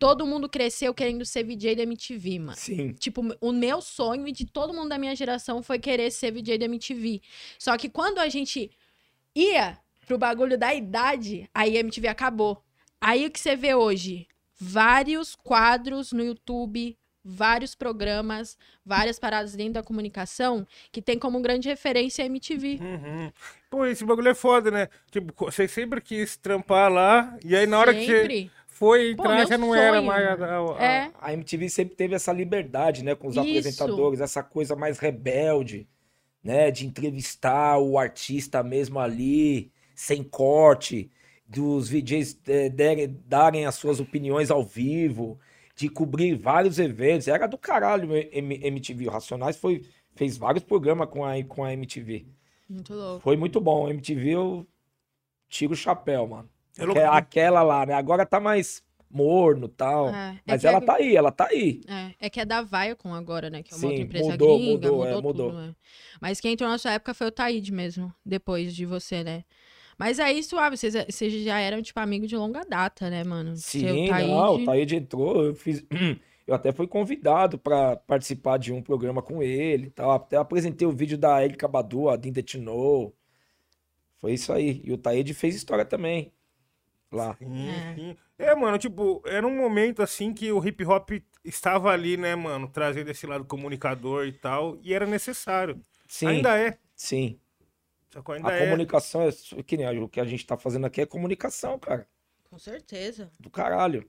todo mundo cresceu querendo ser VJ da MTV, mano. Sim. Tipo, o meu sonho e de todo mundo da minha geração foi querer ser VJ da MTV. Só que quando a gente ia pro bagulho da idade, aí a MTV acabou. Aí o que você vê hoje? Vários quadros no YouTube, vários programas, várias paradas dentro da comunicação que tem como grande referência a MTV. Uhum. Pô, esse bagulho é foda, né? Tipo, você sempre quis trampar lá, e aí na hora que você Sempre. Foi Pô, entrar, já não era sonho, mais. a- a- É. A MTV sempre teve essa liberdade, né, com os Isso. apresentadores, essa coisa mais rebelde, né, de entrevistar o artista mesmo ali, sem corte, dos VJs eh, derem- darem as suas opiniões ao vivo, de cobrir vários eventos. Era do caralho o M- MTV. O Racionais foi, fez vários programas com a, com a MTV. Muito louco. Foi muito bom. A MTV eu tiro o chapéu, mano. É Aquela lá, né? Agora tá mais morno e tal. É, é Mas ela é- tá aí, ela tá aí. É, é que é da Viacom agora, né? Que é uma Sim, outra empresa mudou, gringa, mudou, mudou, é, tudo, mudou. né? Mas quem entrou na sua época foi o Taíde mesmo, depois de você, né? Mas aí, suave, vocês, vocês já eram, tipo, amigo de longa data, né, mano? Seu Sim, Taíde- não, o Taíde entrou, eu fiz... Eu até fui convidado para participar de um programa com ele e tal. Até apresentei o vídeo da Erika Badu, a Dinda Tino. Foi isso aí. E o Taíde fez história também. Lá. Sim, É. sim. É, mano, tipo, era um momento assim que o hip hop estava ali, né, mano, trazendo esse lado comunicador e tal, e era necessário. Sim, Ainda é. sim. Só que ainda A é. comunicação é que nem o que a gente tá fazendo aqui é comunicação, cara. Com certeza. do caralho.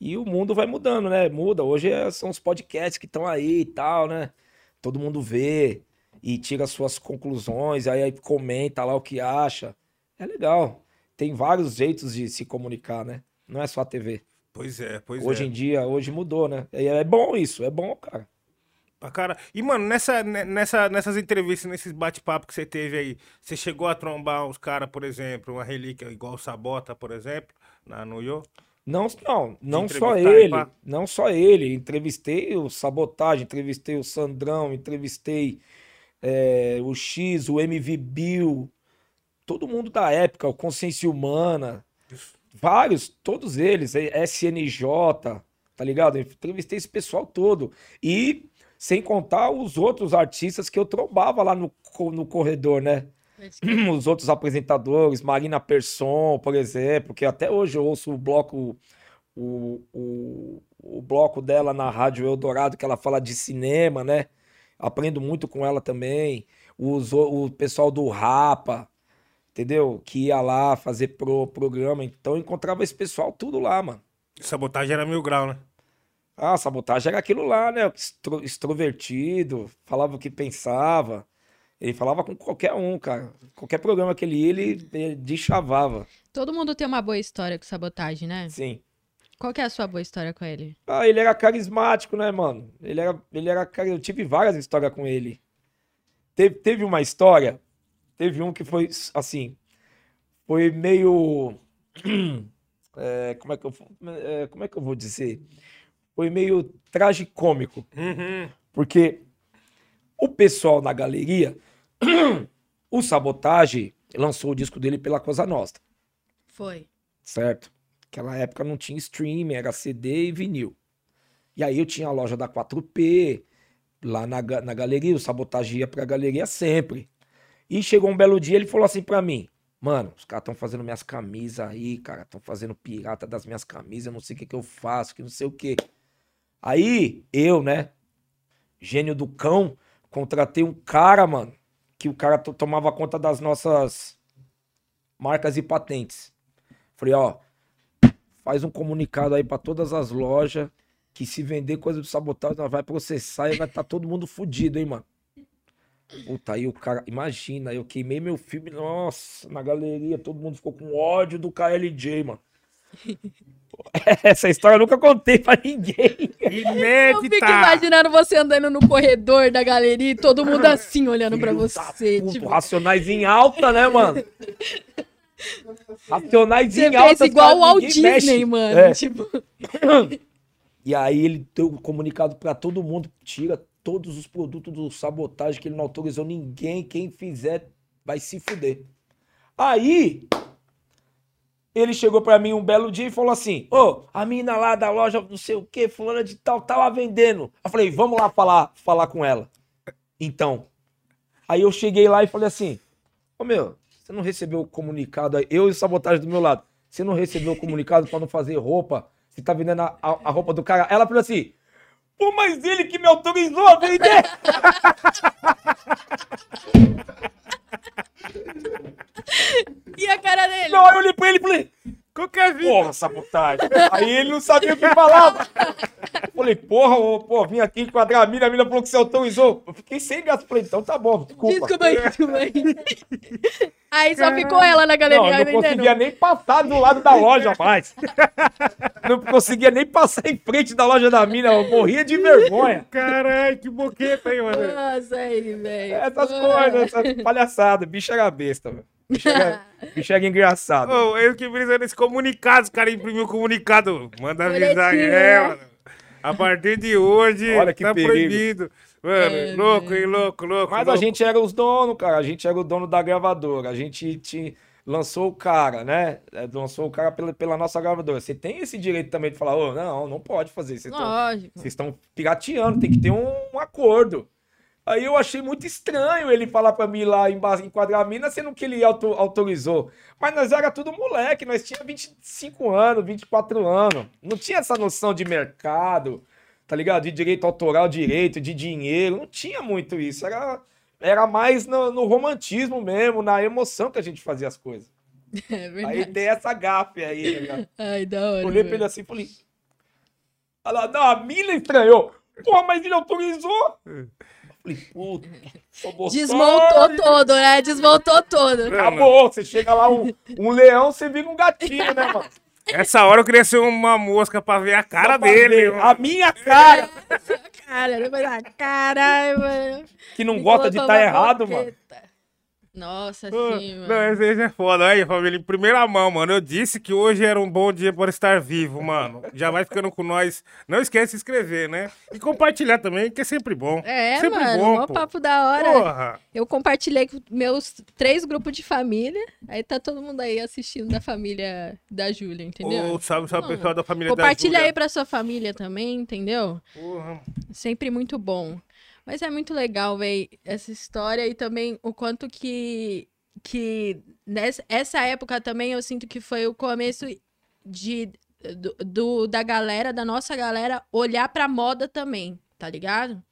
E o mundo vai mudando, né? Muda. Hoje é- são os podcasts que estão aí e tal, né? Todo mundo vê e tira suas conclusões, aí, aí comenta lá o que acha. É legal. Tem vários jeitos de se comunicar, né? Não é só a TV. Pois é, pois hoje é. em dia, hoje mudou, né? E é bom isso, é bom, cara. Pra cara. E, mano, nessa, ne- nessa, nessas entrevistas, nesses bate-papo que você teve aí, você chegou a trombar uns caras, por exemplo, uma relíquia igual o Sabota, por exemplo, na, no Yo? Não, não, não só ele, pá. não só ele. Entrevistei o Sabotagem, entrevistei o Sandrão, entrevistei é, o X, o MV Bill, todo mundo da época, o Consciência Humana, vários, todos eles, eh, SNJ, tá ligado? Eu entrevistei esse pessoal todo. E sem contar os outros artistas que eu trombava lá no, no corredor, né? os outros apresentadores, Marina Persson, por exemplo, que até hoje eu ouço o bloco, o, o, o bloco dela na Rádio Eldorado, que ela fala de cinema, né? Aprendo muito com ela também. Os, o pessoal do Rapa, entendeu? Que ia lá fazer pro, programa. Então eu encontrava esse pessoal tudo lá, mano. Sabotagem era mil grau, né? Ah, sabotagem era aquilo lá, né? Extro- extrovertido, falava o que pensava. Ele falava com qualquer um, cara. Qualquer programa que ele ia, ele, ele deschavava. Todo mundo tem uma boa história com sabotagem, né? Sim. Qual que é a sua boa história com ele? Ah, ele era carismático, né, mano? Ele era, ele era, eu tive várias histórias com ele. Teve, teve uma história, teve um que foi assim, foi meio, é, como é que eu, é, como é que eu vou dizer? Foi meio tragicômico, Uhum. porque o pessoal na galeria, o Sabotagem lançou o disco dele pela Cosa Nostra Foi. certo? Naquela época não tinha streaming, era CD e vinil. E aí eu tinha a loja da 4P, lá na, na galeria, o sabotagem ia pra galeria sempre. E chegou um belo dia, ele falou assim pra mim, mano, os caras estão fazendo minhas camisas aí, cara, estão fazendo pirata das minhas camisas, eu não sei o que que eu faço, que não sei o que. Aí, eu, né, gênio do cão, contratei um cara, mano, que o cara to- tomava conta das nossas marcas e patentes. Falei, ó, faz um comunicado aí pra todas as lojas que se vender coisa do sabotagem, nós vai processar e vai estar todo mundo fudido, hein, mano. Puta, aí o cara, imagina, eu queimei meu filme, nossa, na galeria, todo mundo ficou com ódio do KLJ, mano. Essa história eu nunca contei pra ninguém. Eu fico Inédita! imaginando você andando no corredor da galeria e todo mundo assim olhando da você. puta, Tipo, Racionais em alta, né, mano? Racionais você em alta. fez igual o Walt ninguém mexe. Disney, mano. É. Tipo, E aí ele deu um comunicado pra todo mundo, tira todos os produtos do sabotagem que ele não autorizou ninguém, quem fizer vai se fuder. Aí ele chegou pra mim um belo dia e falou assim: "Ô, a mina lá da loja, não sei o que, fulana de tal, tá lá vendendo". Eu falei: "Vamos lá falar, falar com ela". Então, aí eu cheguei lá e falei assim: "Ô meu, você não recebeu o comunicado aí? Eu e o sabotagem do meu lado. Você não recebeu o comunicado pra não fazer roupa? Você tá vendendo a, a- a roupa do cara?" Ela falou assim: Pô, mas ele que me autorizou a vender! e a cara dele? Não, eu olhei pra ele e falei, Qualquer vida. porra, sabotagem. Aí ele não sabia o que falava. Falei, porra, ô, pô, vim aqui enquadrar a mina, a mina falou que você autorizou. Eu fiquei sem gato. Falei, então tá bom, desculpa. Desculpa aí, desculpa aí. Aí só ficou ela na Não, galeria eu não conseguia nem passar do lado da loja mais. Não conseguia nem passar em frente da loja da mina, eu morria de vergonha. Caralho, que boqueta aí, mano. Nossa, aí, velho. Essas Pô. coisas, essas palhaçadas. Bicho era besta, velho. Bicho era, bicho era engraçado. Ô, eu que brisa nesse comunicado, os caras imprimiu o comunicado. Manda avisar. Boletim, É, né? mano. A partir de hoje, Olha que tá perigo. proibido. Mano, É, louco, hein, louco, louco. Mas a louco. gente era os donos, cara. A gente era o dono da gravadora. A gente te lançou o cara, né? É, Lançou o cara pela, pela nossa gravadora. Você tem esse direito também de falar, ô, não, não pode fazer. Vocês estão Lógico. vocês estão pirateando, tem que ter um, um acordo. Aí eu achei muito estranho ele falar pra mim lá embaixo enquadrar a mina, sendo que ele auto- autorizou. Mas nós era tudo moleque, nós tinha 25 anos, 24 anos. Não tinha essa noção de mercado, tá ligado? De direito autoral, direito, de dinheiro. Não tinha muito isso. Era, era mais no, no romantismo mesmo, na emoção que a gente fazia as coisas. É Aí verdade. tem essa gafe aí, tá ligado? Ai, da hora. Olhei pra ele assim e falei. Ela, não, a mina estranhou. Porra, mas ele autorizou. Falei, puta. Desmontou todo, né? Desmontou todo. Acabou. Você chega lá, um, um leão, você vira um gatinho, né, mano? Essa hora eu queria ser uma mosca pra ver a cara dele. mano. A minha cara, Cara, depois, ah, caralho, mano. que não Me gosta de colocou estar errado, mano. Nossa, Pô, sim, Não, mano. esse esse é foda. Aí, família, em primeira mão, mano. Eu disse que hoje era um bom dia para estar vivo, mano. Já vai ficando com nós. Não esquece de se inscrever, né? E compartilhar também, que é sempre bom. É, sempre mano, bom, mó pô. papo da hora. Porra. Eu compartilhei com meus três grupos de família. Aí tá todo mundo aí assistindo da família da Júlia, entendeu? Ô, salve, salve, Não, pessoal da família Compartilha da aí pra sua família também, entendeu? Porra. Sempre muito bom. Mas é muito legal, véi, essa história e também o quanto que que nessa essa época também eu sinto que foi o começo de do, do- da galera, da nossa galera olhar pra moda também, tá ligado?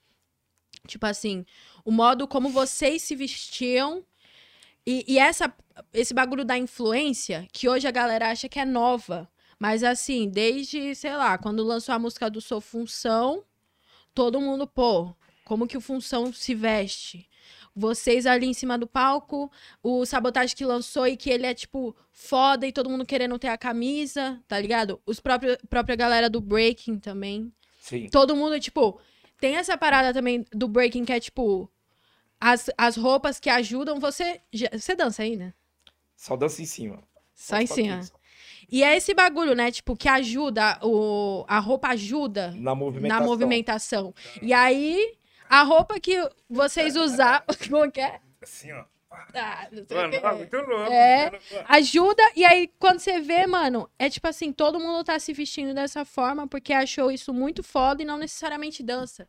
Tipo assim, o modo como vocês se vestiam e, e essa esse bagulho da influência que hoje a galera acha que é nova, mas assim, desde, sei lá, quando lançou a música do Sou Função, todo mundo, pô, como que o Função se veste? Vocês ali em cima do palco, o Sabotagem que lançou e que ele é, tipo, foda e todo mundo querendo ter a camisa, tá ligado? Os próprios, própria galera do Breaking também. Sim. Todo mundo, tipo, tem essa parada também do Breaking que é, tipo, as, as roupas que ajudam você. Você dança aí, né? Só dança em cima. Só em cima. E é esse bagulho, né? Tipo, que ajuda, o, a roupa ajuda Na movimentação. na movimentação. E aí, a roupa que vocês usavam. Como que é? Assim, ó. Ah, não sei o Mano, ah, muito louco. É. Ajuda, e aí quando você vê, mano, é tipo assim, todo mundo tá se vestindo dessa forma porque achou isso muito foda e não necessariamente dança.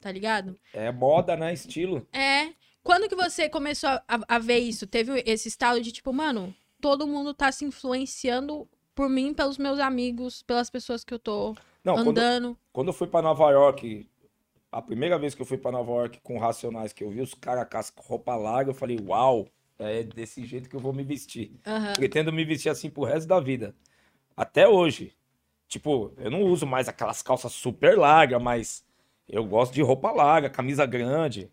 Tá ligado? É moda, né? Estilo. É. Quando que você começou a, a ver isso? Teve esse estado de tipo, mano, todo mundo tá se influenciando por mim, pelos meus amigos, pelas pessoas que eu tô Não, quando, andando. quando eu fui pra Nova York, a primeira vez que eu fui pra Nova York com Racionais, que eu vi os caras com roupa larga, eu falei, uau, é desse jeito que eu vou me vestir. Aham. Pretendo me vestir assim pro resto da vida. Até hoje. Tipo, eu não uso mais aquelas calças super largas, mas eu gosto de roupa larga, camisa grande.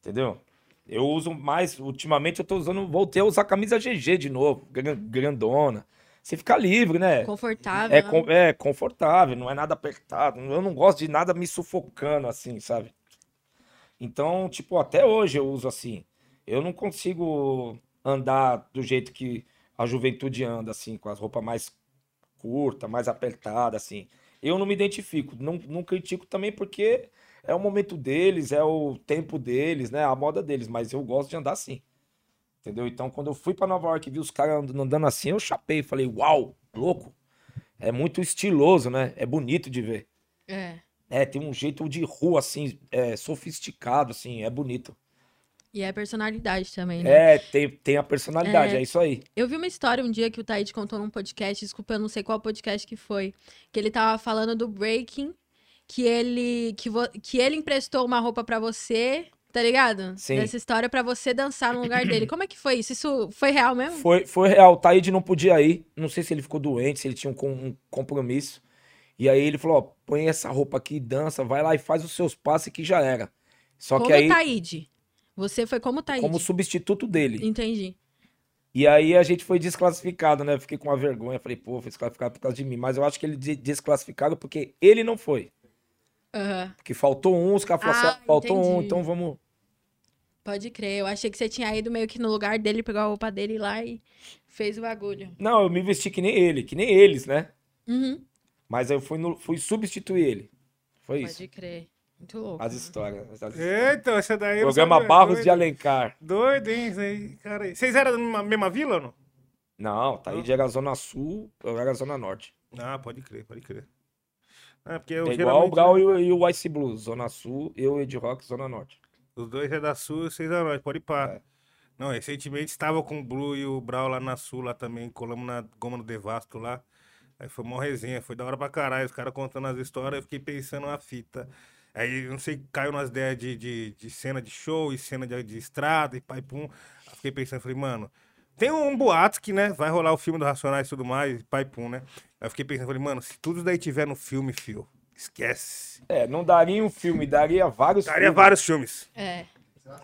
Entendeu? Eu uso mais, ultimamente eu tô usando, voltei a usar camisa GG de novo, gran- grandona. Você fica livre, né? Confortável. É, né? com- é confortável, não é nada apertado. Eu não gosto de nada me sufocando assim, sabe? Então, tipo, até hoje eu uso assim. Eu não consigo andar do jeito que a juventude anda, assim, com as roupas mais curtas, mais apertadas, assim. Eu não me identifico, não, não critico também porque é o momento deles, é o tempo deles, né? A moda deles, mas eu gosto de andar assim. Entendeu? Então, quando eu fui pra Nova York e vi os caras and- andando assim, eu chapei. Falei, uau, louco. É muito estiloso, né? É bonito de ver. É. É, tem um jeito de rua, assim, é, sofisticado, assim, é bonito. E é personalidade também, né? É, tem, tem a personalidade, É. é isso aí. Eu vi uma história um dia que o Taíde contou num podcast, desculpa, eu não sei qual podcast que foi, que ele tava falando do breaking, que ele que, vo- que ele emprestou uma roupa pra você, tá ligado? Sim. Dessa história pra você dançar no lugar dele. Como é que foi isso? Isso foi real mesmo? Foi, foi real, o Taíde não podia ir, não sei se ele ficou doente, se ele tinha um, um compromisso. E aí ele falou, ó, põe essa roupa aqui, dança, vai lá e faz os seus passes que já era. Só como que aí, Taíde. Você foi como Taíde. como substituto dele. Entendi. E aí a gente foi desclassificado, né? Fiquei com uma vergonha. Falei, pô, foi desclassificado por causa de mim. Mas eu acho que ele de- desclassificaram porque ele não foi. Aham. Porque faltou um, os caras falaram Ah, faltou um, entendi. então vamos. Pode crer. Eu achei que você tinha ido meio que no lugar dele, pegou a roupa dele lá e fez o bagulho. Não, eu me vesti que nem ele, que nem eles, né? Uhum. Mas eu fui, no- fui substituir ele. Foi isso. Pode crer. Muito louco. As histórias. as- Eita, essa daí Programa. Barros Doido. de Alencar. Doido, hein? isso aí, cara. aí. Vocês eram da mesma, vila ou não? Não, tá aí de era Zona Sul, eu era Zona Norte. Ah, pode crer, pode crer. É, porque eu É igual o geralmente... Brau e o, e o Ice Blues. Zona Sul, eu, Ed Rock, Zona Norte. Os dois é da Sul e vocês da Norte, pode ir pá. É. Não, recentemente estava com o Blue e o Brau lá na Sul, lá também, colamos na Goma do Devasto lá. Aí foi uma resenha, foi da hora pra caralho, os caras contando as histórias, eu fiquei pensando na fita. Aí, não sei, caiu nas ideias de, de, de cena de show e cena de, de estrada e pai pum. Aí fiquei pensando, falei, mano, tem um boato que, né, vai rolar o filme do Racionais e tudo mais, pai pum, né? Aí eu fiquei pensando, falei, mano, se tudo daí tiver no filme, fio, esquece. É, não daria um filme, daria vários Daria filmes. vários filmes. É.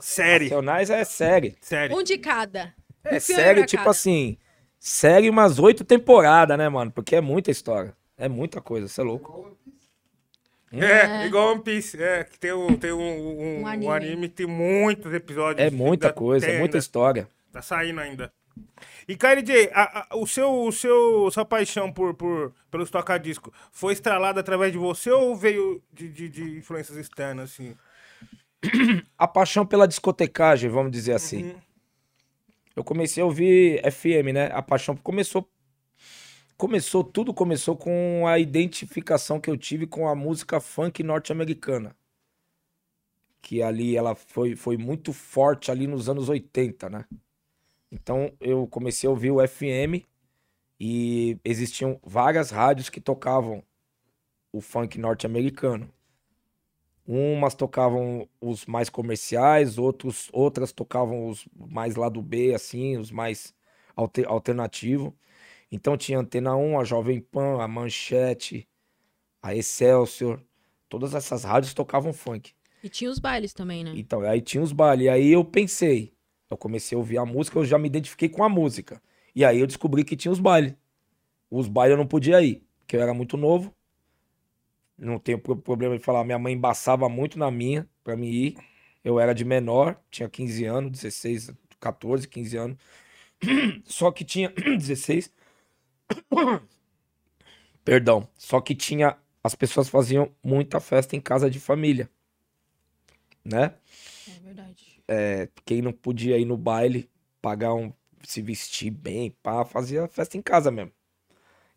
Série, Nacionais é série. série. Um de cada. É Um série, tipo cada. assim, série umas oito temporadas, né, mano? Porque é muita história. É muita coisa, você é louco. É, igual One Piece, é, que tem, o, tem um, um, Um um anime. anime. que tem muitos episódios. É muita coisa, é muita ainda, história. Tá saindo ainda. E, KLJ, a, a, o seu, o seu, sua paixão por, por, pelos tocadiscos foi estralada através de você ou veio de, de, de influências externas, assim? A paixão pela discotecagem, vamos dizer assim. Uhum. Eu comecei a ouvir FM, né? A paixão começou. Começou, tudo começou com a identificação que eu tive com a música funk norte-americana. Que ali ela foi, foi muito forte ali nos anos 80, né? Então eu comecei a ouvir o FM e existiam várias rádios que tocavam o funk norte-americano. Umas tocavam os mais comerciais, outros, outras tocavam os mais lado B, assim, os mais alter, alternativo. Então tinha a Antena 1, a Jovem Pan, a Manchete, a Excelsior. Todas essas rádios tocavam funk. E tinha os bailes também, né? Então, aí tinha os bailes. E aí eu pensei, eu comecei a ouvir a música, eu já me identifiquei com a música. E aí eu descobri que tinha os bailes. Os bailes eu não podia ir, porque eu era muito novo. Não tenho pro- problema de falar, minha mãe embaçava muito na minha pra mim ir. Eu era de menor, tinha 15 anos, 16, 14, 15 anos. Só que tinha 16. Perdão. Só que tinha as pessoas faziam muita festa em casa de família, né? É verdade. É, quem não podia ir no baile, pagar um, se vestir bem, pá, fazia festa em casa mesmo.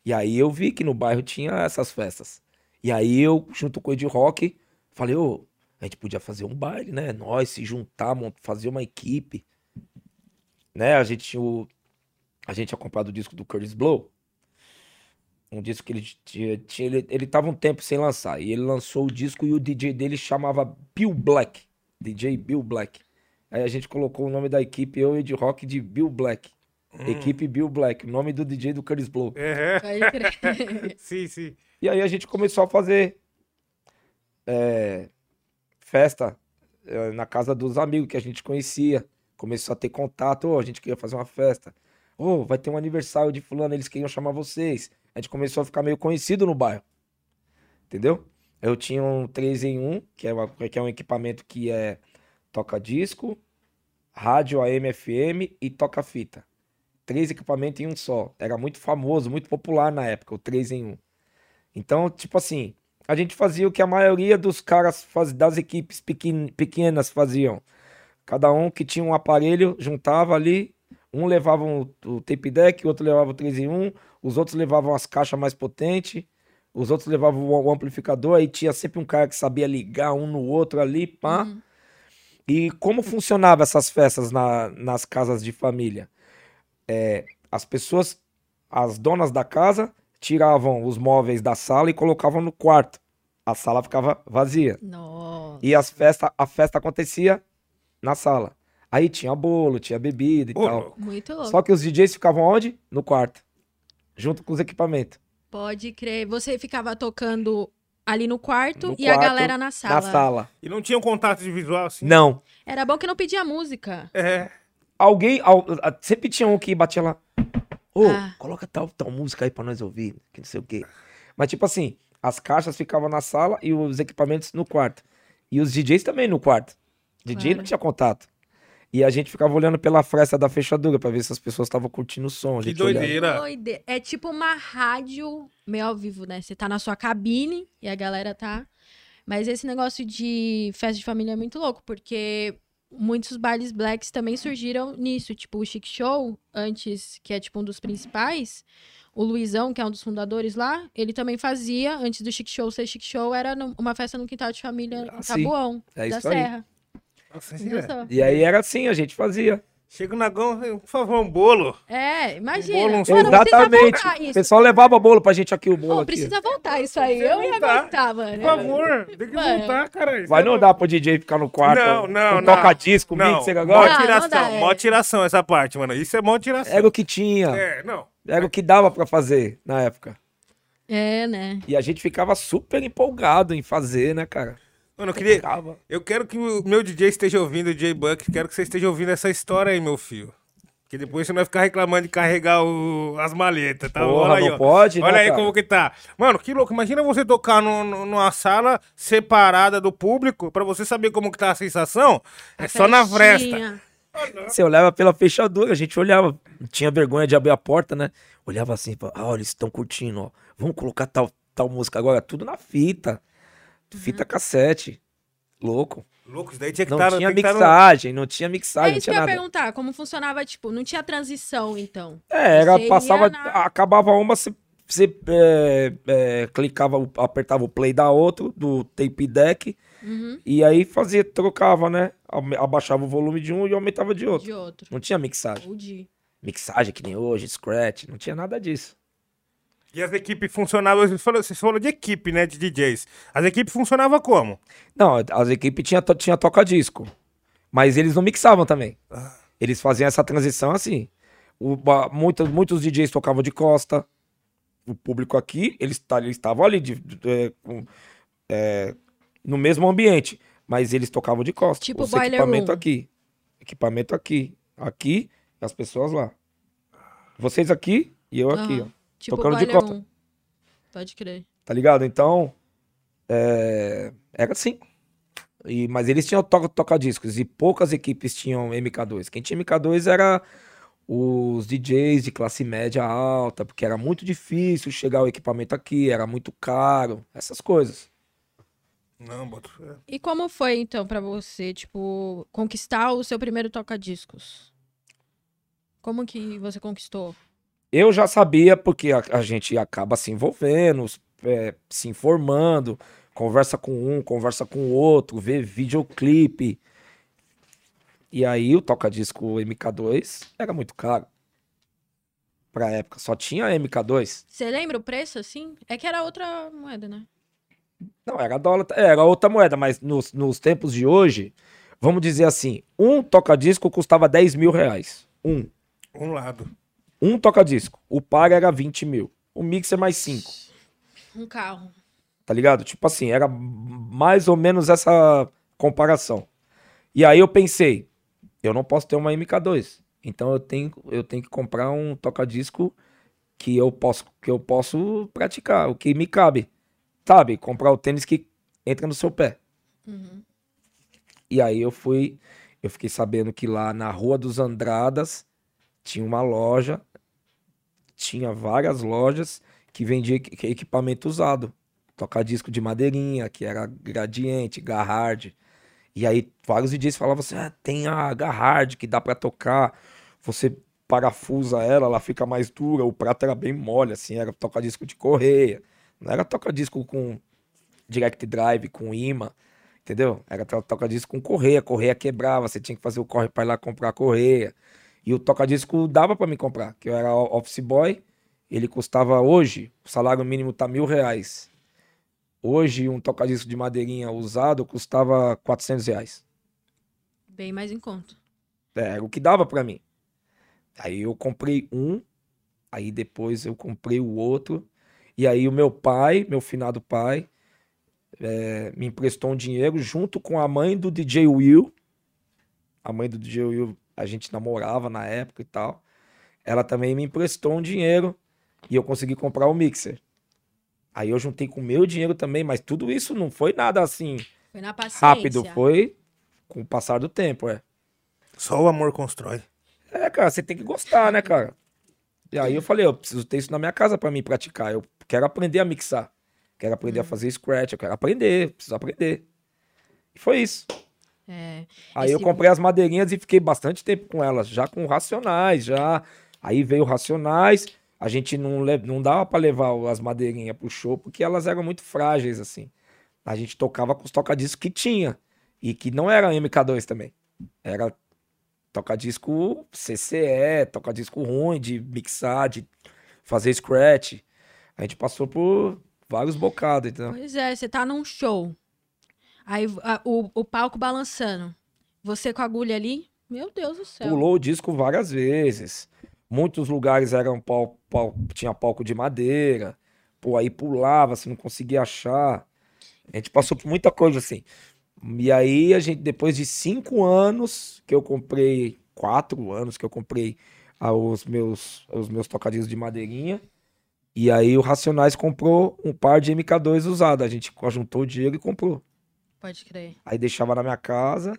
E aí eu vi que no bairro tinha essas festas. E aí eu, junto com o Ed Rock, falei, ô, a gente podia fazer um baile, né? Nós se juntar, fazer uma equipe. Né? A gente tinha o... A gente tinha comprado o disco do Curtis Blow. Um disco que ele tinha, tinha- ele, ele tava um tempo sem lançar. E ele lançou o disco e o DJ dele chamava Bill Black. DJ Bill Black. Aí a gente colocou o nome da equipe, eu e Ed Rock, de Bill Black. Equipe Bill Black, o nome do DJ do Curtis Blow. É, sim, sim. E aí a gente começou a fazer é, festa é, na casa dos amigos que a gente conhecia. Começou a ter contato, ô, a gente queria fazer uma festa. Ô, vai ter um aniversário de fulano, eles queriam chamar vocês. A gente começou a ficar meio conhecido no bairro. Entendeu? Eu tinha um 3 em 1, que é, uma- que é um equipamento que é toca disco, rádio AM, FM e toca fita. Três equipamentos em um só. Era muito famoso, muito popular na época, o 3 em 1. Então, tipo assim, a gente fazia o que a maioria dos caras faz, das equipes pequen- pequenas faziam. Cada um que tinha um aparelho, juntava ali, um levava o, o tape deck, o outro levava o 3 em 1, os outros levavam as caixas mais potentes, os outros levavam o, o amplificador, aí tinha sempre um cara que sabia ligar um no outro ali, pá. E como funcionava essas festas na- nas casas de família? É, as pessoas, as donas da casa, tiravam os móveis da sala e colocavam no quarto. A sala ficava vazia. Nossa. E as festa, a festa acontecia na sala. Aí tinha bolo, tinha bebida e Ô, tal. Muito louco. Só que os DJs ficavam onde? No quarto. Junto com os equipamentos. Pode crer. Você ficava tocando ali no quarto No e a quarto, galera na sala. Na sala. E não tinha um contato de visual assim? Não. Era bom que não pedia música. É. Alguém. al- a- sempre tinha um que batia lá. Ô, Ah. coloca tal, tal música aí pra nós ouvir. Que não sei o quê. Mas, tipo assim, as caixas ficavam na sala e os equipamentos no quarto. E os DJs também no quarto. DJ não Claro. tinha contato. E a gente ficava olhando pela fresta da fechadura pra ver se as pessoas estavam curtindo o som. Que doideira. Doide- É tipo uma rádio meio ao vivo, né? Você tá na sua cabine e a galera tá. Mas esse negócio de festa de família é muito louco, porque muitos bailes blacks também surgiram nisso. Tipo, o Chic Show, antes, que é tipo um dos principais, o Luizão, que é um dos fundadores lá, ele também fazia, antes do Chic Show ser Chic Show, era uma festa no quintal de família Ah, em sim. Tabuão, É da isso aí. Nossa? E aí era assim, a gente fazia. Chega o Nagão, por favor, um bolo. É, imagina. bolo, um Mano, precisa Exatamente. O pessoal levava bolo pra gente aqui, o bolo aqui. precisa voltar isso aí. Precisa Eu ia voltar. voltar, mano. Por favor, tem que Mano. voltar, cara. Vai não dar pro DJ ficar no quarto. Não, não, com não. Toca-disco, Não, mixer mó agora. Não, não tiração, é. mó tiração essa parte, mano. Isso é mó tiração. Era o que tinha. É, não. Era o que dava pra fazer na época. É, né? E a gente ficava super empolgado em fazer, né, cara? Mano, eu queria. Eu quero que o meu DJ esteja ouvindo, o DJ Buck, quero que você esteja ouvindo essa história aí, meu filho. Que depois você não vai ficar reclamando de carregar o- as maletas, tá? Porra, Olha aí, não ó. pode, né, Olha aí cara? como que tá. Mano, que louco. Imagina você tocar no- no- numa sala separada do público, pra você saber como que tá a sensação. É só na fresta. Você olhava pela fechadura, a gente olhava. Tinha vergonha de abrir a porta, né? Olhava assim, falava, ah, olha, eles estão curtindo, ó. Vamos colocar tal, tal música agora. Tudo na fita. Uhum. Fita cassete. Louco. Louco, isso daí tinha que Não estar tinha tem que tá no- mixagem, não tinha É mixagem, não isso que tinha eu ia nada. perguntar, como funcionava, tipo, não tinha transição, então. É, era, Você passava, na- acabava uma, você você é, é, clicava, o- apertava o play da outro, do tape deck, Uhum. e aí fazia, trocava, né? Abaixava o volume de um e aumentava de outro. De outro. Não tinha mixagem. Mixagem que nem hoje, scratch, não tinha nada disso. E as equipes funcionavam, vocês falaram de equipe, né, de DJs. As equipes funcionavam como? Não, as equipes tinha, tinha toca-disco. Mas eles não mixavam também. Eles faziam essa transição assim. O, muitos, muitos DJs tocavam de costa. O público aqui, eles ta- eles estavam ali de- de- é, com- é, no mesmo ambiente. Mas eles tocavam de costa. Tipo Os equipamento room. aqui. Equipamento aqui. Aqui e as pessoas lá. Vocês aqui e eu aqui, Aham. ó. Tipo Tocando de costa. Pode crer. Tá ligado? Então, é, era assim. E, mas eles tinham to toca-discos e poucas equipes tinham MK2. Quem tinha MK2 era os DJs de classe média alta, porque era muito difícil chegar o equipamento aqui, era muito caro, essas coisas. Não, boto fé. E como foi, então, pra você, tipo, conquistar o seu primeiro toca-discos? Como que você conquistou? Eu já sabia, porque a, a gente acaba se envolvendo, é, se informando, conversa com um, conversa com o outro, vê videoclipe. E aí o toca-disco MK2 era muito caro. Pra época, só tinha MK2. Você lembra o preço, assim? É que era outra moeda, né? Não, era dólar, é, era outra moeda, mas nos, nos tempos de hoje, vamos dizer assim, um toca-disco custava 10 mil reais. Um. Um lado. Um toca-disco. O par era 20 mil. O mixer mais 5. Um carro. Tá ligado? Tipo assim, era mais ou menos essa comparação. E aí eu pensei, eu não posso ter uma MK2. Então eu tenho, eu tenho que comprar um toca-disco que eu posso que eu posso praticar, o que me cabe. Sabe? Comprar o tênis que entra no seu pé. Uhum. E aí eu fui, eu fiquei sabendo que lá na Rua dos Andradas tinha uma loja, tinha várias lojas que vendia equi- equipamento usado. Tocar disco de madeirinha, que era gradiente, garhard. E aí vários DJs falavam assim: ah, tem a garhard que dá pra tocar. Você parafusa ela, ela fica mais dura. O prato era bem mole, assim, era tocar disco de correia. Não era tocar disco com direct drive, com imã. Entendeu? Era to- toca-disco com correia, correia quebrava, você tinha que fazer o corre para ir lá comprar correia. E o toca-disco dava para me comprar, que eu era office boy, ele custava hoje, o salário mínimo tá mil reais. Hoje, um toca-disco de madeirinha usado custava 400 reais. Bem mais em conta. É, era o que dava para mim. Aí eu comprei um, aí depois eu comprei o outro, e aí o meu pai, meu finado pai, é, me emprestou um dinheiro junto com a mãe do DJ Will. A mãe do DJ Will, a gente namorava na época e tal. Ela também me emprestou um dinheiro e eu consegui comprar o mixer. Aí eu juntei com o meu dinheiro também, mas tudo isso não foi nada assim Foi na paciência. rápido, foi com o passar do tempo, é. Só o amor constrói. É, cara, você tem que gostar, né, cara? E aí eu falei, eu preciso ter isso na minha casa pra mim praticar. Eu quero aprender a mixar. Quero aprender a fazer scratch, eu quero aprender, preciso aprender. E foi isso. É. Aí eu comprei as madeirinhas e fiquei bastante tempo com elas, já com racionais, já. Aí veio racionais, a gente não, le... não dava pra levar as madeirinhas pro show porque elas eram muito frágeis, assim. A gente tocava com os tocadiscos que tinha. E que não era MK2 também. Era tocadisco CCE, tocadisco ruim de mixar, de fazer scratch. A gente passou por vários bocados, então. Pois é, você tá num show. Aí a- o, o palco balançando. Você com a agulha ali. Meu Deus do céu. Pulou o disco várias vezes. Muitos lugares eram pau- tinha palco de madeira. Pô, aí pulava, você não conseguia achar. A gente passou por muita coisa assim. E aí a gente, depois de cinco anos que eu comprei, quatro anos que eu comprei ah, os meus, os meus tocadiscos de madeirinha. E aí o Racionais comprou um par de MK2 usado. A gente juntou o dinheiro e comprou. Pode crer. Aí deixava na minha casa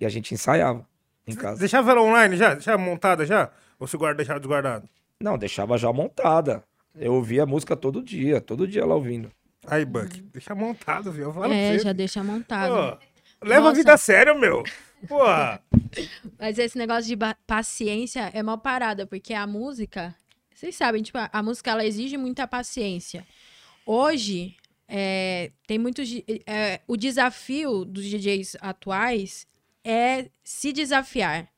e a gente ensaiava em casa. Deixava ela online já? Deixava montada já? Ou se guarda, deixava desguardado? Não, deixava já montada. Eu ouvia a música todo dia, todo dia lá ouvindo. Aí, Buck, deixa montado, viu? Eu falo é, pra já você. deixa montado. Pô, leva a Nossa. vida a sério, meu. Porra. Mas esse negócio de paciência é mal parada, porque a música, Vocês sabem, tipo, a, a música ela exige muita paciência. Hoje, é, tem muitos. di- é, o desafio dos DJs atuais é se desafiar.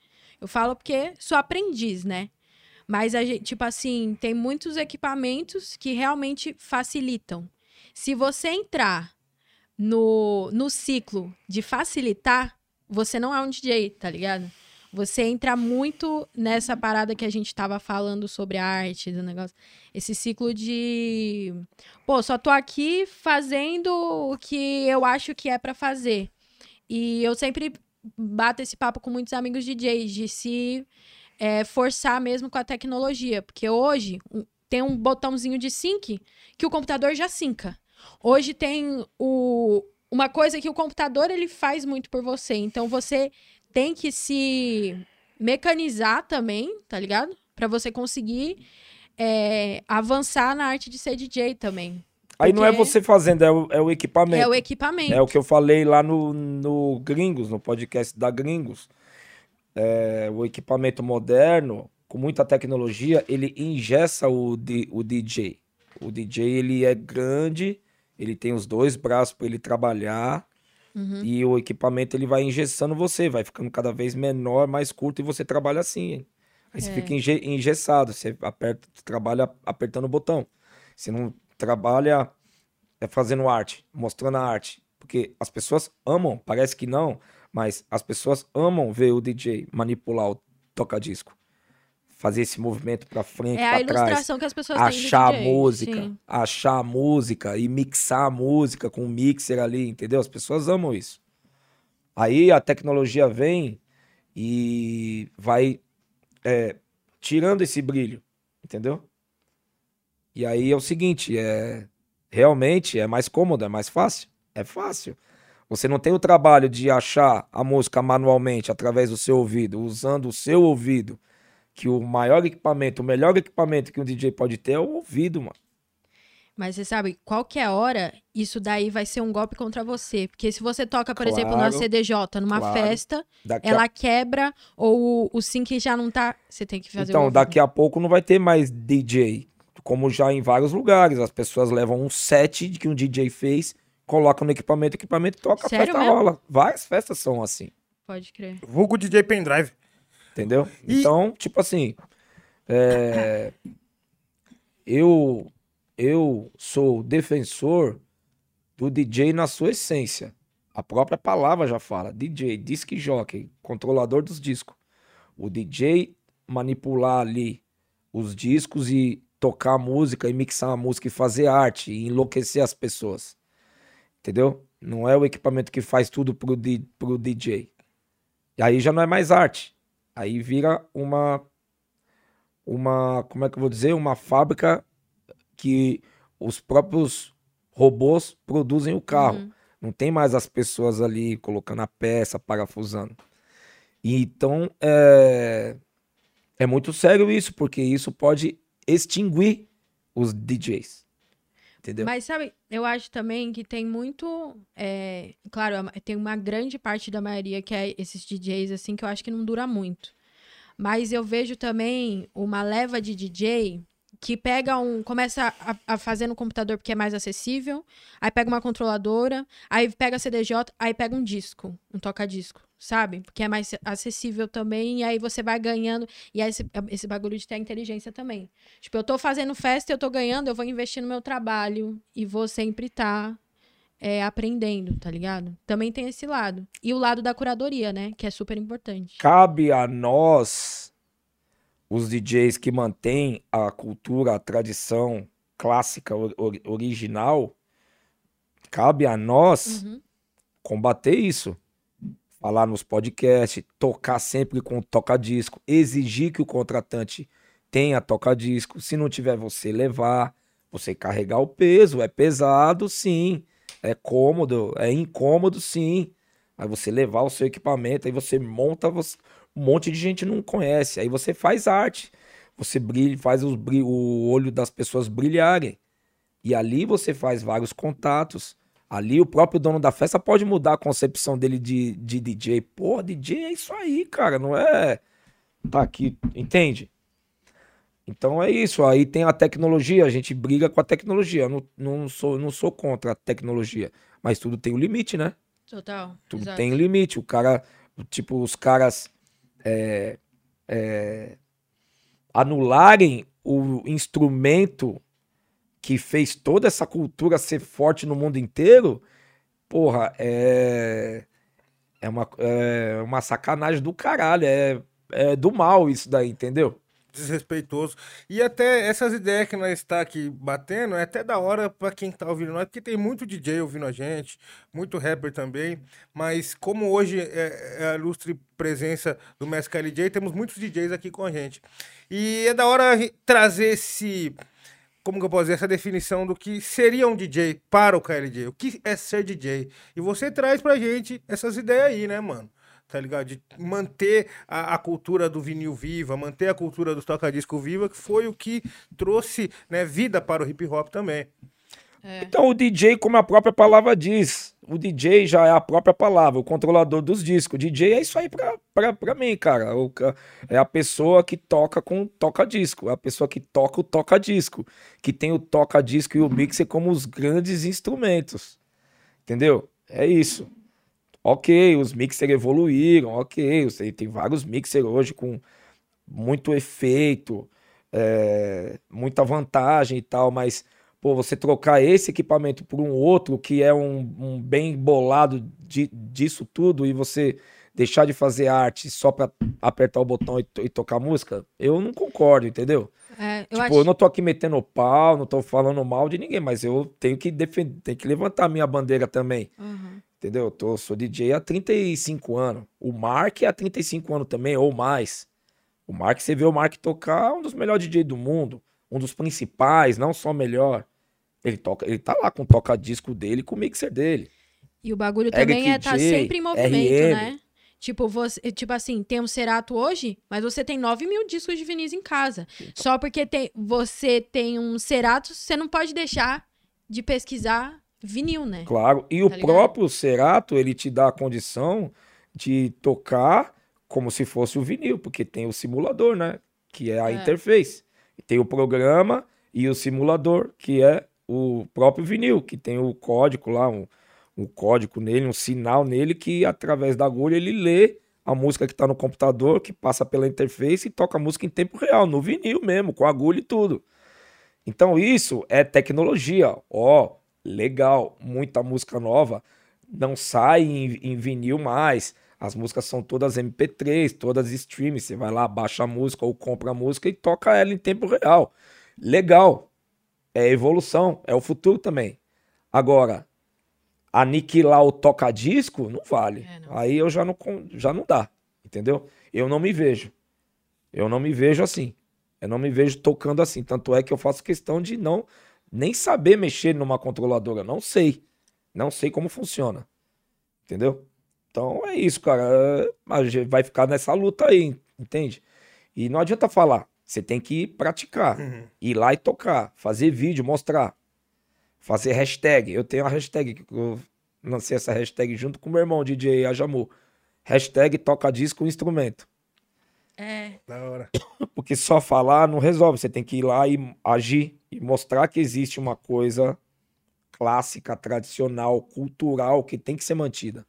Eu falo porque sou aprendiz, né? Mas, a gente, tipo assim, tem muitos equipamentos que realmente facilitam. Se você entrar no, no ciclo de facilitar, você não é um DJ, tá ligado? Você entra muito nessa parada que a gente tava falando sobre a arte do negócio. Esse ciclo de. Pô, só tô aqui fazendo o que eu acho que é pra fazer. E eu sempre bato esse papo com muitos amigos DJs de se é, forçar mesmo com a tecnologia. Porque hoje tem um botãozinho de sync que o computador já sinca. Hoje tem o, uma coisa que o computador ele faz muito por você. Então você tem que se mecanizar também, tá ligado? Pra você conseguir é, avançar na arte de ser DJ também. Aí não é você fazendo, é o, é o equipamento. É o equipamento. É o que eu falei lá no, no Gringos, no podcast da Gringos. É, o equipamento moderno, com muita tecnologia, ele ingessa o, o DJ. O DJ ele é grande, ele tem os dois braços para ele trabalhar Uhum. e o equipamento ele vai engessando você, vai ficando cada vez menor, mais curto e você trabalha assim. hein? Aí você É. fica enge- engessado, você aperta, trabalha apertando o botão. Você não trabalha é fazendo arte, mostrando a arte. Porque as pessoas amam, parece que não, mas as pessoas amam ver o DJ manipular o toca-disco. Fazer esse movimento pra frente, É a pra trás. ilustração que as pessoas têm Achar a música, sim. achar a música e mixar a música com o mixer ali, entendeu? As pessoas amam isso. Aí a tecnologia vem e vai é, tirando esse brilho, entendeu? E aí é o seguinte, é realmente é mais cômodo, é mais fácil, é fácil. Você não tem o trabalho de achar a música manualmente através do seu ouvido, usando o seu ouvido, que o maior equipamento, o melhor equipamento que um DJ pode ter é o ouvido, mano. Mas você sabe, qualquer hora, isso daí vai ser um golpe contra você. Porque se você toca, por exemplo, Claro, na CDJ, numa claro. festa, Daqui a ela quebra ou o, sync já não tá. Você tem que fazer o Então, daqui a pouco não vai ter mais DJ, como já em vários lugares. As pessoas levam um set que um DJ fez, colocam no equipamento, o equipamento toca, Sério a festa mesmo? rola. Várias festas são assim, Pode crer. Vulgo DJ Pendrive. Entendeu? E- Então, tipo assim, é, eu, eu sou defensor do DJ na sua essência. A própria palavra já fala, DJ, disc jockey, controlador dos discos. O DJ manipular ali os discos e tocar a música e mixar a música e fazer arte e enlouquecer as pessoas. Entendeu? Não é o equipamento que faz tudo pro, di- pro DJ. E aí já não é mais arte. Aí vira uma uma, como é que eu vou dizer, uma fábrica que os próprios robôs produzem o carro. Uhum. Não tem mais as pessoas ali colocando a peça, parafusando. E Então, é, é muito sério isso, porque isso pode extinguir os DJs. Entendeu? Mas sabe, eu acho também que tem muito. é, claro, tem uma grande parte da maioria que é esses DJs, assim, que eu acho que não dura muito. Mas eu vejo também uma leva de DJ que pega um. começa a, a fazer no computador porque é mais acessível, aí pega uma controladora, aí pega a CDJ, aí pega um disco, um toca-disco, sabe? Porque é mais acessível também, e aí você vai ganhando. E aí esse, esse bagulho de ter inteligência também. Tipo, eu tô fazendo festa, eu tô ganhando, eu vou investir no meu trabalho e vou sempre estar aprendendo, tá ligado? Também tem esse lado. E o lado da curadoria, né? Que é super importante. Cabe a nós, os DJs que mantêm a cultura, a tradição clássica, or- original, cabe a nós Uhum. combater isso. Falar nos podcasts, tocar sempre com toca-disco, exigir que o contratante tenha toca-disco. Se não tiver, você levar, você carregar o peso. É pesado, sim. É cômodo, é incômodo, sim. Aí você levar o seu equipamento, aí você monta, você- um monte de gente não conhece. Aí você faz arte. Você brilha, faz os o olho das pessoas brilharem. E ali você faz vários contatos. Ali o próprio dono da festa pode mudar a concepção dele de, de DJ. Pô, DJ é isso aí, cara, não é. Tá aqui, entende? Então é isso. Aí tem a tecnologia, a gente briga com a tecnologia. Eu não, não, sou, não sou contra a tecnologia. Mas tudo tem um limite, né? Total. Tudo exato. tem limite. O cara, tipo, os caras é, é, anularem o instrumento que fez toda essa cultura ser forte no mundo inteiro, porra, é, é, uma, é uma sacanagem do caralho. É, é do mal isso daí, entendeu? desrespeitoso. E até essas ideias que nós está aqui batendo, é até da hora pra quem tá ouvindo nós, porque tem muito DJ ouvindo a gente, muito rapper também, mas como hoje é, é a ilustre presença do Mestre KLJ, temos muitos DJs aqui com a gente. E é da hora trazer esse como que eu posso dizer, essa definição do que seria um DJ para o KLJ, o que é ser DJ. E você traz pra gente essas ideias aí, né, mano? Tá ligado? De manter a, a cultura do vinil viva, manter a cultura do toca-disco viva, que foi o que trouxe né, vida para o hip hop também. É. Então o DJ, como a própria palavra diz, o DJ já é a própria palavra, o controlador dos discos. O DJ é isso aí pra, pra, pra mim, cara. O é a pessoa que toca com toca-disco, é a pessoa que toca o toca-disco, que tem o toca-disco e o mixer como os grandes instrumentos. Entendeu? É isso. Ok, os mixers evoluíram, ok. Tem vários mixers hoje com muito efeito, é, muita vantagem e tal, mas pô, você trocar esse equipamento por um outro que é um, um bem bolado de- disso tudo e você deixar de fazer arte só pra apertar o botão e, e tocar música, eu não concordo, entendeu? É, eu tipo, acho... eu não tô aqui metendo pau, não tô falando mal de ninguém, mas eu tenho que defender, tenho que levantar a minha bandeira também. Uhum. Entendeu? Eu tô, sou DJ há 35 anos. O Mark é há 35 anos também, ou mais. O Mark, você vê o Mark tocar, um dos melhores DJ do mundo. Um dos principais, não só o melhor. Ele toca, ele tá lá com o toca-disco dele, com o mixer dele. E o bagulho Eric também é estar J, sempre em movimento, RM. né? Tipo, você, tipo assim, tem um Cerato hoje, mas você tem 9 mil discos de vinis em casa. Só porque tem, você tem um Cerato, você não pode deixar de pesquisar vinil, né? Claro. E o Tá ligado? próprio Cerato, ele te dá a condição de tocar como se fosse o vinil, porque tem o simulador, né? Que é a É. interface. Tem o programa e o simulador, que é o próprio vinil, que tem o código lá, um, um código nele, um sinal nele, que através da agulha ele lê a música que tá no computador, que passa pela interface e toca a música em tempo real, no vinil mesmo, com agulha e tudo. Então isso é tecnologia. Ó, legal, muita música nova não sai em, em vinil mais. As músicas são todas MP3, todas streams. Você vai lá, baixa a música ou compra a música e toca ela em tempo real. Legal. É evolução, é o futuro também. Agora, aniquilar o toca-disco não vale. É, não. Aí eu já não, já não dá, entendeu? Eu não me vejo. Eu não me vejo assim. Eu não me vejo tocando assim. Tanto é que eu faço questão de não nem saber mexer numa controladora. Não sei. Não sei como funciona. Entendeu? Então é isso, cara. É, A gente vai ficar nessa luta aí, entende? E não adianta falar. Você tem que praticar. Ir lá e tocar. Fazer vídeo, mostrar. Fazer hashtag. Eu tenho a hashtag. que Eu lancei essa hashtag junto com meu irmão, DJ Ajamu. Hashtag toca disco instrumento. É. Da hora. Porque só falar não resolve. Você tem que ir lá e agir e mostrar que existe uma coisa clássica, tradicional, cultural que tem que ser mantida.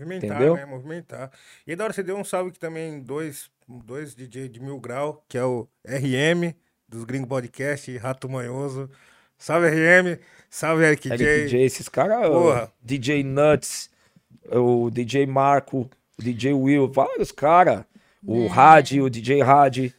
Movimentar, Entendeu? né? Movimentar. E da hora você deu um salve aqui também, dois, dois DJ de mil grau, que é o RM, dos Gringo Podcast, e Rato Manhoso. Salve RM, salve Eric Eric J. J, esses caras. DJ Nuts, o DJ Marco, o DJ Will, vários caras. O Had, o DJ Had,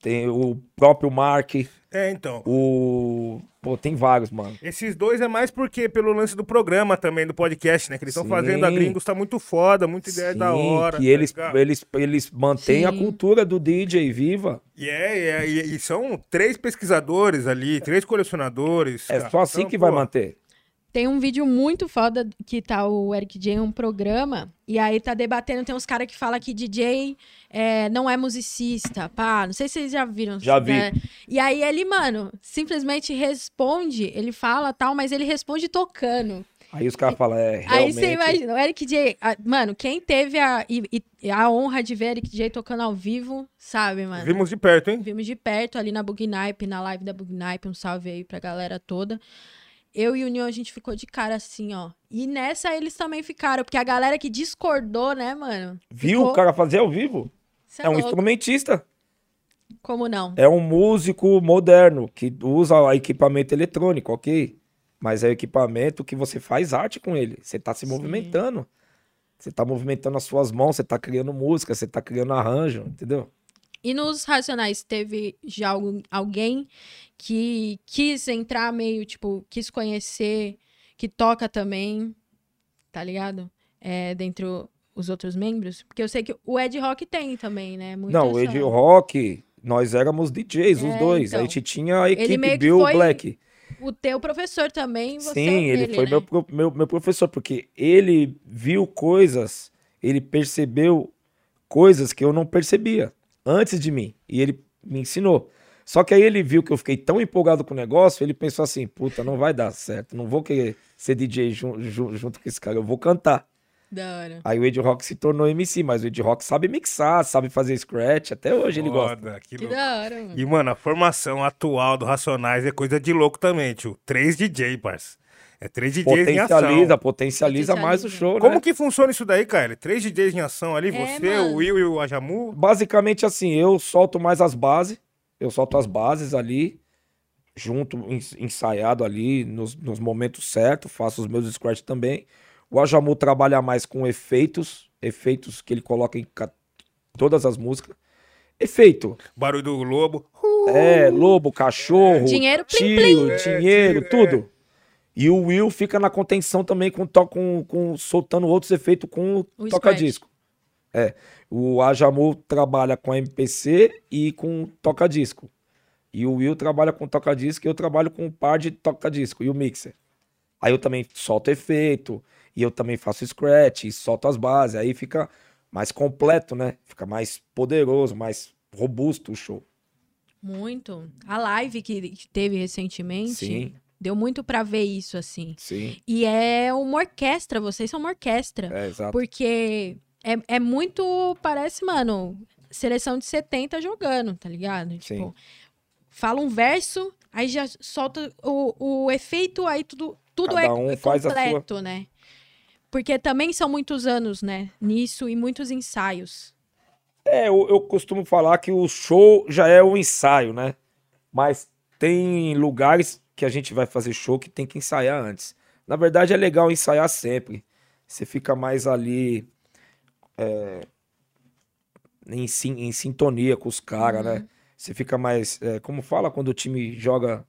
tem o próprio Mark, É, então. o. Pô, tem vários, mano. Esses dois é mais porque pelo lance do programa também, do podcast, né? Que eles estão fazendo a Gringos, tá muito foda, muita ideia da Sim, hora. que tá eles, ligado? eles, eles mantêm a Sim. cultura do DJ viva. E, é, e, é, e- e são três pesquisadores ali, três colecionadores. É cara. só assim Então, que vai pô, manter. Tem um vídeo muito foda que tá o Eric J, um programa, e aí tá debatendo, tem uns caras que falam que DJ é, não é musicista, pá, não sei se vocês já viram. Já vi. né? E aí ele, mano, simplesmente responde, ele fala tal, mas ele responde tocando. Aí os caras falam, é, Aí realmente... você imagina, o Eric J. a- mano, quem teve a, e- e- a honra de ver Eric J tocando ao vivo, sabe, mano? Vimos de perto, hein? Vimos de perto ali na Bugnipe, na live da Bugnipe, um salve aí pra galera toda. Eu e o União, a gente ficou de cara assim, ó. E nessa eles também ficaram, porque a galera que discordou, né, mano? Viu ficou- o cara fazer ao vivo? Cê É um louco. instrumentista. Como não? É um músico moderno que usa equipamento eletrônico, ok? Mas é o equipamento que você faz arte com ele. Você tá se Sim. movimentando. Você tá movimentando as suas mãos, você tá criando música, você tá criando arranjo, entendeu? E nos Racionais, teve já alguém que quis entrar meio, tipo, quis conhecer, que toca também, tá ligado? É, dentre o- os outros membros? Porque eu sei que o Ed Rock tem também, né? Muito Não, o Ed Rock, nós éramos DJs, os É, dois. então. A gente tinha a Ele equipe Bill Black. O teu professor também, você Sim, é ele dele, foi né? meu, meu, meu professor, porque ele viu coisas, ele percebeu coisas que eu não percebia antes de mim. E ele me ensinou. Só que aí ele viu que eu fiquei tão empolgado com o negócio, ele pensou assim: puta, não vai dar certo, não vou querer ser DJ jun- jun- junto com esse cara, eu vou cantar. Da hora. Aí o Ed Rock se tornou MC, mas o Ed Rock sabe mixar, sabe fazer scratch, até hoje ele gosta. Foda, que Que da hora, mano. E, mano, a formação atual do Racionais é coisa de louco também, tio. Três DJ, parça. É três DJs em ação. Potencializa, potencializa mais o Potencializa. show, Como né? que funciona isso daí, cara? Três DJs em ação ali, É, você, mano. o Will e o Ajamu? Basicamente assim, eu solto mais as bases, eu solto as bases ali, junto, ens- ensaiado ali, nos, nos momentos certos, faço os meus scratch também. O Ajamu trabalha mais com efeitos, efeitos que ele coloca em todas as músicas. Efeito, Barulho do Lobo. é, lobo, cachorro, Dinheiro, plim, tiro, É, dinheiro, tiro, tudo. E o Will fica na contenção também com, com, com soltando outros efeitos com O o toca-disco. É. O Ajamu trabalha com MPC e com toca-disco. E o Will trabalha com toca-disco e eu trabalho com um par de toca-disco e o mixer. Aí eu também solto efeito e eu também faço scratch e solto as bases. Aí fica mais completo, né? Fica mais poderoso, mais robusto o show. Muito. A live que que teve recentemente Sim, deu muito pra ver isso, assim. sim. E é uma orquestra, vocês são uma orquestra. É, exato. Porque é, é muito, parece, mano, seleção de 70 jogando, tá ligado? Tipo, fala um verso, aí já solta o, o efeito, aí tudo, tudo Cada é, um sua. completo, né? Porque também são muitos anos, né? Nisso e muitos ensaios. É, eu, eu costumo falar que o show já é o ensaio, né? Mas tem lugares que a gente vai fazer show que tem que ensaiar antes. Na verdade, é legal ensaiar sempre. Você fica mais ali é, em, sin- em sintonia com os caras, né? Você fica mais. é, como fala quando o time joga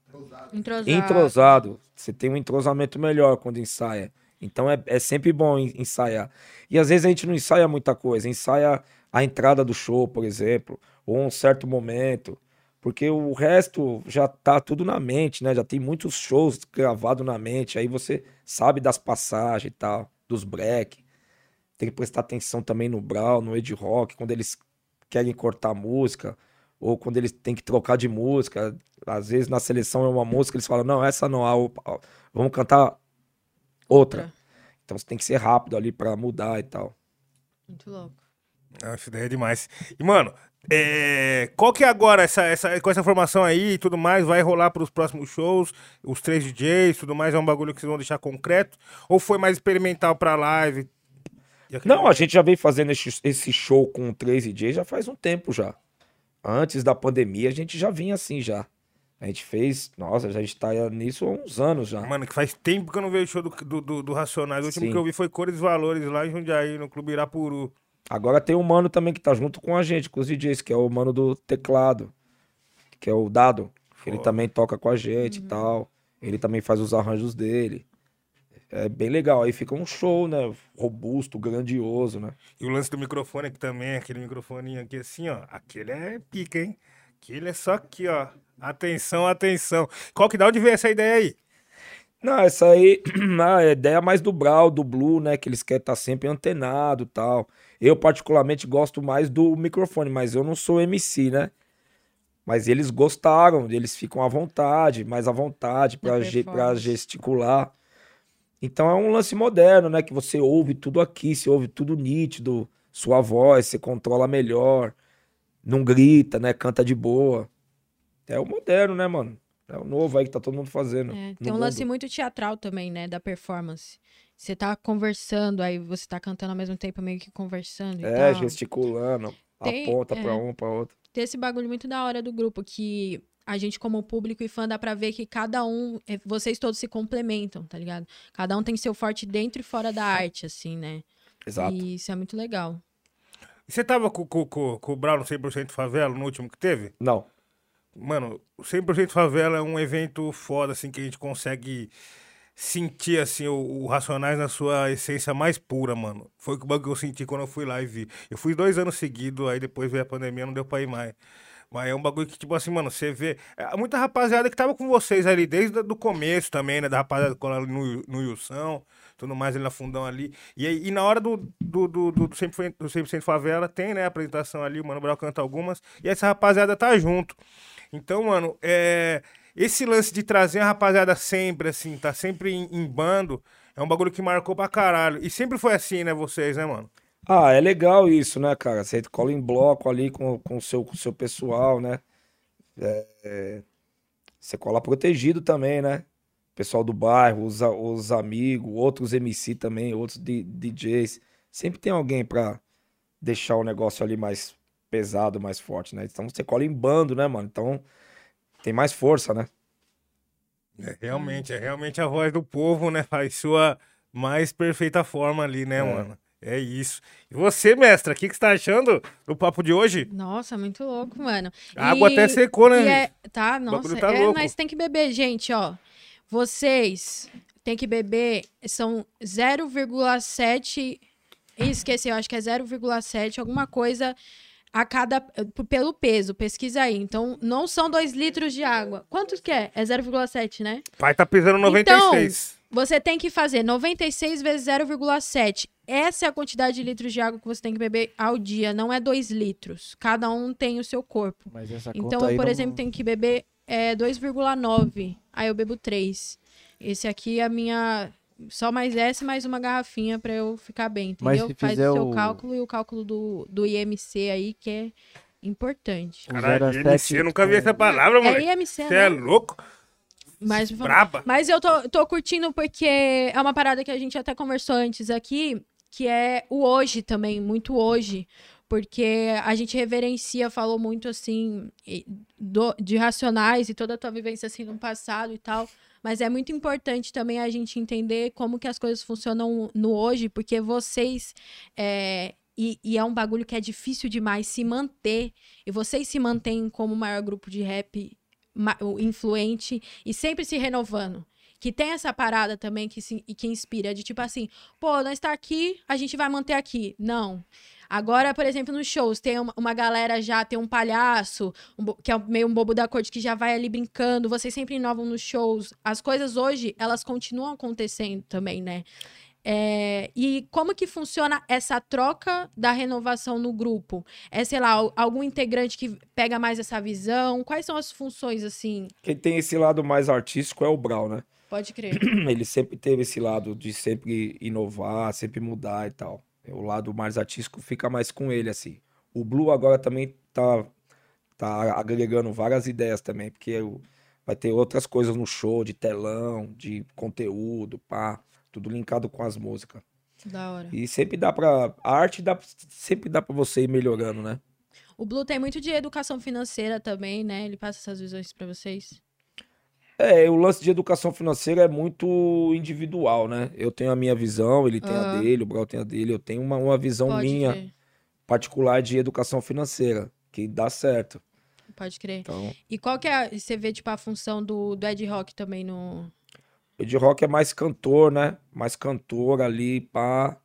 Entrosado. entrosado. Você tem um entrosamento melhor quando ensaia. Então é, é sempre bom en- ensaiar. E às vezes a gente não ensaia muita coisa, ensaia a entrada do show, por exemplo, ou um certo momento. Porque o resto já tá tudo na mente, né? Já tem muitos shows gravados na mente. Aí você sabe das passagens e tal, dos break. Tem que prestar atenção também no Brown, no Ed Rock, quando eles querem cortar a música, ou quando eles têm que trocar de música. Às vezes na seleção é uma música, eles falam, não, essa não, ah, opa, vamos cantar outra. Então você tem que ser rápido ali pra mudar e tal. Muito louco. Ah, Essa ideia é demais. E, mano, é, qual que é agora, essa, essa, com essa formação aí e tudo mais, vai rolar pros próximos shows, os três DJs, tudo mais, é um bagulho que vocês vão deixar concreto? Ou foi mais experimental pra live? Não, a gente já vem fazendo esse, esse show com três DJs já faz um tempo já. Antes da pandemia a gente já vinha assim já. A gente fez, nossa, a gente tá nisso há uns anos já. Mano, que faz tempo que eu não vejo show do, do, do, do Racionais. O último Sim. que eu vi foi Cores e Valores lá em Jundiaí, no Clube Irapuru. Agora tem um mano também que tá junto com a gente, com os DJs, que é o mano do teclado, que é o Dado. Ele também toca com a gente e tal. Ele também faz os arranjos dele. É bem legal. Aí fica um show, né? Robusto, grandioso, né? E o lance do microfone aqui também, aquele microfoninho aqui assim, ó. Aquele é pica, hein? Aquele é só aqui, ó. Atenção, atenção. Qual que dá onde veio essa ideia aí? Não, essa aí a ideia mais do Brau, do Blue, né? Que eles querem estar sempre antenado e tal. Eu, particularmente, gosto mais do microfone, mas eu não sou MC, né? Mas eles gostaram, eles ficam à vontade, mais à vontade Da pra ge- gesticular. Então é um lance moderno, né? Que você ouve tudo aqui, você ouve tudo nítido, sua voz, você controla melhor, não grita, né? Canta de boa. É o moderno, né, mano? É o novo aí que tá todo mundo fazendo. É, tem um lance mundo. muito teatral também, né? Da performance. Você tá conversando, aí você tá cantando ao mesmo tempo, meio que conversando É, gesticulando, Tem- aponta pra é. um, pra outro. Tem esse bagulho muito da hora do grupo, que a gente, como público e fã, dá pra ver que cada um, eh, vocês todos se complementam, tá ligado? Cada um tem seu forte dentro e fora da arte, assim, né? Exato. E isso é muito legal. Você tava com, com, com, com o Brown no 100% Favela, no último que teve? Não. Mano, o 100% Favela é um evento foda, assim, que a gente consegue sentir, assim, o, o Racionais na sua essência mais pura, mano. Foi o que eu senti quando eu fui lá e vi. Eu fui dois anos seguidos, aí depois veio a pandemia, não deu pra ir mais. Mas é um bagulho que, tipo assim, mano, você vê. é, Muita rapaziada que tava com vocês ali desde o começo também, né? Da rapaziada que cola ali no, no Ilson, tudo mais ali na fundão ali. E, aí, e na hora do, do, do, do, do 100%, do 100% Favela, tem, né? A apresentação ali, o Mano Brown canta algumas. E essa rapaziada tá junto. Então, mano, é. Esse lance de trazer a rapaziada sempre, assim, tá sempre em, em bando, é um bagulho que marcou pra caralho. E sempre foi assim, né, vocês, né, mano? Ah, é legal isso, né, cara? Você cola em bloco ali com, com o seu, com seu pessoal, né? É, é, você cola protegido também, né? Pessoal do bairro, os, os amigos, outros MC também, outros DJs. Sempre tem alguém pra deixar o negócio ali mais pesado, mais forte, né? Então você cola em bando, né, mano? Então tem mais força, né? É realmente, é realmente a voz do povo, né? Faz sua mais perfeita forma ali, né, É. mano? É isso. E você, mestra, o que, que você tá achando do papo de hoje? Nossa, muito louco, mano. A água E- até secou, né? é- tá, nossa, tá é, mas tem que beber, gente, ó. Vocês têm que beber, são 0,7, esqueci, eu acho que é 0,7, alguma coisa a cada, pelo peso, pesquisa aí. Então, não são 2 litros de água. Quantos que é? É 0,7, né? Pai tá pesando 96. Você tem que fazer 96 vezes 0,7. Essa é a quantidade de litros de água que você tem que beber ao dia, não é 2 litros. Cada um tem o seu corpo. Mas essa Então, conta eu, aí por não- exemplo, tenho que beber é, 2,9. Aí eu bebo 3. Esse aqui é a minha. Só mais essa e mais uma garrafinha pra eu ficar bem, Mas entendeu? se Faz o seu o- cálculo e o cálculo do, do IMC aí, que é importante. Caralho, 07 IMC, eu nunca vi essa palavra, É mano. IMC, Você é né? louco? Mas, Braba. mas eu tô, tô curtindo porque é uma parada que a gente até conversou antes aqui, que é o hoje também, muito hoje. Porque a gente reverencia, falou muito assim, do- de racionais e toda a tua vivência assim no passado e tal. Mas é muito importante também a gente entender como que as coisas funcionam no hoje, porque vocês. é, e, e é um bagulho que é difícil demais se manter. E vocês se mantêm como o maior grupo de rap influente e sempre se renovando. Que tem essa parada também que, se, que inspira, de tipo assim, pô, nós tá aqui, a gente vai manter aqui. Não. Agora, por exemplo, nos shows, tem uma, uma galera já, tem um palhaço, um que é meio um bobo da corte, que já vai ali brincando, vocês sempre inovam nos shows. As coisas hoje, elas continuam acontecendo também, né? É, e como que funciona essa troca da renovação no grupo? É, sei lá, al- algum integrante que pega mais essa visão? Quais são as funções, assim? Quem tem esse lado mais artístico é o Brau, né? Pode crer. Ele sempre teve esse lado de sempre inovar, sempre mudar e tal. O lado mais artístico fica mais com ele, assim. O Blue agora também tá, tá agregando várias ideias também, porque vai ter outras coisas no show, de telão, de conteúdo, pá, tudo linkado com as músicas. da hora. E sempre dá pra. A arte dá, sempre dá pra você ir melhorando, né? O Blue tem muito de educação financeira também, né? Ele passa essas visões pra vocês. É, o lance de educação financeira é muito individual, né? Eu tenho a minha visão, ele tem a Aham. dele, o Brau tem a dele, eu tenho uma, uma visão Pode minha. crer. particular de educação financeira, que dá certo. Pode crer. Então, E qual que é, a- você vê, tipo, a função do, do Ed Rock também no... de rock é mais cantor, né? Mais cantor ali, pá.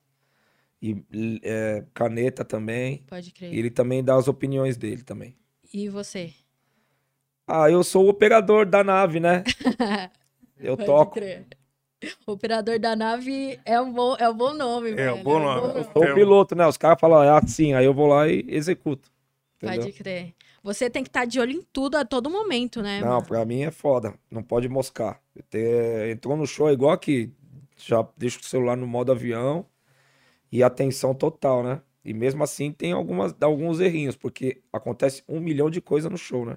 E é, caneta também. Pode E crer. ele também dá as opiniões dele também. E você? Ah, eu sou o operador da nave, né? Eu Pode toco. crer. Operador da nave é um bom, é um bom nome, É, velho. um bom nome. Sou o piloto, né? Os caras falam, é assim, aí eu vou lá e executo. Entendeu? Pode crer. Você tem que estar de olho em tudo a todo momento, né? Não, mano? pra mim é foda. Não pode moscar. Ter- Entrou no show é igual aqui. já deixa o celular no modo avião e atenção total, né? E mesmo assim tem algumas, alguns errinhos, porque acontece um milhão de coisas no show, né?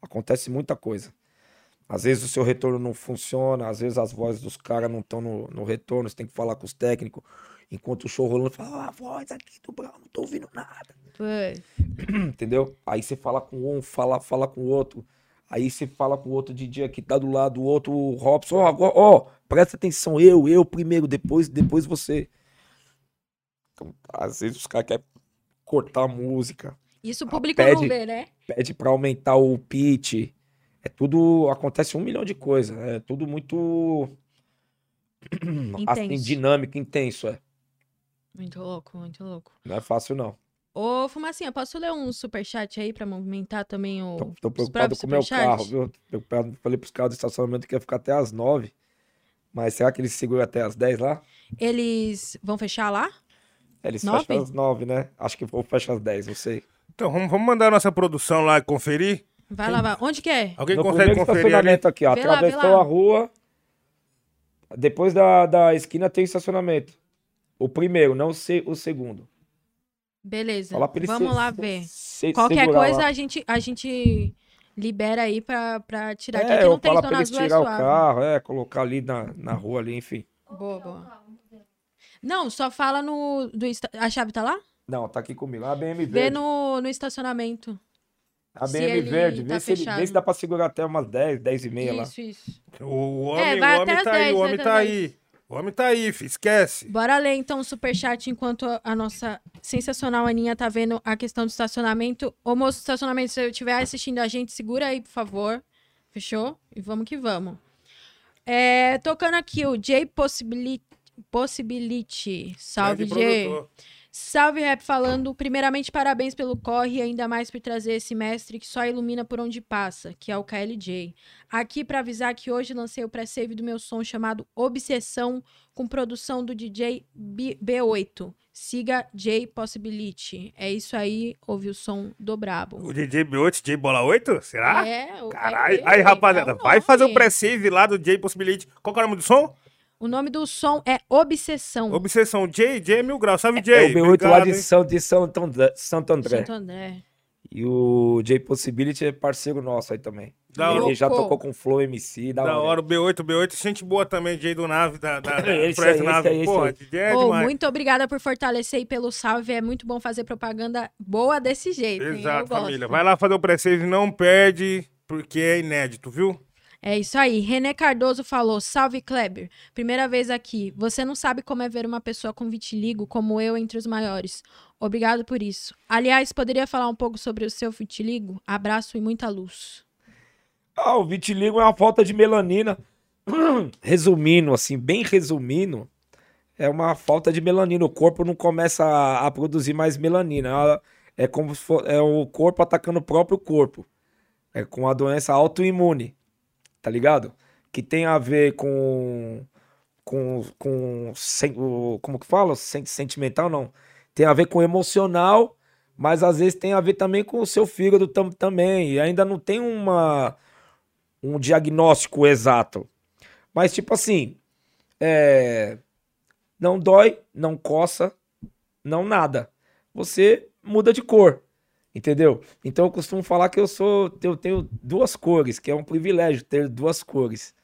Acontece muita coisa. Às vezes o seu retorno não funciona, às vezes as vozes dos caras não estão no, no retorno, você tem que falar com os técnicos. Enquanto o show rolando, fala, ah, a voz aqui do Brown, não tô ouvindo nada. Entendeu? Aí você fala com um, fala, fala com o outro. Aí você fala com o outro DJ que tá do lado do outro, o Robson, ó, agora, ó, presta atenção, eu, eu primeiro, depois, depois você. Então, às vezes os caras querem cortar a música, Isso o Ah, público não pede- vê, né? pede pra aumentar o pitch. É tudo. Acontece um milhão de coisas. É tudo muito. assim, Intenso. dinâmico, intenso. É. Muito louco, muito louco. Não é fácil, não. Ô, Fumacinha, posso ler um superchat aí pra movimentar também o. Tô, tô preocupado com o meu carro, viu? Tô preocupado. Falei pros caras do estacionamento que ia ficar até as nove. Mas será que eles seguram até as 10 lá? Eles vão fechar lá? Eles Nove? fecham às 9, né? Acho que vou fechar às 10, não sei. Então, vamos, vamos mandar a nossa produção lá conferir? Vai lá, vai. Onde que é? Alguém no consegue primeiro conferir ali? estacionamento aqui, ó. Vê lá, vê Atravessou lá. a rua. Depois da, da esquina tem estacionamento. O primeiro, não se- o segundo. Beleza. Fala pra ele Vamos se- lá ver. se- Qualquer segurar coisa lá. a gente, a gente libera aí pra, pra tirar aqui. É, eu não tem falo pra zona eles azul, é tirar o suave. carro, é, colocar ali na, na rua ali, enfim. Boa, boa. Não, só fala no. Do, a chave tá lá? Não, tá aqui comigo. A BM Vê verde. no, no estacionamento. A se BM ele verde, tá vê, se ele, vê se dá pra segurar até umas 10, 10 e meia lá. Isso, isso. O homem, É, o homem tá aí, 10, o homem tá aí. O homem tá aí, fi, esquece. Bora ler então o superchat enquanto a- nossa sensacional Aninha tá vendo a questão do estacionamento. Ô moço do estacionamento, se eu estiver assistindo a gente, segura aí, por favor. Fechou? E vamos que vamos. É, tocando aqui o J Possibility. Possibility. Salve, J. Salve, Rap falando. Primeiramente, parabéns pelo corre e ainda mais por trazer esse mestre que só ilumina por onde passa, que é o KLJ. Aqui para avisar que hoje lancei o pré-save do meu som chamado Obsessão, com produção do DJ B- B8. Siga J Possibility. É isso aí, ouve o som do Brabo. O DJ B8, DJ Bola 8? Será? É, o Caralho. KLJ, Aí, rapaziada, é vai fazer o pré-save lá do J Possibility. Qual é o nome do som? O nome do som é Obsessão. Obsessão. J, J é mil graus. Salve, É J. o B8 lá Obrigado, de, hein? São, de Santo André. Santo André. Santo André. E o J Possibility é parceiro nosso aí também. Da Ele já tocou com Flow MC, da, Da hora, o B8, o B8, gente boa também, J do Nave, da, da, da Esse aí, esse Nave. aí, esse Porra, é demais. muito obrigada por fortalecer e pelo salve. É muito bom fazer propaganda boa desse jeito. Exato, família. Vai lá fazer o pré-save, não perde, porque é inédito, viu? É isso aí. René Cardoso falou: Salve Kleber. Primeira vez aqui. Você não sabe como é ver uma pessoa com vitiligo como eu entre os maiores. Obrigado por isso. Aliás, poderia falar um pouco sobre o seu vitiligo? Abraço e muita luz. Ah, o vitiligo é uma falta de melanina. Resumindo, assim, bem resumindo, é uma falta de melanina. O corpo não começa a, a produzir mais melanina. Ela- É como se for, é o corpo atacando o próprio corpo. É com a doença autoimune, tá ligado? Que tem a ver com com com como que fala? Sen- Sentimental não. Tem a ver com emocional, mas às vezes tem a ver também com o seu fígado tam- também. E ainda não tem uma um diagnóstico exato. Mas, tipo assim, é, não dói, não coça, não nada. Você muda de cor, entendeu? Então eu costumo falar que eu sou, eu tenho duas cores, que é um privilégio ter duas cores.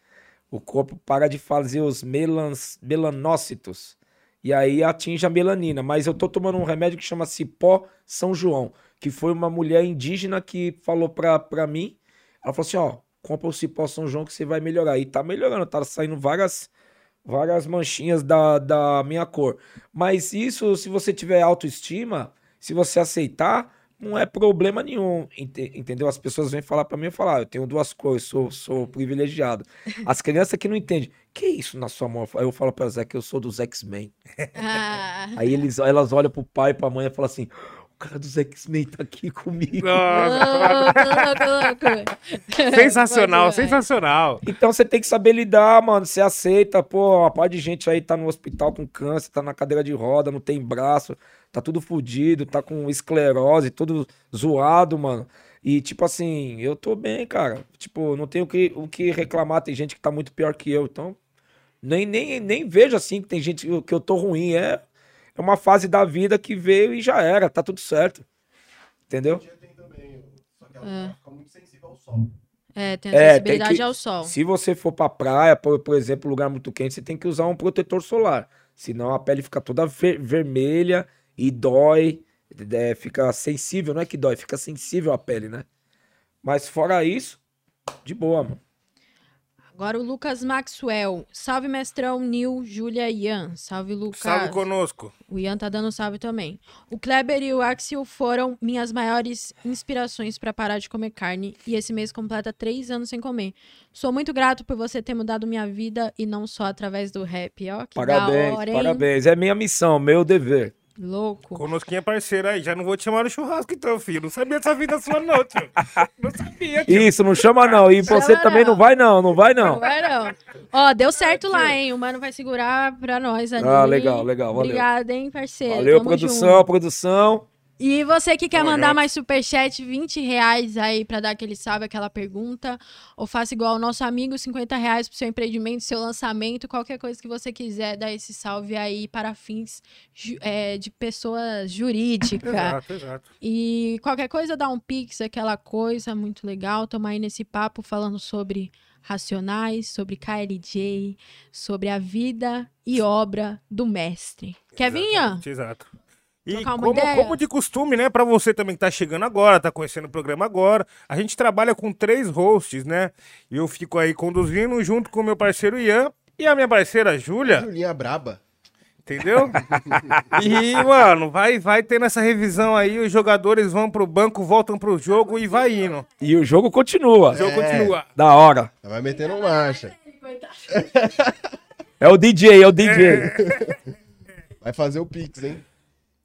O corpo para de fazer os melans, melanócitos e aí atinge a melanina. Mas eu tô tomando um remédio que chama Cipó São João, que foi uma mulher indígena que falou pra, pra mim. Ela falou assim: ó, compra o Cipó São João que você vai melhorar. E tá melhorando, tá saindo várias, várias manchinhas da, da minha cor. Mas isso, se você tiver autoestima, se você aceitar, não é problema nenhum, ente- entendeu? As pessoas vêm falar pra mim e falar, ah, eu tenho duas cores, sou, sou privilegiado. As crianças que não entendem, que isso na sua mão? Aí eu falo pra elas, é que eu sou dos X-Men. Ah, Aí eles, elas olham pro pai e pra mãe e falam assim, cara dos X-Men tá aqui comigo. Louco. sensacional, sensacional. Então você tem que saber lidar, mano. Você aceita, pô, uma parte de gente aí tá no hospital com câncer, tá na cadeira de roda, não tem braço, tá tudo fudido, tá com esclerose, tudo zoado, mano. E tipo assim, eu tô bem, cara. Tipo, não tenho o que, o que reclamar, tem gente que tá muito pior que eu, então Nem, nem, nem vejo assim que tem gente que eu tô ruim. É, é uma fase da vida que veio e já era, tá tudo certo. Entendeu? Tem também, só que É. ela fica muito sensível ao sol. É, tem a É, tem sensibilidade que- ao sol. Se você for pra praia, por, por exemplo, lugar muito quente, você tem que usar um protetor solar. Senão a pele fica toda ver- vermelha e dói. é, fica sensível, não é que dói, fica sensível a pele, né? Mas fora isso, de boa, mano. Agora o Lucas Maxwell. Salve, mestrão, Nil, Júlia e Ian. Salve, Lucas. Salve conosco. O Ian tá dando salve também. O Kleber e o Axel foram minhas maiores inspirações pra parar de comer carne e esse mês completa três anos sem comer. Sou muito grato por você ter mudado minha vida e não só através do rap. Ó, que Parabéns, da hora, hein? parabéns. É minha missão, meu dever. Louco. Conosquinho é parceiro aí. Já não vou te chamar no churrasco então, filho. Não sabia dessa vida sua não, tio. Não sabia, tio. Isso, não chama não. E você Chama também não. não vai não, não vai Não não. vai não. Ó, deu certo lá, hein? O mano vai segurar pra nós ali. Ah, legal, legal, valeu. Obrigada, hein, parceiro. Valeu, Tamo produção, junto. produção. E você que quer Tamo mandar junto. mais superchat, 20 reais aí pra dar aquele salve, aquela pergunta. Ou faça igual ao nosso amigo, 50 reais pro seu empreendimento, seu lançamento, qualquer coisa que você quiser, dar esse salve aí para fins é, de pessoa jurídica. Exato, exato. E qualquer coisa, dá um pix, aquela coisa muito legal. Tamo aí nesse papo falando sobre Racionais, sobre KLJ, sobre a vida e obra do mestre. Quer vir, Exato. E como, como de costume, né, Pra você também que tá chegando agora, tá conhecendo o programa agora, a gente trabalha com três hosts, né? E eu fico aí conduzindo junto com o meu parceiro Ian e a minha parceira Júlia, Julinha braba. entendeu? e, mano, vai, vai tendo essa revisão aí, os jogadores vão pro banco, voltam pro jogo e vai indo. E o jogo continua. O jogo continua. Da hora. Vai metendo marcha. É o DJ, é o DJ. Vai fazer o Pix, hein?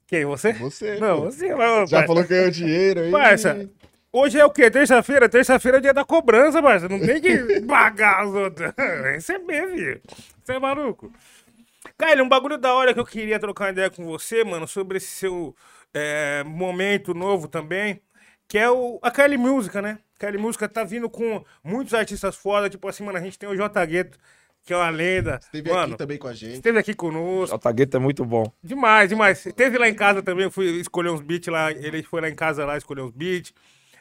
Quem, você? Você. Não, pô. você. Já falou que ganhou dinheiro aí. Parça, hoje é o quê? Terça-feira? Terça-feira é dia da cobrança, parça. Não tem que pagar as outras. Receber, filho. Você é maluco? Caio, um bagulho da hora que eu queria trocar ideia com você, mano, sobre esse seu é, momento novo também, que é o, a Kelly Música, né? Kelly Música tá vindo com muitos artistas foda, tipo assim, mano, a gente tem o J Gueto, que é uma lenda. Esteve mano, aqui também com a gente. esteve aqui conosco. O Tagueta é muito bom. Demais, demais. Teve lá em casa também, eu fui escolher uns beats lá, ele foi lá em casa lá escolher uns beats.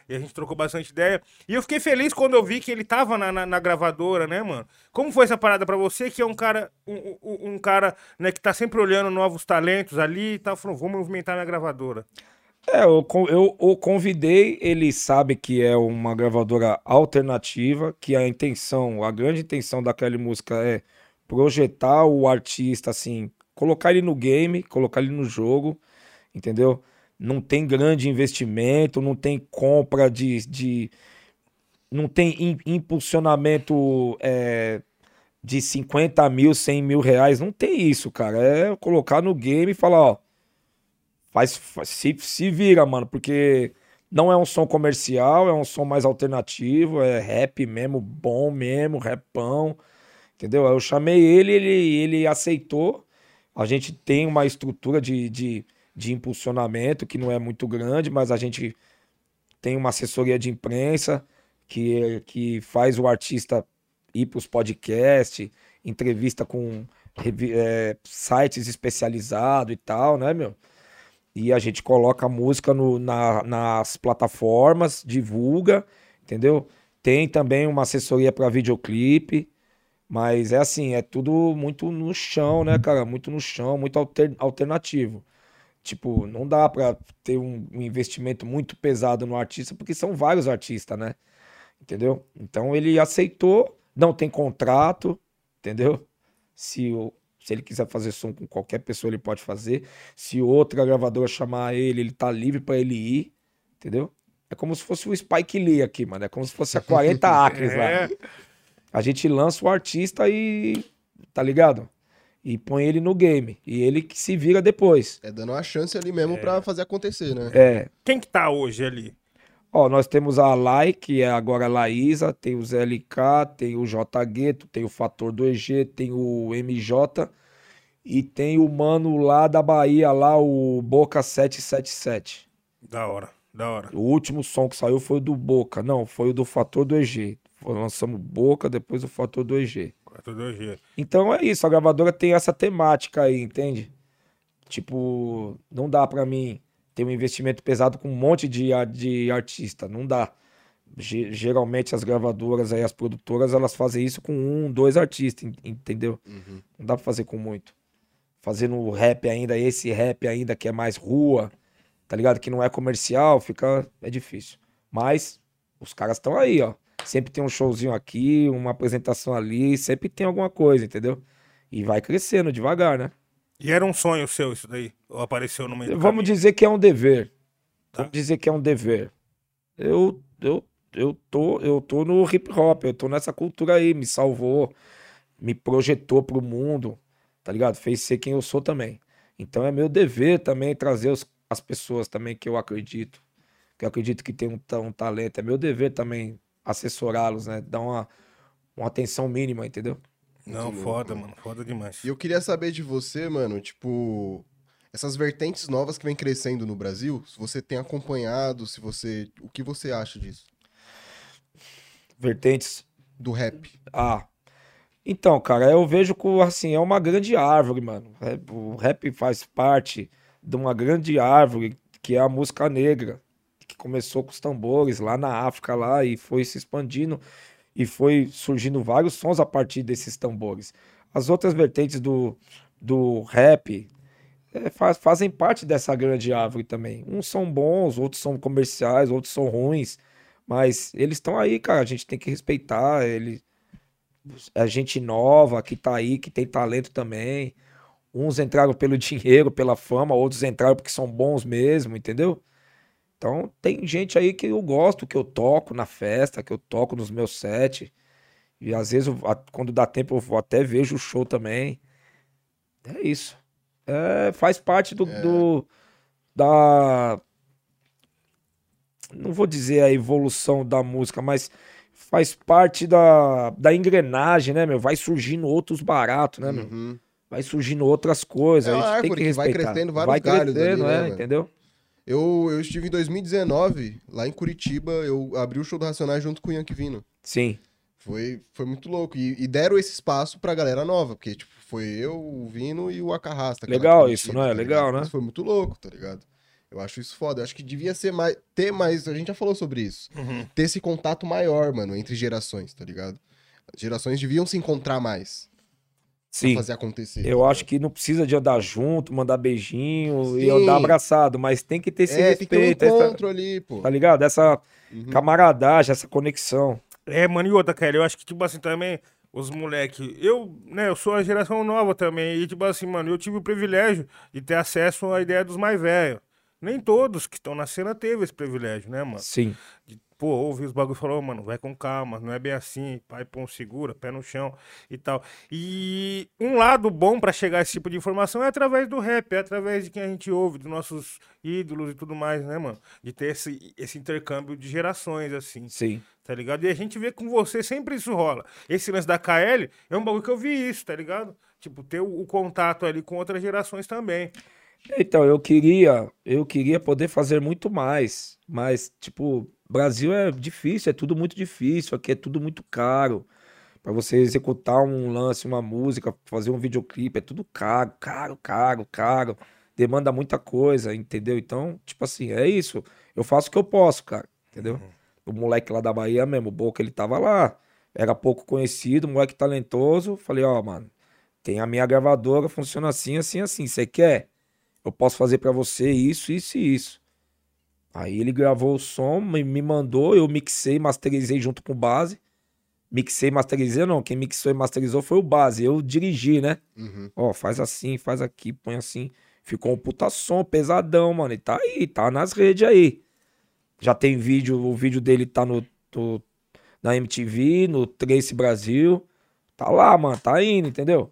E a gente trocou bastante ideia. E eu fiquei feliz quando eu vi que ele tava na, na, na gravadora, né, mano? Como foi essa parada pra você, que é um cara, um, um, um cara, né, que tá sempre olhando novos talentos ali e tal, falou, vou movimentar minha gravadora. É, eu, eu o convidei, ele sabe que é uma gravadora alternativa, que a intenção, a grande intenção daquela música é projetar o artista, assim, colocar ele no game, colocar ele no jogo, entendeu? Não tem grande investimento, não tem compra de. de não tem im- impulsionamento é, de 50 mil, 100 mil reais, não tem isso, cara. É colocar no game e falar, ó. Faz, faz- se, se vira, mano, porque não é um som comercial, é um som mais alternativo, é rap mesmo, bom mesmo, rapão, entendeu? Eu chamei ele, ele, ele aceitou. A gente tem uma estrutura de, de, de impulsionamento que não é muito grande, mas a gente tem uma assessoria de imprensa que, que faz o artista ir para os podcasts, entrevista com eh, sites especializados e tal, né, meu? E a gente coloca a música no- na- nas plataformas, divulga, entendeu? Tem também uma assessoria para videoclipe, mas é assim, é tudo muito no chão, né, cara? Muito no chão, muito alter- alternativo. Tipo, não dá pra ter um, um investimento muito pesado no artista, porque são vários artistas, né? Entendeu? Então ele aceitou, não tem contrato, entendeu? Se, o- se ele quiser fazer som com qualquer pessoa, ele pode fazer. Se outra gravadora chamar ele, ele tá livre pra ele ir, entendeu? É como se fosse o Spike Lee aqui, mano. É como se fosse a 40 acres lá. É, A gente lança o artista e. Tá ligado? E põe ele no game. E ele que se vira depois. É dando uma chance ali mesmo pra fazer acontecer, né? É. quem que tá hoje ali? Ó, nós temos a Lai, que é agora a Laísa, tem o ZLK, tem o J Gueto, tem o Fator 2G, tem o MJ e tem o mano lá da Bahia, lá, o Boca 777. Da hora, da hora. O último som que saiu foi o do Boca. Não, foi o do Fator 2G. Foi- Lançamos Boca, depois o Fator 2G. Metodologia. Então é isso, a gravadora tem essa temática aí, entende? Tipo, não dá pra mim ter um investimento pesado com um monte de, de artista, não dá. Ge- Geralmente as gravadoras aí, as produtoras, elas fazem isso com um, dois artistas, en- entendeu? Não dá pra fazer com muito. Fazendo rap ainda, esse rap ainda que é mais rua, tá ligado? Que não é comercial, fica. É difícil. Mas os caras estão aí, ó. Sempre tem um showzinho aqui, uma apresentação ali, sempre tem alguma coisa, entendeu? E vai crescendo devagar, né? E era um sonho seu isso daí? Ou apareceu no meio Vamos caminho? dizer que é um dever. Tá. Vamos dizer que é um dever. Eu, eu, eu, tô, eu tô no hip hop, eu tô nessa cultura aí, me salvou, me projetou pro mundo, tá ligado? Fez ser quem eu sou também. Então é meu dever também trazer os- as pessoas também que eu acredito, que eu acredito que tem um, ta- um talento. É meu dever também assessorá-los, né? Dar uma, uma atenção mínima, entendeu? Não, Muito foda, louco, mano. Foda demais. E eu queria saber de você, mano, tipo, essas vertentes novas que vem crescendo no Brasil, se você tem acompanhado, se você, o que você acha disso? Vertentes Do rap. Ah. Então, cara, eu vejo que assim, é uma grande árvore, mano. É, O rap faz parte de uma grande árvore que é a música negra, que começou com os tambores lá na África lá e foi se expandindo e foi surgindo vários sons a partir desses tambores. As outras vertentes do, do rap é, faz- fazem parte dessa grande árvore também. Uns são bons, outros são comerciais, outros são ruins, mas eles estão aí, cara. A gente tem que respeitar. Ele, é gente nova que tá aí, que tem talento também. Uns entraram pelo dinheiro, pela fama, outros entraram porque são bons mesmo, entendeu? Então tem gente aí que eu gosto, que eu toco na festa, que eu toco nos meus sets. E às vezes, eu- quando dá tempo, eu vou até vejo o show também. É isso. É, faz parte do, do- da. Não vou dizer a evolução da música, mas faz parte da, da engrenagem, né, meu? Vai surgindo outros baratos, né, meu? Uhum. Vai surgindo outras coisas. É a gente tem que que vai respeitar. crescendo vários Vai galhos crescendo, né, é, entendeu? Eu, eu estive em 2019, lá em Curitiba, eu abri o show do Racionais junto com o Yankee Vino. Sim. Foi, foi muito louco. E, e deram esse espaço pra galera nova, porque, tipo, foi eu, o Vino e o Acarrasta. Legal isso, Curitiba, não é? tá Legal, né? Isso foi muito louco, tá ligado? Eu acho isso foda. Eu acho que devia ser mais. Ter mais. A gente já falou sobre isso. Uhum. Ter esse contato maior, mano, entre gerações, tá ligado? As gerações deviam se encontrar mais. Pra Sim. fazer acontecer. Eu tá acho que não precisa de andar junto, mandar beijinho e Sim. andar abraçado, mas tem que ter esse? É, tem que ter um respeito, essa- encontro ali, pô. tá ligado? Essa Uhum. camaradagem, essa conexão. É, mano, e outra, cara, eu acho que, tipo assim, também, os moleque, eu, né, eu sou a geração nova também, e, tipo assim, mano, eu tive o privilégio de ter acesso à ideia dos mais velhos. Nem todos que estão na cena teve esse privilégio, né, mano? Sim. De, pô, ouvir os bagulho e falou, mano, vai com calma, não é bem assim, pai, pão, segura, pé no chão e tal. E um lado bom pra chegar a esse tipo de informação é através do rap, é através de quem a gente ouve, dos nossos ídolos e tudo mais, né, mano? De ter esse, esse intercâmbio de gerações, assim Sim. tá ligado? E a gente vê com você, sempre isso rola. Esse lance da KL é um bagulho que eu vi isso, tá ligado? Tipo, ter o, o contato ali com outras gerações também. Então, eu queria, eu queria poder fazer muito mais, mas tipo, Brasil é difícil, é tudo muito difícil, aqui é tudo muito caro. Pra você executar um lance, uma música, fazer um videoclipe, é tudo caro, caro, caro, caro. Demanda muita coisa, entendeu? Então, tipo assim, é isso. Eu faço o que eu posso, cara, entendeu? O moleque lá da Bahia mesmo, o Boca, ele tava lá, era pouco conhecido, moleque talentoso. Falei, ó, mano, tem a minha gravadora, funciona assim, assim, assim. Você quer? Eu posso fazer pra você isso, isso e isso. Aí ele gravou o som, me me mandou, eu mixei, masterizei junto com o base. Mixei, masterizei, não. Quem mixou e masterizou foi o base. Eu dirigi, né? Uhum. Ó, faz assim, faz aqui, põe assim. Ficou um puta som pesadão, mano. E tá aí, tá nas redes aí. Já tem vídeo, o vídeo dele tá no, no- na MTV, no Trace Brasil. Tá lá, mano, tá indo, entendeu?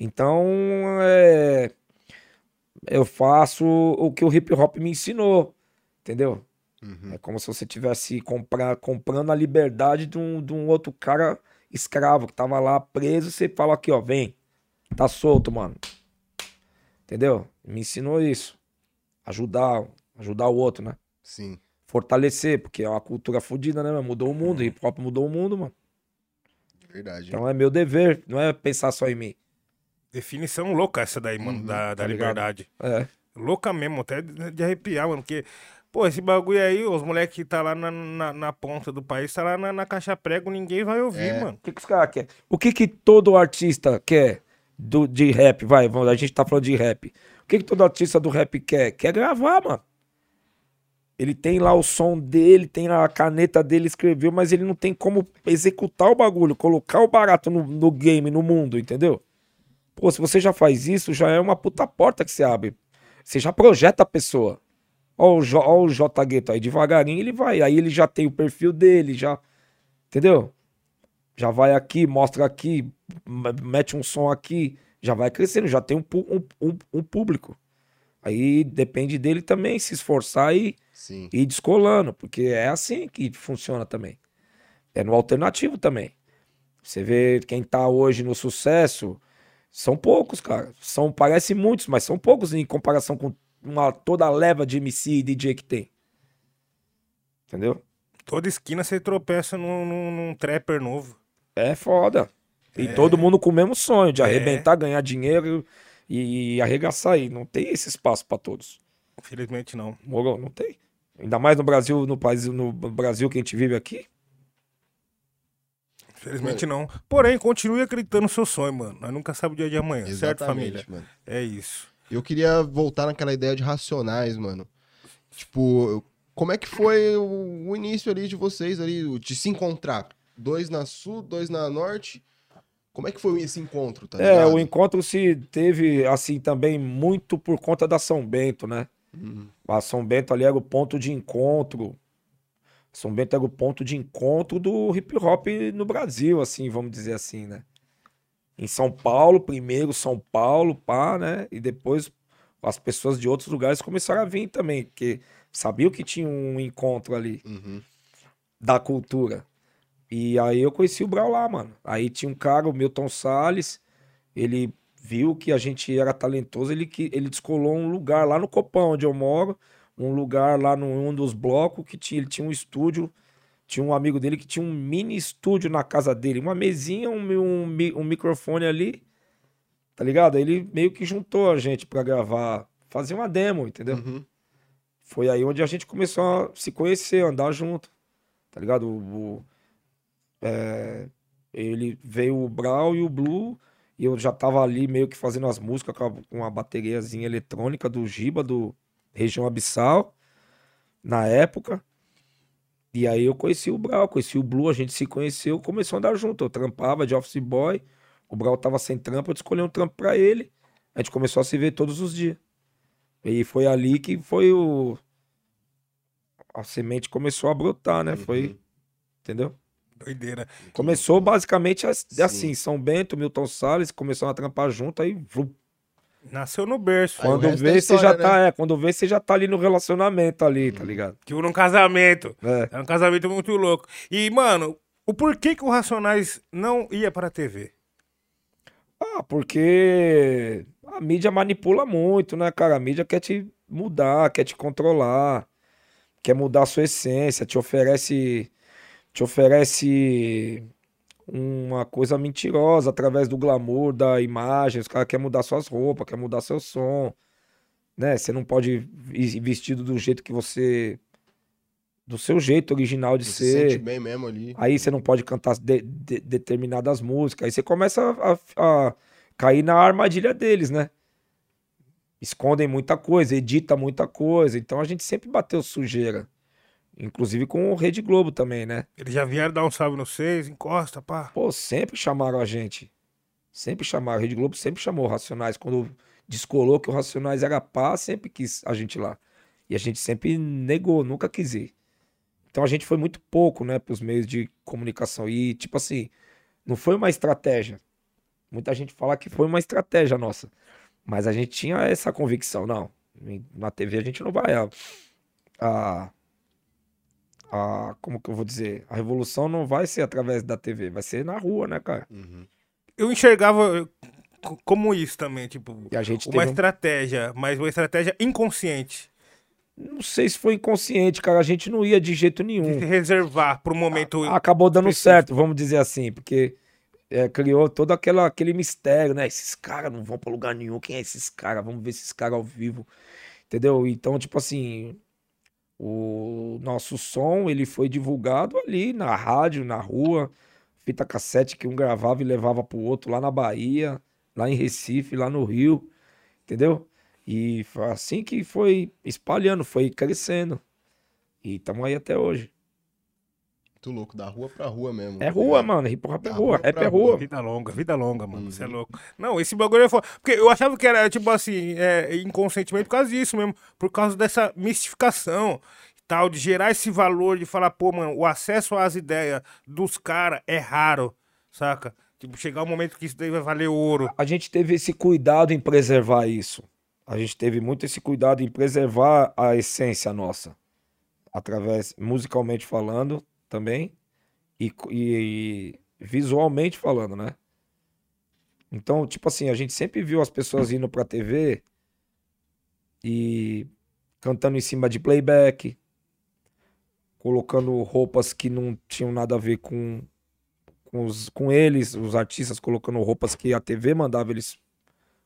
Então, é, eu faço o que o hip hop me ensinou, entendeu? Uhum. É como se você tivesse comprar, comprando a liberdade de um, de um outro cara escravo que tava lá preso. Você fala aqui, ó, vem, tá solto, mano. Entendeu? Me ensinou isso. Ajudar, ajudar o outro, né? Sim. Fortalecer, porque é uma cultura fodida, né? Mudou o mundo, hip hop mudou o mundo, mano. Verdade. Então é meu dever, não é pensar só em mim. Definição louca essa daí, mano, da, da tá liberdade. É. Louca mesmo, até de de arrepiar, mano. Porque, pô, esse bagulho aí, os moleques que tá lá na, na, na ponta do país, tá lá na, na caixa prego, ninguém vai ouvir, É. mano. O que, que os caras querem? O que, que todo artista quer do, de rap? Vai, vamos, a gente tá falando de rap. O que, que todo artista do rap quer? Quer gravar, mano. Ele tem lá o som dele, tem lá a caneta dele, escreveu, mas ele não tem como executar o bagulho, colocar o barato no, no game, no mundo, entendeu? Pô, se você já faz isso, já é uma puta porta que você abre. Você já projeta a pessoa. Ó o, J, ó o J Gueto aí, devagarinho ele vai. Aí ele já tem o perfil dele, já. Entendeu? Já vai aqui, mostra aqui, mete um som aqui, já vai crescendo, já tem um, um- um- um público. Aí depende dele também se esforçar e Sim. ir descolando, porque é assim que funciona também. É no alternativo também. Você vê quem tá hoje no sucesso, são poucos, cara. São, parece muitos, mas são poucos em comparação com uma, toda a leva de MC e DJ que tem. Entendeu? Toda esquina você tropeça num, num, num trapper novo. É foda. E todo mundo com o mesmo sonho de arrebentar, ganhar dinheiro e, e arregaçar aí. Não tem esse espaço pra todos. Infelizmente não. Moro? Não tem. Ainda mais no Brasil, no país, no Brasil que a gente vive aqui. Infelizmente não. Porém, continue acreditando no seu sonho, mano. Nós nunca sabemos o dia de amanhã, certo, família? mano. É isso. Eu queria voltar naquela ideia de racionais, mano. Tipo, como é que foi o, o início ali de vocês ali, de se encontrar? Dois na sul, dois na norte. Como é que foi esse encontro, tá É, o encontro se teve, assim, também muito por conta da São Bento, né? Uhum. A São Bento ali era o ponto de encontro. São Bento era o ponto de encontro do hip hop no Brasil, assim, vamos dizer assim, né? Em São Paulo, primeiro São Paulo, pá, né? E depois as pessoas de outros lugares começaram a vir também, porque sabiam que tinha um encontro ali Uhum. da cultura. E aí eu conheci o Brau lá, mano. Aí tinha um cara, o Milton Salles, ele viu que a gente era talentoso, ele, ele descolou um lugar lá no Copão, onde eu moro, um lugar lá num um dos blocos que tinha, ele tinha um estúdio, tinha um amigo dele que tinha um mini estúdio na casa dele, uma mesinha, um, um, um microfone ali, tá ligado? Ele meio que juntou a gente pra gravar, fazer uma demo, entendeu? Uhum. Foi aí onde a gente começou a se conhecer, andar junto. Tá ligado? O, o- é, ele veio o Brau e o Blue, e eu já tava ali meio que fazendo as músicas com a, com a bateriazinha eletrônica do Giba, do Região Abissal, na época. E aí eu conheci o Brau, conheci o Blue, a gente se conheceu, começou a andar junto. Eu trampava de office boy, o Brau tava sem trampo, eu escolhi um trampo pra ele. A gente começou a se ver todos os dias. E foi ali que foi o. A semente começou a brotar, né? Foi. Entendeu? Doideira. Começou basicamente as- Sim. assim: São Bento, Milton Salles, começaram a trampar junto, aí. vum. Nasceu no berço. Aí Quando vê, é você já história, tá. É, quando vê, você já tá ali no relacionamento ali, tá ligado? Tipo num casamento. É. É um casamento muito louco. E, mano, o porquê que o Racionais não ia pra TV? Ah, porque a mídia manipula muito, né, cara? A mídia quer te mudar, quer te controlar, quer mudar a sua essência, te oferece, te oferece uma coisa mentirosa através do glamour da imagem. Os caras querem mudar suas roupas, quer mudar seu som, né? Você não pode ir vestido do jeito que você, do seu jeito original de Você ser. se sente bem mesmo ali. Aí você não pode cantar de- de- determinadas músicas. Aí você começa a, a- a cair na armadilha deles, né? Escondem muita coisa, edita muita coisa. Então a gente sempre bateu sujeira. Inclusive com o Rede Globo também, né? Eles já vieram dar um salve no seis, encosta, pá. Pô, sempre chamaram a gente. Sempre chamaram. A Rede Globo sempre chamou o Racionais. Quando descolou que o Racionais era pá, sempre quis a gente lá. E a gente sempre negou, nunca quis ir. Então a gente foi muito pouco, né, pros meios de comunicação. E, tipo assim, não foi uma estratégia. Muita gente fala que foi uma estratégia nossa. Mas a gente tinha essa convicção, não. Na TV a gente não vai. A, a, a- como que eu vou dizer? A revolução não vai ser através da TV, vai ser na rua, né, cara? Uhum. Eu enxergava eh, co- como isso também, tipo, a uma teve um- estratégia, mas uma estratégia inconsciente. Não sei se foi inconsciente, cara. A gente não ia de jeito De nenhum. se reservar pro momento. Acabou dando específico. certo, vamos dizer assim, porque é, criou todo aquela, aquele mistério, né? Esses caras não vão pra lugar nenhum. Quem é esses caras? Vamos ver esses caras ao vivo. Entendeu? Então, tipo assim, o nosso som, ele foi divulgado ali na rádio, na rua, fita cassete que um gravava e levava pro outro lá na Bahia, lá em Recife, lá no Rio, entendeu? E foi assim que foi espalhando, foi crescendo. E estamos aí até hoje. Muito louco, da rua pra rua mesmo. É tá rua, mano. Hip hop é rua. Rap pra é rua. rua. Vida longa, vida longa, mano. Você é Uhum. louco. Não, esse bagulho é foda. Porque eu achava que era, tipo assim, é, inconscientemente por causa disso mesmo. Por causa dessa mistificação e tal, de gerar esse valor, de falar, pô, mano, o acesso às ideias dos caras é raro, saca? Tipo, chegar um momento que isso daí vai valer ouro. A gente teve esse cuidado em preservar isso. A gente teve muito esse cuidado em preservar a essência nossa. Através, musicalmente falando também. E, co- e visualmente falando, né? Então, tipo assim, a gente sempre viu as pessoas indo pra TV e cantando em cima de playback, colocando roupas que não tinham nada a ver com, com, os, com eles, os artistas colocando roupas que a TV mandava eles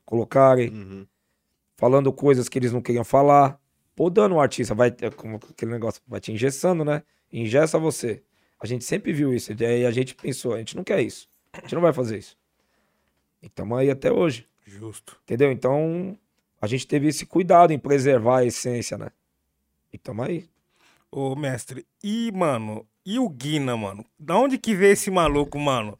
colocarem, Uhum. falando coisas que eles não queriam falar, podando o artista, vai como aquele negócio, vai te engessando, né? Ingessa você. A gente sempre viu isso, e a gente pensou, a gente não quer isso, a gente não vai fazer isso. E estamos aí até hoje, Justo. entendeu? Então, a gente teve esse cuidado em preservar a essência, né? E estamos aí. Ô, mestre, e, mano, e o Guina, mano? Da onde que veio esse maluco, mano?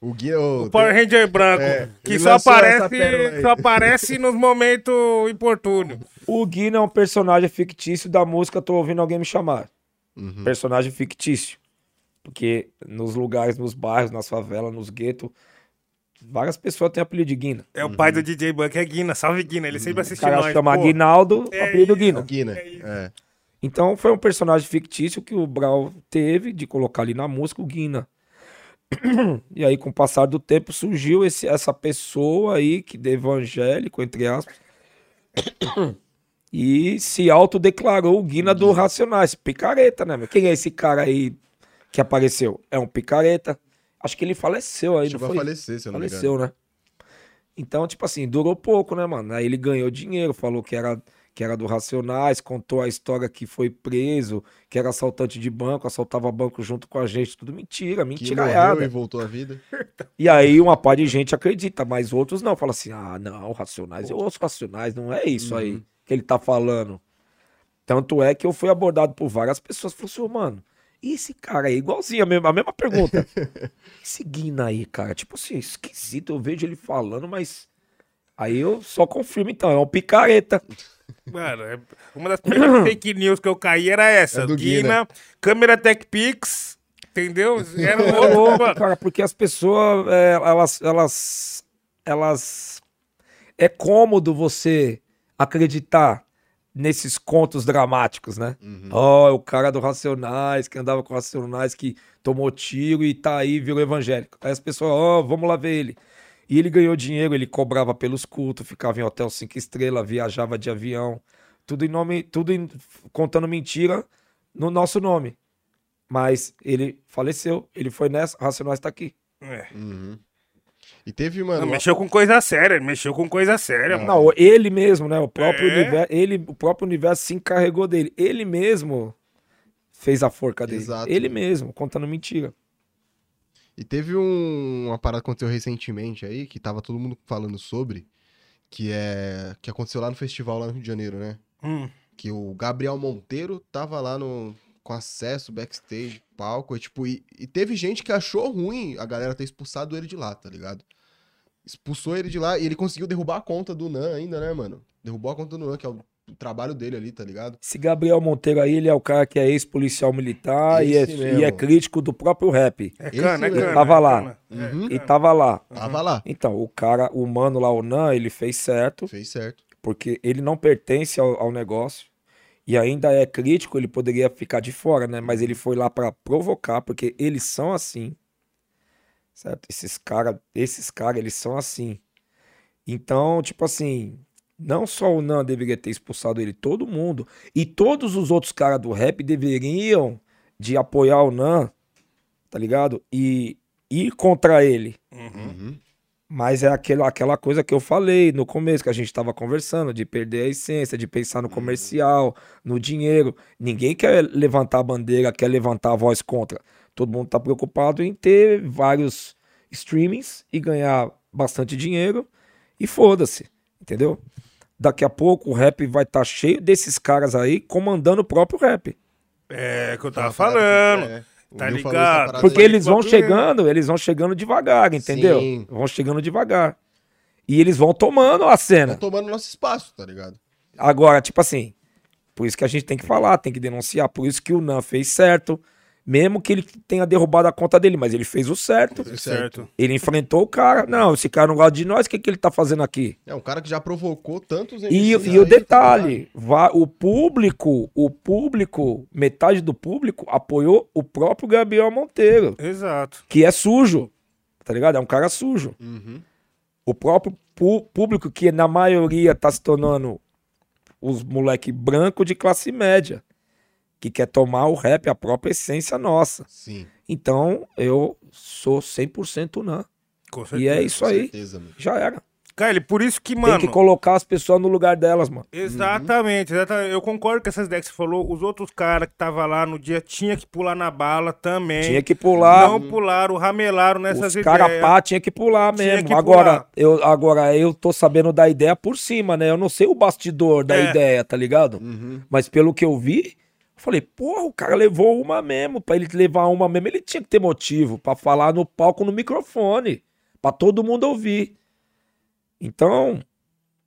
O Guia. ô, O Power tem- Ranger branco, É, que só aparece, só aparece nos momentos importúnios. O Guina é um personagem fictício da música Tô Ouvindo Alguém Me Chamar. Uhum. personagem fictício. Porque nos lugares, nos bairros, nas favelas, nos guetos, várias pessoas têm apelido de Guina. É o pai do DJ Buck, é Guina. Salve, Guina. Ele sempre O assiste cara nós. chama pô. Guinaldo, é apelido isso. Guina. O Guina. É. É. Então foi um personagem fictício que o Brau teve de colocar ali na música o Guina. E aí, com o passar do tempo, surgiu esse, essa pessoa aí, que de evangélico, entre aspas, e se autodeclarou o Guina do Racionais. Picareta, né? meu? Quem é esse cara aí que apareceu? É um picareta. Acho que ele faleceu aí, Chegou não foi? falecer, se eu não me engano. Faleceu, né? Então, tipo assim, durou pouco, né, mano? Aí ele ganhou dinheiro, falou que era, que era do Racionais, contou a história que foi preso, que era assaltante de banco, assaltava banco junto com a gente, tudo mentira, Que morreu mentiraiada. e voltou à vida. E aí uma parte de gente acredita, mas outros não. Fala assim, ah, não, Racionais, eu ouço Racionais, não é isso Uhum. aí que ele tá falando. Tanto é que eu fui abordado por várias pessoas, falou assim, "Ô, mano, e esse cara aí, igualzinho, a mesma, a mesma pergunta. esse Guina aí, cara, tipo assim, esquisito, eu vejo ele falando, mas... Aí eu só confirmo então, é um picareta. Mano, é- uma das primeiras fake news que eu caí era essa. É do Guina, câmera Tech Pix, entendeu? Era um louco, mano. cara, porque as pessoas, é, elas, elas, elas, é cômodo você acreditar nesses contos dramáticos, né? Ó, é o cara do Racionais, que andava com Racionais, que tomou tiro e tá aí, virou evangélico. Aí as pessoas, ó, vamos lá ver ele. E ele ganhou dinheiro, ele cobrava pelos cultos, ficava em hotel cinco estrelas, viajava de avião, tudo em nome, tudo em- contando mentira no nosso nome. Mas ele faleceu, ele foi nessa, Racionais tá aqui. É. Uhum. E teve, mano. Não, mexeu com coisa séria, ele mexeu com coisa séria, mano. Não, ele mesmo, né? O próprio, É. universo, ele, o próprio universo se encarregou dele. Ele mesmo fez a forca dele. Exato. Ele mesmo, contando mentira. E teve um- uma parada que aconteceu recentemente aí, que tava todo mundo falando sobre, que é. que aconteceu lá no festival lá no Rio de Janeiro, né? Hum. Que o Gabriel Monteiro tava lá no, com acesso, backstage, palco, e tipo, e, e teve gente que achou ruim a galera ter expulsado ele de lá, tá ligado? Expulsou ele de lá e ele conseguiu derrubar a conta do Nan ainda, né, mano? Derrubou a conta do Nan, que é o, o trabalho dele ali, tá ligado? Esse Gabriel Monteiro aí, ele é o cara que é ex-policial militar e é, e é crítico do próprio rap. É cana, é cana. Tava é lá. É, Uhum. E tava lá. Tava lá. Então, o cara, o mano lá, o Nan, ele fez certo, Fez certo. porque ele não pertence ao, ao negócio e ainda é crítico, ele poderia ficar de fora, né? Mas ele foi lá pra provocar, porque eles são assim. Certo? Esses caras, esses cara, eles são assim. Então, tipo assim, não só o Nan deveria ter expulsado ele, todo mundo. E todos os outros caras do rap deveriam de apoiar o Nan, tá ligado? E ir contra ele. Uhum. Mas é aquela, aquela coisa que eu falei no começo, que a gente tava conversando, de perder a essência, de pensar no comercial, no dinheiro. Ninguém quer levantar a bandeira, quer levantar a voz contra. Todo mundo tá preocupado em ter vários streamings e ganhar bastante dinheiro e foda-se, entendeu? Daqui a pouco o rap vai estar cheio desses caras aí comandando o próprio rap. É, que eu tava Fala, falando. é, tá ligado? Porque eles vão é- chegando, eles vão chegando devagar, entendeu? Sim. Vão chegando devagar. E eles vão tomando a cena. Tá tomando nosso espaço, tá ligado? Agora, tipo assim, por isso que a gente tem que falar, tem que denunciar. Por isso que o Nan fez certo. Mesmo que ele tenha derrubado a conta dele, mas ele fez o certo. Tudo Certo. Ele enfrentou o cara. Não, esse cara não gosta de nós, o que, que ele tá fazendo aqui? É um cara que já provocou tantos E, e o tá detalhe, va- o público, o público, metade do público apoiou o próprio Gabriel Monteiro, Exato. que é sujo, tá ligado? É um cara sujo. Uhum. O próprio público, que na maioria tá se tornando os moleque branco de classe média, que quer tomar o rap, a própria essência nossa. Sim. Então, eu sou 100% não. Com E certeza. é isso com aí. certeza, mano. Já era. Cara, por isso que, mano. Tem que colocar as pessoas no lugar delas, mano. Exatamente, exatamente. Eu concordo com essas ideias que você falou. Os outros caras que estavam lá no dia tinha que pular na bala também. Tinha que pular. Não pularam, ramelaram nessas Os cara ideias. pá tinha que pular mesmo. que agora, pular. eu, agora, eu tô sabendo da ideia por cima, né? Eu não sei o bastidor da É. ideia, tá ligado? Uhum. Mas pelo que eu vi, eu falei, porra, o cara levou uma mesmo. Pra ele levar uma mesmo, ele tinha que ter motivo pra falar no palco, no microfone. Pra todo mundo ouvir. Então,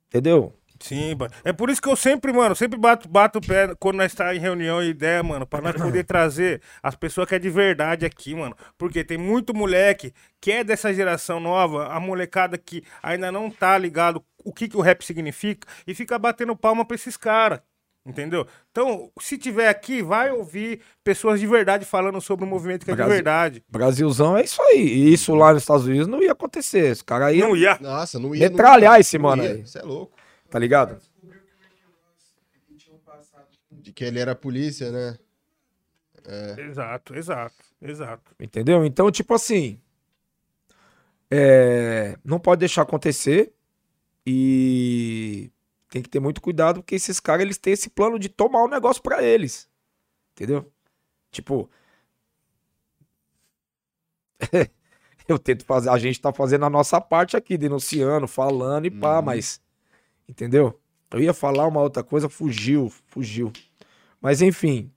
entendeu? Sim, é por isso que eu sempre, mano, sempre bato, bato o pé quando nós tá em reunião e ideia, mano, pra nós poder trazer as pessoas que é de verdade aqui, mano. Porque tem muito moleque que é dessa geração nova, a molecada que ainda não tá ligado o que, que o rap significa e fica batendo palma pra esses caras. Entendeu? Então, se tiver aqui, vai ouvir pessoas de verdade falando sobre o movimento que é de verdade. Brasilzão é isso aí. E isso lá nos Estados Unidos não ia acontecer. Esse cara aí, Não ia. Nossa, não ia. Metralhar esse Não mano ia. aí. Você é louco. tá ligado? De que ele era polícia, né? Exato, exato, exato. Entendeu? Então, tipo assim. é, não pode deixar acontecer. E tem que ter muito cuidado, porque esses caras eles têm esse plano de tomar o negócio pra eles. Entendeu? Tipo. eu tento fazer. A gente tá fazendo a nossa parte aqui, denunciando, falando e pá, Uhum. mas. Entendeu? Eu ia falar uma outra coisa, fugiu, fugiu. Mas enfim,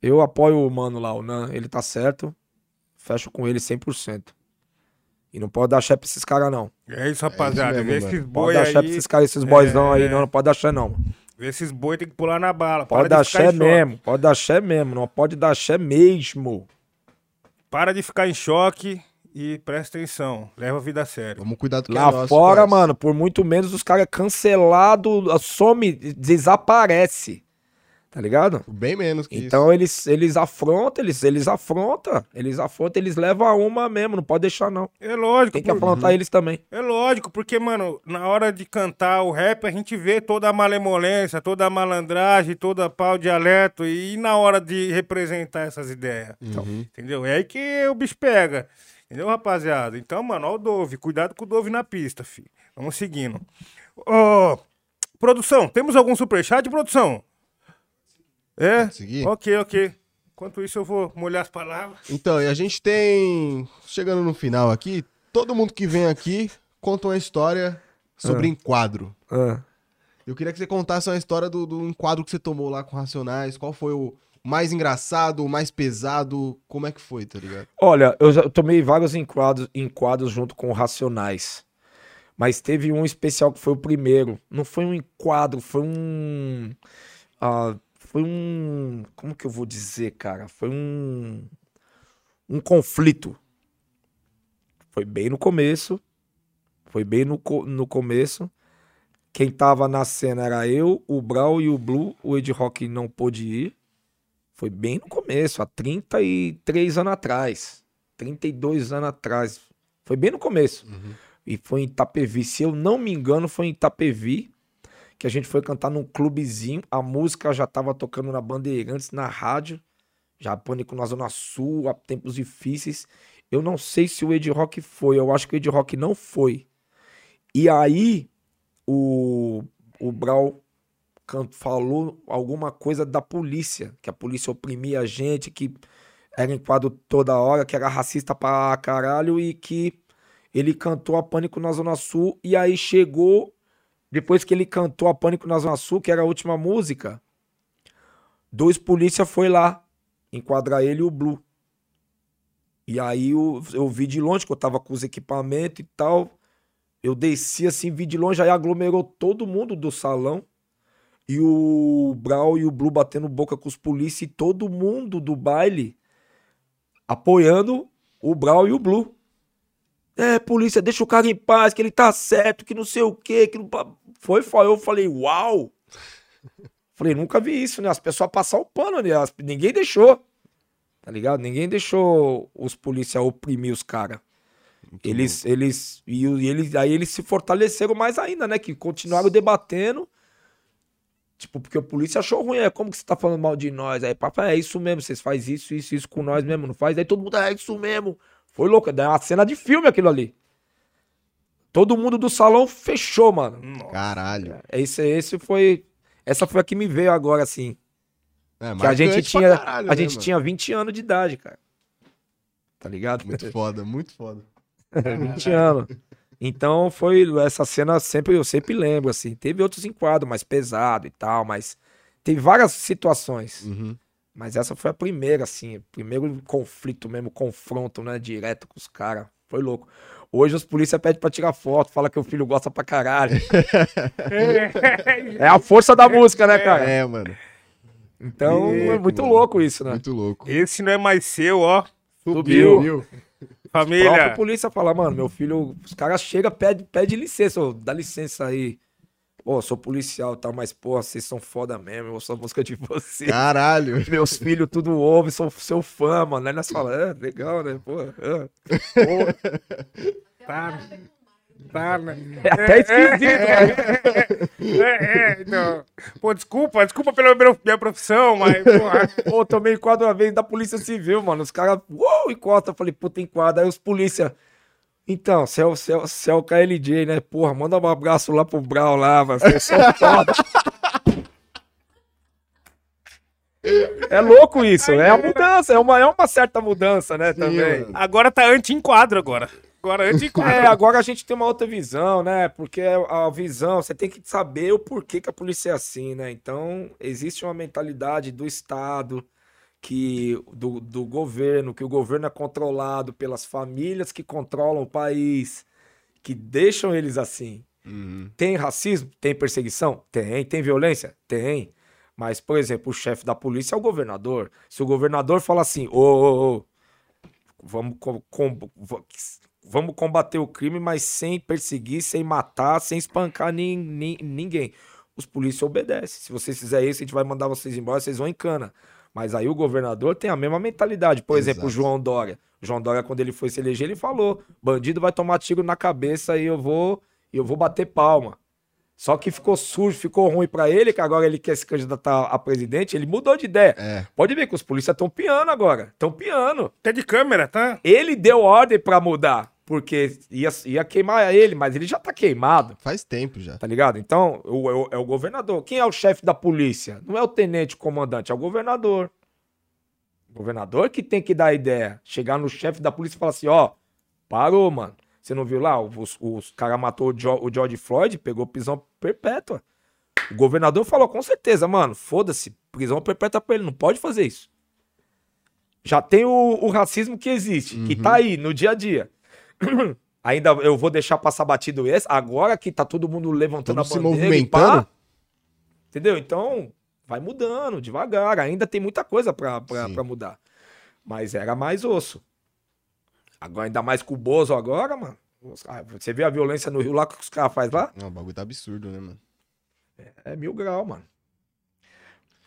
eu apoio o mano lá, o Nan, ele tá certo. Fecho com ele 100%. E não pode dar chefe pra esses caras, não. É isso, rapaziada. mesmo, Vê mano. esses Pode boi dar chefe pra aí. esses caras, esses aí, É. não, não pode dar chefe, não. Vê esses boi tem que pular na bala. Pode Para dar de ficar em chefe choque. mesmo, pode dar chefe mesmo, não pode dar chefe mesmo. Para de ficar em choque e presta atenção. Leva a vida a sério. Vamos cuidar do que é Lá nosso, fora, parça. mano, por muito menos os caras é cancelado, some, desaparece. Tá ligado? Bem menos que Então eles, eles afrontam, eles, eles afrontam, eles afrontam, eles levam a uma mesmo, não pode deixar não. É lógico. Tem que por- afrontar eles também. É lógico, porque, mano, na hora de cantar o rap, a gente vê toda a malemolência, toda a malandragem, toda a pau dialeto, e na hora de representar essas ideias. Então, Uhum. entendeu? É aí que o bicho pega. Entendeu, rapaziada? Então, mano, ó o Dove. Cuidado com o Dove na pista, fi. Vamos seguindo. Ó, produção, temos algum superchat, produção? É? Pode seguir? Ok, ok. Enquanto isso, eu vou molhar as palavras. Então, e a gente tem. Chegando no final aqui, todo mundo que vem aqui conta uma história sobre enquadro. Ah. Eu queria que você contasse uma história do, do enquadro que você tomou lá com Racionais. Qual foi o mais engraçado, o mais pesado? Como é que foi, tá ligado? Olha, eu já tomei vários enquadros, enquadros junto com Racionais. Mas teve um especial que foi o primeiro. Não foi um enquadro, foi um. ah, foi um. Como que eu vou dizer, cara? Foi um. Um conflito. Foi bem no começo. Foi bem no, no começo. Quem tava na cena era eu, o Brau e o Blue. O Ed Rock não pôde ir. Foi bem no começo, há 33 anos atrás. 32 anos atrás. Foi bem no começo. E foi em Itapevi. Se eu não me engano, foi em Itapevi que a gente foi cantar num clubezinho. A música já tava tocando na Bandeirantes, na rádio. Já pânico na Zona Sul, há tempos difíceis. Eu não sei se o Ed Rock foi, eu acho que o Ed Rock não foi. E aí, o, o Brau falou alguma coisa da polícia, que a polícia oprimia a gente, que era em quadro toda hora, que era racista pra caralho e que ele cantou a Pânico na Zona Sul e aí chegou, depois que ele cantou a Pânico na Zona Sul, que era a última música, dois polícia foi lá enquadrar ele e o Blue. E aí eu, eu vi de longe que eu tava com os equipamentos e tal. Eu desci assim, vi de longe, aí aglomerou todo mundo do salão. E o Brau e o Blue batendo boca com os polícia e todo mundo do baile apoiando o Brau e o Blue. É, polícia, deixa o cara em paz, que ele tá certo, que não sei o quê, que não... Foi, foi. Eu falei, uau! Falei, nunca vi isso, né? As pessoas passar o pano, né? As- Ninguém deixou. Tá ligado? Ninguém deixou os policiais oprimir os caras. Eles, eles, e, e eles, aí eles se fortaleceram mais ainda, né? Que continuaram debatendo. Tipo, porque o polícia achou ruim. É, como que você tá falando mal de nós? Aí, papai, é isso mesmo. Vocês fazem isso, isso, isso com nós mesmo, não faz? Aí todo mundo, é isso mesmo. Foi louco. É uma cena de filme aquilo ali. Todo mundo do salão fechou, mano. Caralho. Esse, esse foi. Essa foi a que me veio agora, assim. É, Que a gente tinha. caralho, a né, gente mano? tinha 20 anos de idade, cara. Tá ligado? Muito foda, muito foda. 20 anos. Então foi essa cena sempre eu sempre lembro assim. Teve outros enquadros mais pesado e tal, mas teve várias situações. Uhum. Mas essa foi a primeira assim, primeiro conflito mesmo, confronto, né, direto com os caras. Foi louco. Hoje os polícia pedem pra tirar foto, fala que o filho gosta pra caralho. é a força da música, né, cara? É, mano. Então é Louco, muito mano. louco isso, né? Muito louco. Esse não é mais seu, ó. Subiu. Viu? A própria Família. polícia fala, mano, meu filho, os caras chegam, pede, pede licença, ô, dá licença aí. Pô, sou policial e tal, mas, porra, vocês são foda mesmo, eu sou música de vocês. Caralho. Meus filhos tudo ouvem, sou seu fã, mano. Aí nós falamos, é, legal, né? Pô, é. Tá, tá, né? É até esquisito, né? É, é, então. Pô, desculpa, desculpa pela minha profissão, mas, porra. Pô, tomei enquadro uma vez da Polícia Civil, mano. Os caras, uou, encosta. Eu falei, puta, enquadra. Aí os polícia. Então, você é, o- você é, o- você é o KLJ, né? Porra, manda um abraço lá pro Brau lá, mano. Vocês são foda. É louco isso, é a mudança, é uma, é uma certa mudança, né, também. mano. Agora tá anti-enquadro agora. Agora anti-enquadro. É, agora a gente tem uma outra visão, né? Porque a visão, você tem que saber o porquê que a polícia é assim, né? Então, existe uma mentalidade do Estado, que do, do governo, que o governo é controlado pelas famílias que controlam o país, que deixam eles assim. Uhum. Tem racismo? Tem perseguição? Tem. Tem violência? Tem. Mas, por exemplo, o chefe da polícia é o governador. Se o governador fala assim, ô, ô, ô, vamos, com- com- va- vamos combater o crime, mas sem perseguir, sem matar, sem espancar nin- nin- ninguém. Os polícias obedecem. Se vocês fizerem isso, a gente vai mandar vocês embora, vocês vão em cana. Mas aí o governador tem a mesma mentalidade. Por exemplo, o Exato. João Dória. O João Dória, quando ele foi se eleger, ele falou: bandido vai tomar tiro na cabeça e eu vou, eu vou bater palma. Só que ficou sujo, ficou ruim pra ele, que agora ele quer se candidatar a presidente, ele mudou de ideia. É. Pode ver que os polícias estão piando agora. Estão piando. Tá de câmera, tá? Ele deu ordem pra mudar, porque ia, ia queimar ele, mas ele já tá queimado, Faz tempo já. tá ligado? Então, o, é o- é o governador. Quem é o chefe da polícia? Não é o tenente comandante, é o governador. O governador que tem que dar a ideia. Chegar no chefe da polícia e falar assim: ó, parou, mano. Você não viu lá? Os, os caras matou o, Jo- o George Floyd, pegou prisão perpétua. O governador falou, com certeza, mano, foda-se, prisão perpétua pra ele, não pode fazer isso. Já tem o, o racismo que existe, que tá aí no dia a dia. Ainda eu vou deixar passar batido esse, agora que tá todo mundo levantando Todo se a bandeira e movimentando. pá, entendeu? Então, vai mudando devagar, ainda tem muita coisa pra, pra, pra mudar. Mas era mais osso. Agora, ainda mais com o Bozo agora, mano. Ah, Você vê a violência no Rio lá que os caras fazem lá? Não, o bagulho tá absurdo, né, mano? É mil grau, mano.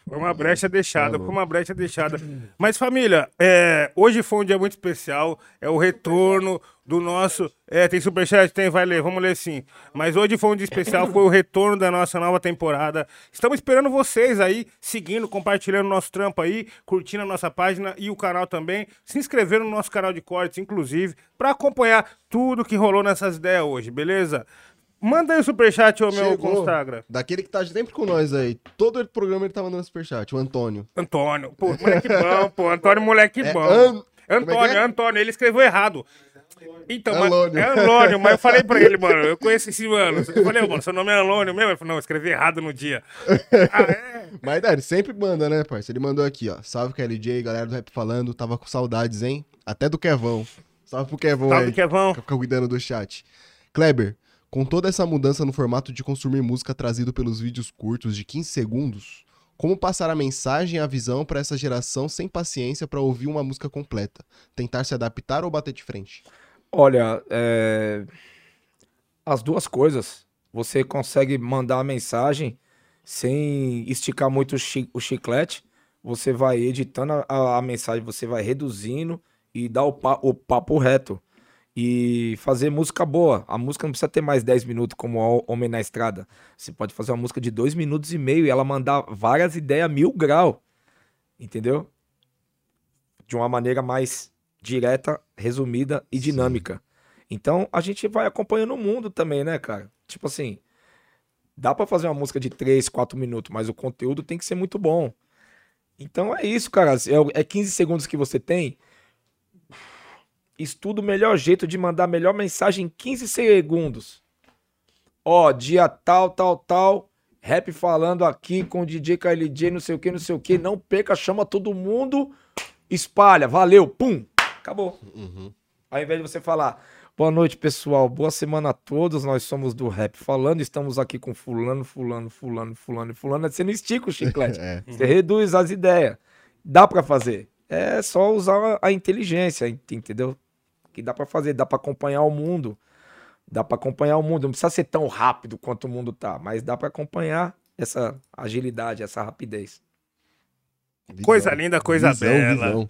Foi uma brecha deixada, foi uma brecha deixada. Mas, família, é, hoje foi um dia muito especial. É o retorno do nosso. É, tem superchat? Tem, vai ler, vamos ler sim. Mas hoje foi um dia especial, foi o retorno da nossa nova temporada. Estamos esperando vocês aí, seguindo, compartilhando nosso trampo aí, curtindo a nossa página e o canal também. Se inscrevendo no nosso canal de cortes, inclusive, para acompanhar tudo que rolou nessas ideias hoje, beleza? Manda aí o superchat, ô meu Chegou. consagra. Daquele que tá sempre com nós aí. Todo o programa ele tá mandando superchat, o Antônio. Antônio. Pô, moleque bom, pô. Antônio, moleque É bom. An- Antônio, é é? Antônio, ele escreveu errado. Então, mas- Anlônio. é Anlônio, mas eu falei pra ele, mano, eu conheço esse mano. Eu falei, mano, seu nome é Anlônio mesmo? Ele falou, não, eu escrevi errado no dia. Ah, é? Mas é, ele sempre manda, né, parceiro? Ele mandou aqui, ó. Salve KLJ, galera do Rap Falando. Tava com saudades, hein? Até do Kevão. Salve pro Kevão Salve, aí. Kevão. Fica cuidando do chat. Kleber, com toda essa mudança no formato de consumir música trazido pelos vídeos curtos de 15 segundos, como passar a mensagem e a visão pra essa geração sem paciência pra ouvir uma música completa? Tentar se adaptar ou bater de frente? Olha, é, as duas coisas. Você consegue mandar a mensagem sem esticar muito o, chi- o chiclete. Você vai editando a, a- a mensagem, você vai reduzindo e dá o, pa- o papo reto. E fazer música boa. A música não precisa ter mais 10 minutos como o Homem na Estrada. Você pode fazer uma música de 2 minutos e meio e ela mandar várias ideias mil grau. Entendeu? De uma maneira mais direta, resumida e dinâmica. Então a gente vai acompanhando o mundo também, né, cara? Tipo assim, dá pra fazer uma música de 3, 4 minutos, mas o conteúdo tem que ser muito bom. Então é isso, cara. É, é 15 segundos que você tem. Estuda o melhor jeito de mandar a melhor mensagem em 15 segundos. Ó, dia tal, tal, tal. Rap falando aqui com o DJ KLJ, não sei o que, não sei o que. Não perca, chama todo mundo. Espalha, valeu, pum. Acabou. Ao invés de você falar, boa noite, pessoal, boa semana a todos, nós somos do Rap Falando, estamos aqui com fulano, fulano, fulano, fulano e fulano, você não estica o chiclete, É. você reduz as ideias. Dá pra fazer. É só usar a inteligência, ent- entendeu? Que dá pra fazer, dá pra acompanhar o mundo. Dá pra acompanhar o mundo, não precisa ser tão rápido quanto o mundo tá, mas dá pra acompanhar essa agilidade, essa rapidez. Coisa linda, coisa Visão, bela. visão.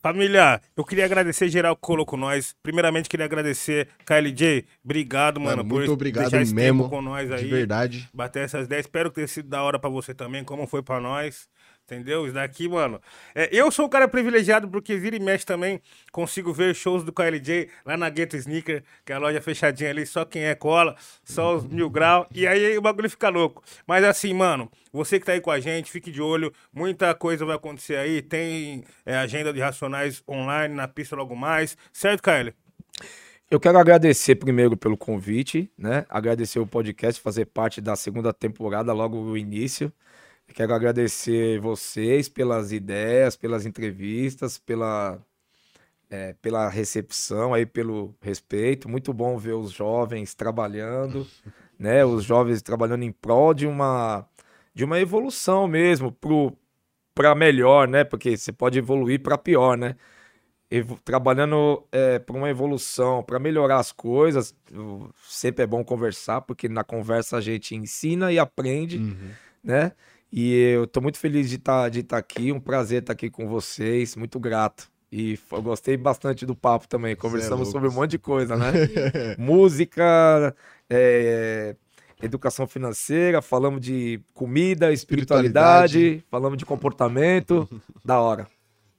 Família, eu queria agradecer geral que colou com nós. Primeiramente, queria agradecer, KLJ. Obrigado, mano, Mano, por muito obrigado deixar esse mesmo. tempo com nós aí. De verdade. Bater essas 10. Espero que tenha sido da hora pra você também, como foi pra nós. Entendeu? Isso daqui, mano. É, eu sou um cara privilegiado porque vira e mexe também. Consigo ver shows do KLJ lá na Ghetto Sneaker, que é a loja fechadinha ali, só quem é cola, só os mil grau. E aí o bagulho fica louco. Mas assim, mano, você que tá aí com a gente, fique de olho. Muita coisa vai acontecer aí. Tem é, agenda de Racionais online na pista logo mais. Certo, KL? Eu quero agradecer primeiro pelo convite, né? Agradecer o podcast, fazer parte da segunda temporada, logo o início. Quero agradecer vocês pelas ideias, pelas entrevistas, pela, é, pela recepção, aí pelo respeito. Muito bom ver os jovens trabalhando, né? Os jovens trabalhando em prol de uma, de uma evolução mesmo, pro para melhor, né? Porque você pode evoluir para pior, né? evo- trabalhando para uma evolução, para melhorar as coisas. Sempre é bom conversar, porque na conversa a gente ensina e aprende, né? E eu tô muito feliz de estar de tá aqui, um prazer estar aqui com vocês, muito grato. E eu gostei bastante do papo também, conversamos louco. sobre um monte de coisa, né? Música, é, educação financeira, falamos de comida, espiritualidade, Espiritualidade. falamos de comportamento, da hora.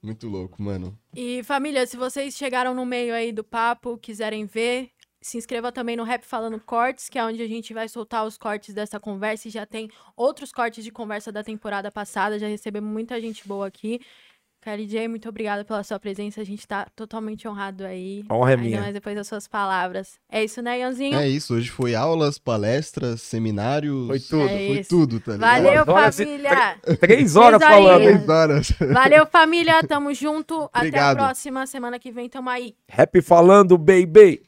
Muito louco, mano. E família, se vocês chegaram no meio aí do papo, quiserem ver, se inscreva também no Rap Falando Cortes, que é onde a gente vai soltar os cortes dessa conversa e já tem outros cortes de conversa da temporada passada, já recebemos muita gente boa aqui. KLJ, muito obrigada pela sua presença, a gente tá totalmente honrado aí. Honra é Ainda minha. mais depois das suas palavras. É isso, né, Ianzinho? É isso, hoje foi aulas, palestras, seminários. Foi tudo. É Foi isso. tudo, tá ligado? Valeu, horas família! Três horas Três falando. horinhas. Três horas. Valeu, família! Tamo junto. Até a próxima semana que vem, tamo aí. Rap falando, baby.